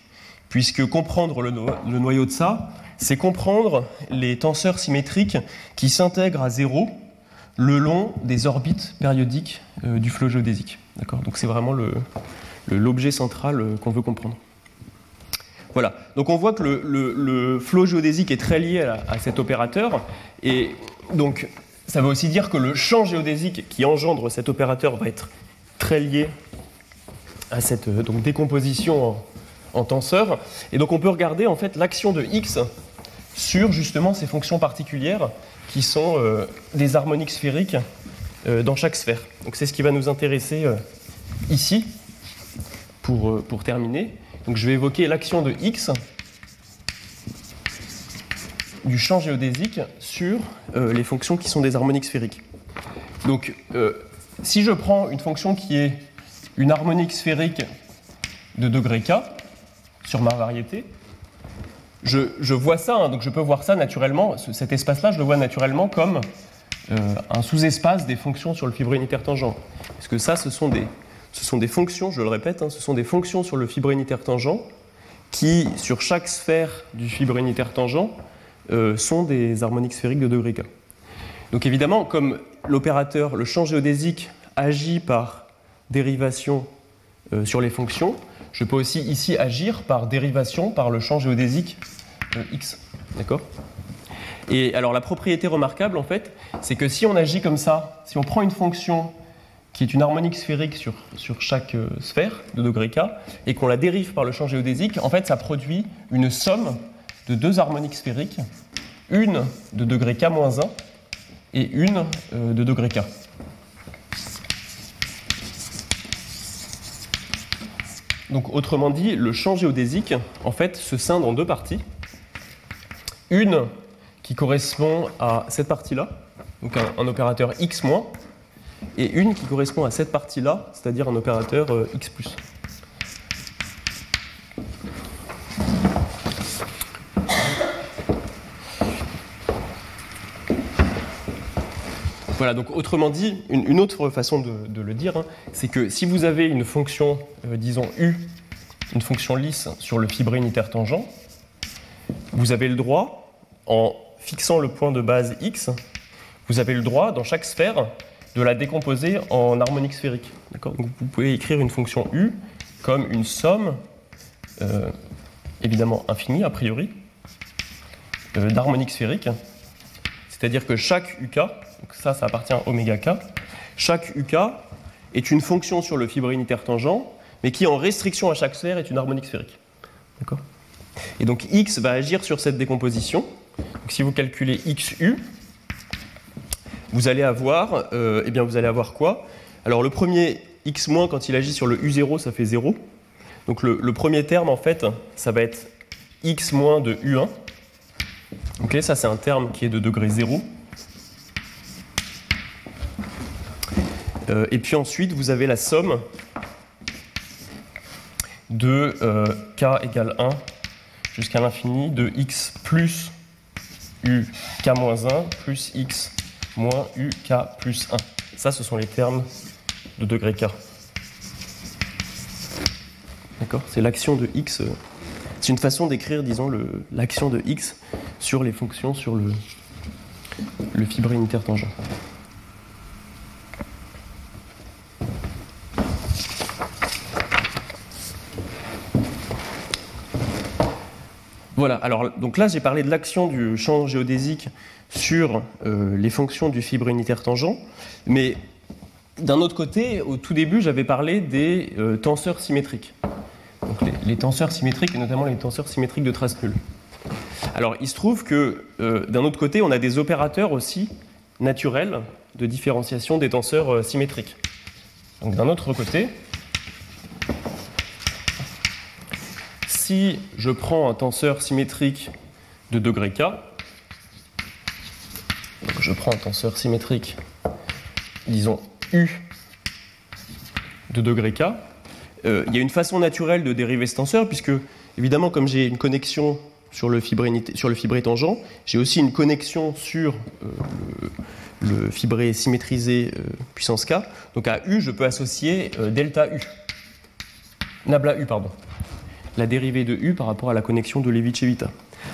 puisque comprendre le, no- le noyau de ça, c'est comprendre les tenseurs symétriques qui s'intègrent à zéro le long des orbites périodiques euh, du flot géodésique. D'accord? Donc c'est vraiment l'objet central euh, qu'on veut comprendre. Voilà, donc on voit que le, le, flot géodésique est très lié à, cet opérateur, et donc ça veut aussi dire que le champ géodésique qui engendre cet opérateur va être très lié à cette donc, décomposition en, en tenseur. Et donc on peut regarder en fait l'action de x sur justement ces fonctions particulières qui sont euh, des harmoniques sphériques euh, dans chaque sphère. Donc c'est ce qui va nous intéresser euh, ici pour, pour terminer. Donc je vais évoquer l'action de x du champ géodésique sur les fonctions qui sont des harmoniques sphériques. Donc si je prends une fonction qui est une harmonique sphérique de degré k, sur ma variété, je, je vois ça, hein, donc je peux voir ça naturellement, cet espace-là, je le vois naturellement comme euh, un sous-espace des fonctions sur le fibre unitaire tangent. Parce que ça, ce sont des, ce sont des fonctions, je le répète, hein, ce sont des fonctions sur le fibre unitaire tangent qui, sur chaque sphère du fibre unitaire tangent, euh, sont des harmoniques sphériques de degré k. Donc évidemment, comme l'opérateur, le champ géodésique agit par dérivation euh, sur les fonctions, je peux aussi ici agir par dérivation par le champ géodésique euh, x. D'accord? Et alors la propriété remarquable, en fait, c'est que si on agit comme ça, si on prend une fonction qui est une harmonique sphérique sur, sur chaque euh, sphère de degré k, et qu'on la dérive par le champ géodésique, en fait, ça produit une somme de deux harmoniques sphériques, une de degré k-1 et une euh, de degré k. Donc autrement dit, le champ géodésique en fait se scinde en deux parties. Une qui correspond à cette partie-là, donc un, un, opérateur x-, et une qui correspond à cette partie-là, c'est-à-dire un opérateur euh, x+. Voilà, donc autrement dit, une, autre façon de, de le dire, hein, c'est que si vous avez une fonction, euh, disons u, une fonction lisse sur le fibré unitaire tangent, vous avez le droit, en fixant le point de base x, vous avez le droit, dans chaque sphère, de la décomposer en harmonique sphérique. Vous pouvez écrire une fonction u comme une somme, euh, évidemment infinie a priori, euh, d'harmoniques sphériques. C'est-à-dire que chaque uk, donc ça, ça appartient à oméga k. Chaque UK est une fonction sur le fibre unitaire tangent, mais qui, en restriction à chaque sphère, est une harmonique sphérique. D'accord Et donc X va agir sur cette décomposition. Donc, si vous calculez XU, vous allez avoir, euh, eh bien, vous allez avoir quoi? Alors le premier X- quand il agit sur le U0, ça fait 0. Donc le, le premier terme, en fait, ça va être X- de U1. Ok, ça c'est un terme qui est de degré 0. Euh, et puis ensuite, vous avez la somme de euh, k égale 1 jusqu'à l'infini de x plus u k-1 plus x moins u k plus 1. Ça, ce sont les termes de degré k. D'accord C'est l'action de x. Euh, c'est une façon d'écrire, disons, l'action de x sur les fonctions sur le, le fibre unitaire Voilà, alors donc là j'ai parlé de l'action du champ géodésique sur euh, les fonctions du fibre unitaire tangent, mais d'un autre côté, au tout début, j'avais parlé des euh, tenseurs symétriques. Donc les, tenseurs symétriques, et notamment les tenseurs symétriques de trace nulle. Alors il se trouve que euh, d'un autre côté, on a des opérateurs aussi naturels de différenciation des tenseurs symétriques. Donc d'un autre côté, si je prends un tenseur symétrique de degré k, je prends un tenseur symétrique, disons U de degré k, euh, il y a une façon naturelle de dériver ce tenseur, puisque évidemment, comme j'ai une connexion sur le fibré, tangent, j'ai aussi une connexion sur euh, le, fibré symétrisé euh, puissance k. Donc à U, je peux associer delta U. Nabla U, pardon la dérivée de U par rapport à la connexion de Levi-Cevita.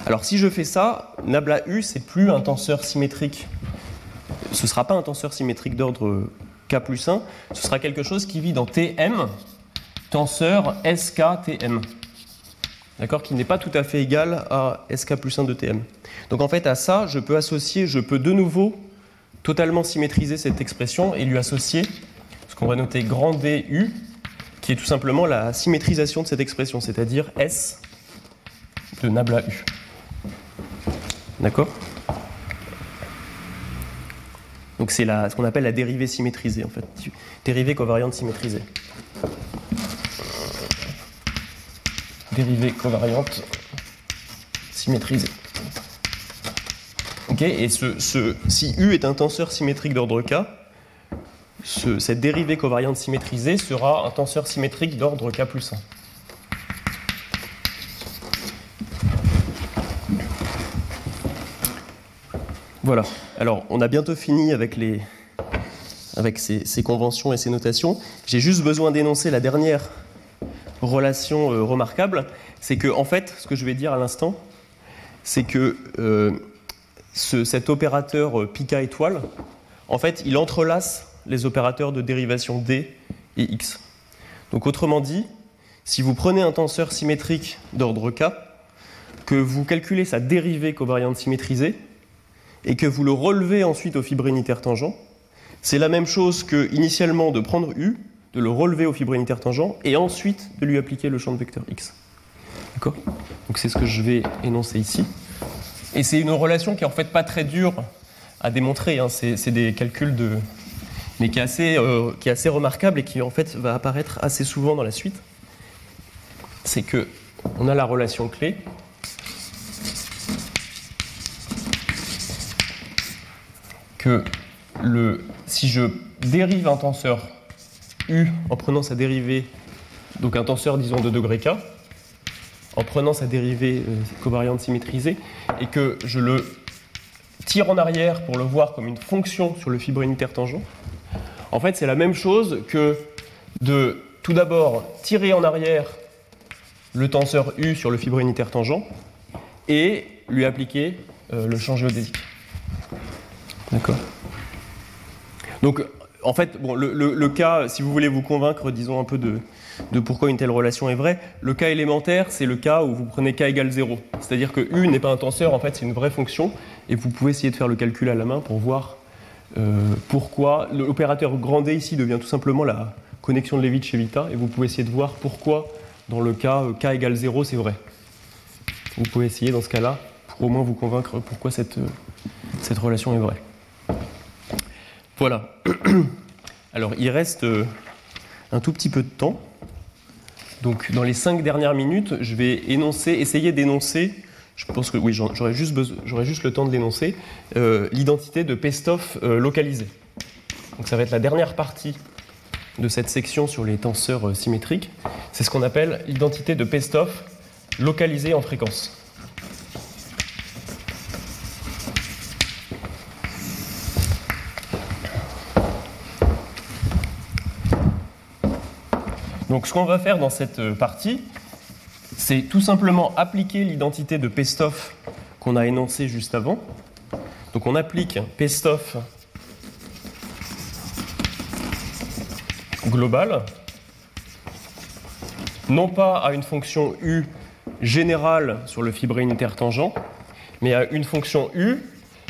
Alors si je fais ça, nabla U, c'est plus un tenseur symétrique. Ce ne sera pas un tenseur symétrique d'ordre K plus 1, ce sera quelque chose qui vit dans Tm, tenseur SKTM. d'accord, qui n'est pas tout à fait égal à SK plus 1 de TM. Donc en fait, à ça, je peux associer, je peux de nouveau totalement symétriser cette expression et lui associer ce qu'on va noter grand DU, qui est tout simplement la symétrisation de cette expression, c'est-à-dire S de nabla U. D'accord? Donc c'est ce qu'on appelle la dérivée symétrisée, en fait. Dérivée covariante symétrisée. Dérivée covariante symétrisée. Ok? Et ce, si U est un tenseur symétrique d'ordre K, cette dérivée covariante symétrisée sera un tenseur symétrique d'ordre K plus 1. Voilà. Alors, on a bientôt fini avec, les, avec ces, conventions et ces notations. J'ai juste besoin d'énoncer la dernière relation euh, remarquable. C'est que, en fait, ce que je vais dire à l'instant, c'est que euh, cet opérateur euh, pika étoile, en fait, il entrelace les opérateurs de dérivation d et x. Donc, autrement dit, si vous prenez un tenseur symétrique d'ordre k, que vous calculez sa dérivée covariante symétrisée, et que vous le relevez ensuite au fibre unitaire tangent, c'est la même chose que initialement de prendre U, de le relever au fibre unitaire tangent, et ensuite de lui appliquer le champ de vecteur X. D'accord? Donc c'est ce que je vais énoncer ici. Et c'est une relation qui est en fait pas très dure à démontrer. Hein. C'est des calculs de. Mais qui est, assez, euh, qui est assez remarquable et qui en fait va apparaître assez souvent dans la suite. C'est que on a la relation clé que le, si je dérive un tenseur U en prenant sa dérivée, donc un tenseur disons de degré K, en prenant sa dérivée euh, covariante symétrisée, et que je le tire en arrière pour le voir comme une fonction sur le fibre unitaire tangent, en fait c'est la même chose que de tout d'abord tirer en arrière le tenseur U sur le fibre unitaire tangent et lui appliquer euh, le champ géodésique. D'accord. Donc, en fait, le, cas, si vous voulez vous convaincre, disons un peu de, pourquoi une telle relation est vraie, le cas élémentaire, c'est le cas où vous prenez k égale 0. C'est-à-dire que U n'est pas un tenseur, en fait, c'est une vraie fonction, et vous pouvez essayer de faire le calcul à la main pour voir euh, pourquoi. L'opérateur grand D ici devient tout simplement la connexion de Levi-Cevita, et vous pouvez essayer de voir pourquoi, dans le cas euh, k égale 0, c'est vrai. Vous pouvez essayer dans ce cas-là, pour au moins vous convaincre pourquoi cette, euh, cette relation est vraie. Voilà. Alors, il reste un tout petit peu de temps. Donc, dans les cinq dernières minutes, je vais essayer d'énoncer, je pense que oui, j'aurais juste, le temps de l'énoncer, euh, l'identité de Pestov euh, localisée. Donc, ça va être la dernière partie de cette section sur les tenseurs symétriques. C'est ce qu'on appelle l'identité de Pestov localisée en fréquence. Donc ce qu'on va faire dans cette euh, partie, c'est tout simplement appliquer l'identité de Pestov qu'on a énoncée juste avant. Donc on applique Pestov global, non pas à une fonction U générale sur le fibre unitaire tangent, mais à une fonction U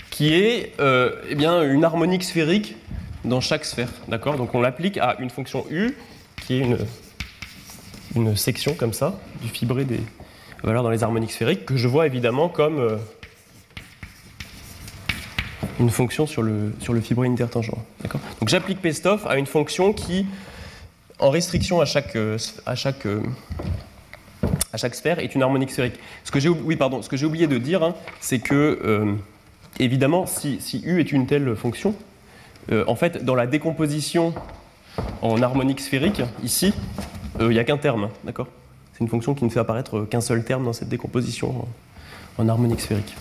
qui est euh, eh bien, une harmonique sphérique dans chaque sphère. D'accord? Donc on l'applique à une fonction U qui est une section comme ça du fibré des valeurs dans les harmoniques sphériques que je vois évidemment comme euh, une fonction sur le, sur le fibré intertangent. Donc j'applique Pestov à une fonction qui, en restriction à chaque, euh, à chaque, euh, à chaque sphère, est une harmonique sphérique. Ce que j'ai, oui, oublié de dire, hein, c'est que, évidemment, si, si, U est une telle fonction, en fait, dans la décomposition en harmonique sphérique, ici, il n'y a qu'un terme, d'accord? Une fonction qui ne fait apparaître qu'un seul terme dans cette décomposition en, harmonique sphérique.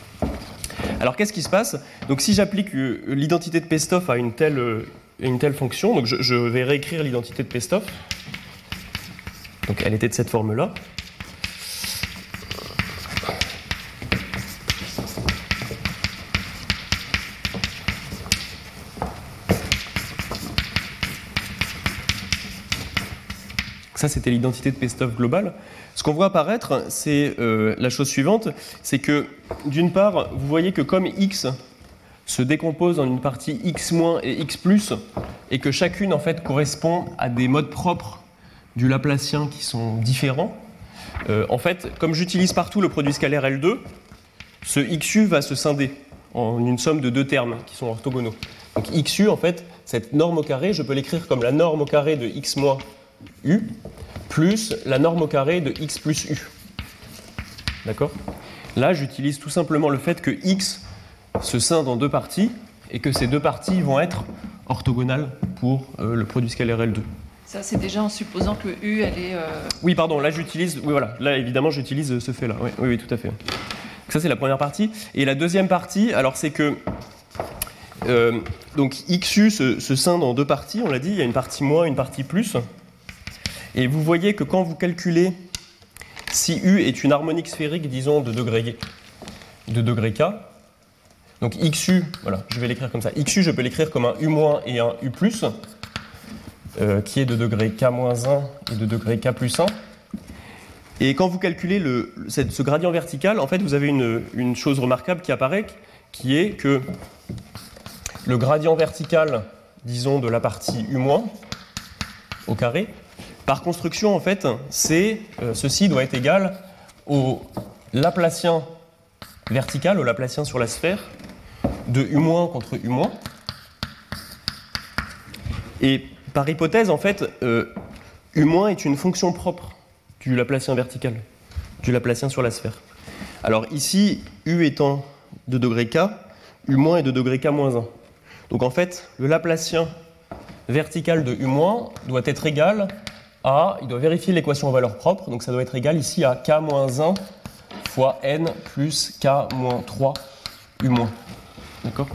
Alors qu'est-ce qui se passe? Donc si j'applique euh, l'identité de Pestov à une telle, euh, une telle fonction, donc je, je vais réécrire l'identité de Pestov. Donc elle était de cette forme-là. Ça, c'était l'identité de Pestov globale. Ce qu'on voit apparaître, c'est euh, la chose suivante, c'est que d'une part, vous voyez que comme x se décompose en une partie x- et x+, et que chacune en fait correspond à des modes propres du Laplacien qui sont différents, euh, en fait, comme j'utilise partout le produit scalaire L2, ce xu va se scinder en une somme de deux termes qui sont orthogonaux. Donc xu, en fait, cette norme au carré, je peux l'écrire comme la norme au carré de x u plus la norme au carré de x plus u. D'accord? Là, j'utilise tout simplement le fait que x se scinde en deux parties et que ces deux parties vont être orthogonales pour euh, le produit scalaire L2. Ça, c'est déjà en supposant que U, elle est. euh, Oui, pardon, là j'utilise, oui voilà, là évidemment j'utilise ce fait-là, oui, oui, oui, tout à fait. Donc ça c'est la première partie. Et la deuxième partie, alors c'est que, euh, donc XU se, se scinde en deux parties, on l'a dit, il y a une partie moins, une partie plus. Et vous voyez que quand vous calculez si U est une harmonique sphérique, disons, de degré, de degré K, donc XU, voilà, je vais l'écrire comme ça, XU je peux l'écrire comme un U- et un U+, euh, qui est de degré K-1 et de degré K plus 1. Et quand vous calculez ce gradient vertical, en fait, vous avez une, une chose remarquable qui apparaît, qui est que le gradient vertical, disons, de la partie U- au carré, par construction, en fait, c'est euh, ceci doit être égal au Laplacien vertical, au Laplacien sur la sphère, de U- contre U-. Et par hypothèse, en fait, euh, U- est une fonction propre du Laplacien vertical, du Laplacien sur la sphère. Alors ici, U étant de degré K, U- est de degré K-1. Donc en fait, le Laplacien vertical de U- doit être égal à, il doit vérifier l'équation en valeur propre, donc ça doit être égal ici à K-1 fois N plus K-3 U-. D'accord?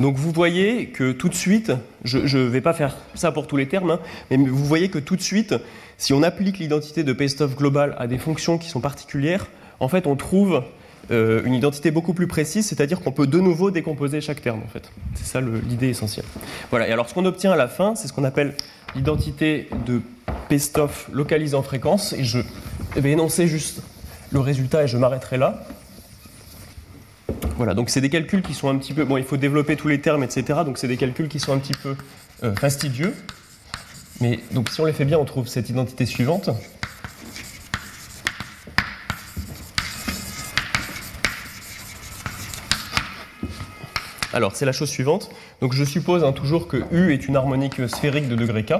Donc vous voyez que tout de suite, je ne vais pas faire ça pour tous les termes, hein, mais vous voyez que tout de suite, si on applique l'identité de Pestov global à des fonctions qui sont particulières, en fait on trouve euh, une identité beaucoup plus précise, c'est-à-dire qu'on peut de nouveau décomposer chaque terme en fait. C'est ça l'idée essentielle. Voilà, et alors ce qu'on obtient à la fin, c'est ce qu'on appelle l'identité de Pestov localisée en fréquence, et je vais énoncer juste le résultat et je m'arrêterai là. Voilà, donc c'est des calculs qui sont un petit peu. Bon, il faut développer tous les termes, etc. Donc c'est des calculs qui sont un petit peu euh, fastidieux. Mais donc si on les fait bien, on trouve cette identité suivante. Alors c'est la chose suivante. Donc je suppose hein, toujours que U est une harmonique sphérique de degré K.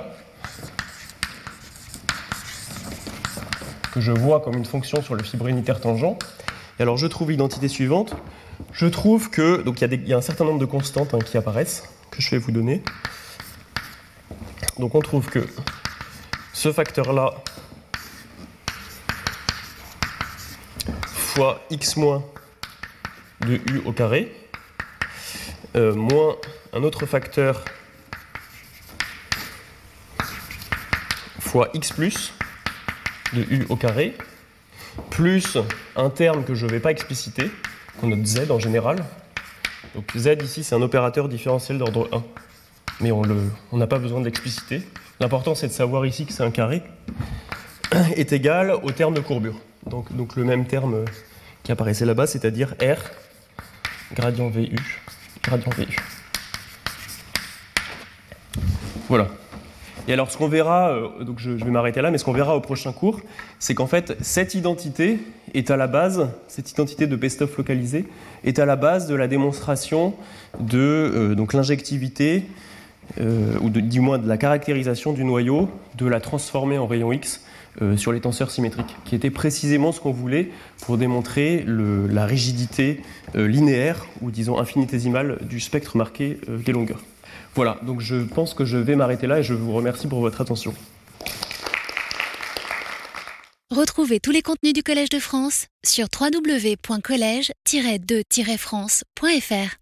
que je vois comme une fonction sur le fibre unitaire tangent. Et alors je trouve l'identité suivante. Je trouve que, donc il y, a un certain nombre de constantes hein, qui apparaissent, que je vais vous donner. Donc on trouve que ce facteur-là fois x moins de u au carré, euh, moins un autre facteur fois x plus de u au carré, plus un terme que je ne vais pas expliciter, qu'on note z en général. Donc z ici, c'est un opérateur différentiel d'ordre 1. Mais on n'a pas besoin de l'expliciter. L'important, c'est de savoir ici que c'est un carré, est égal au terme de courbure. Donc, donc le même terme qui apparaissait là-bas, c'est-à-dire R, gradient VU, gradient VU. Voilà. Et alors, ce qu'on verra, euh, donc je, vais m'arrêter là, mais ce qu'on verra au prochain cours, c'est qu'en fait, cette identité est à la base, cette identité de Pestov localisée, est à la base de la démonstration de euh, l'injectivité, euh, ou du moins de la caractérisation du noyau, de la transformer en rayon X sur les tenseurs symétriques, qui était précisément ce qu'on voulait pour démontrer la rigidité linéaire, ou disons infinitésimale, du spectre marqué des longueurs. Voilà, donc je pense que je vais m'arrêter là et je vous remercie pour votre attention. Retrouvez tous les contenus du Collège de France sur www.colège-2-france.fr.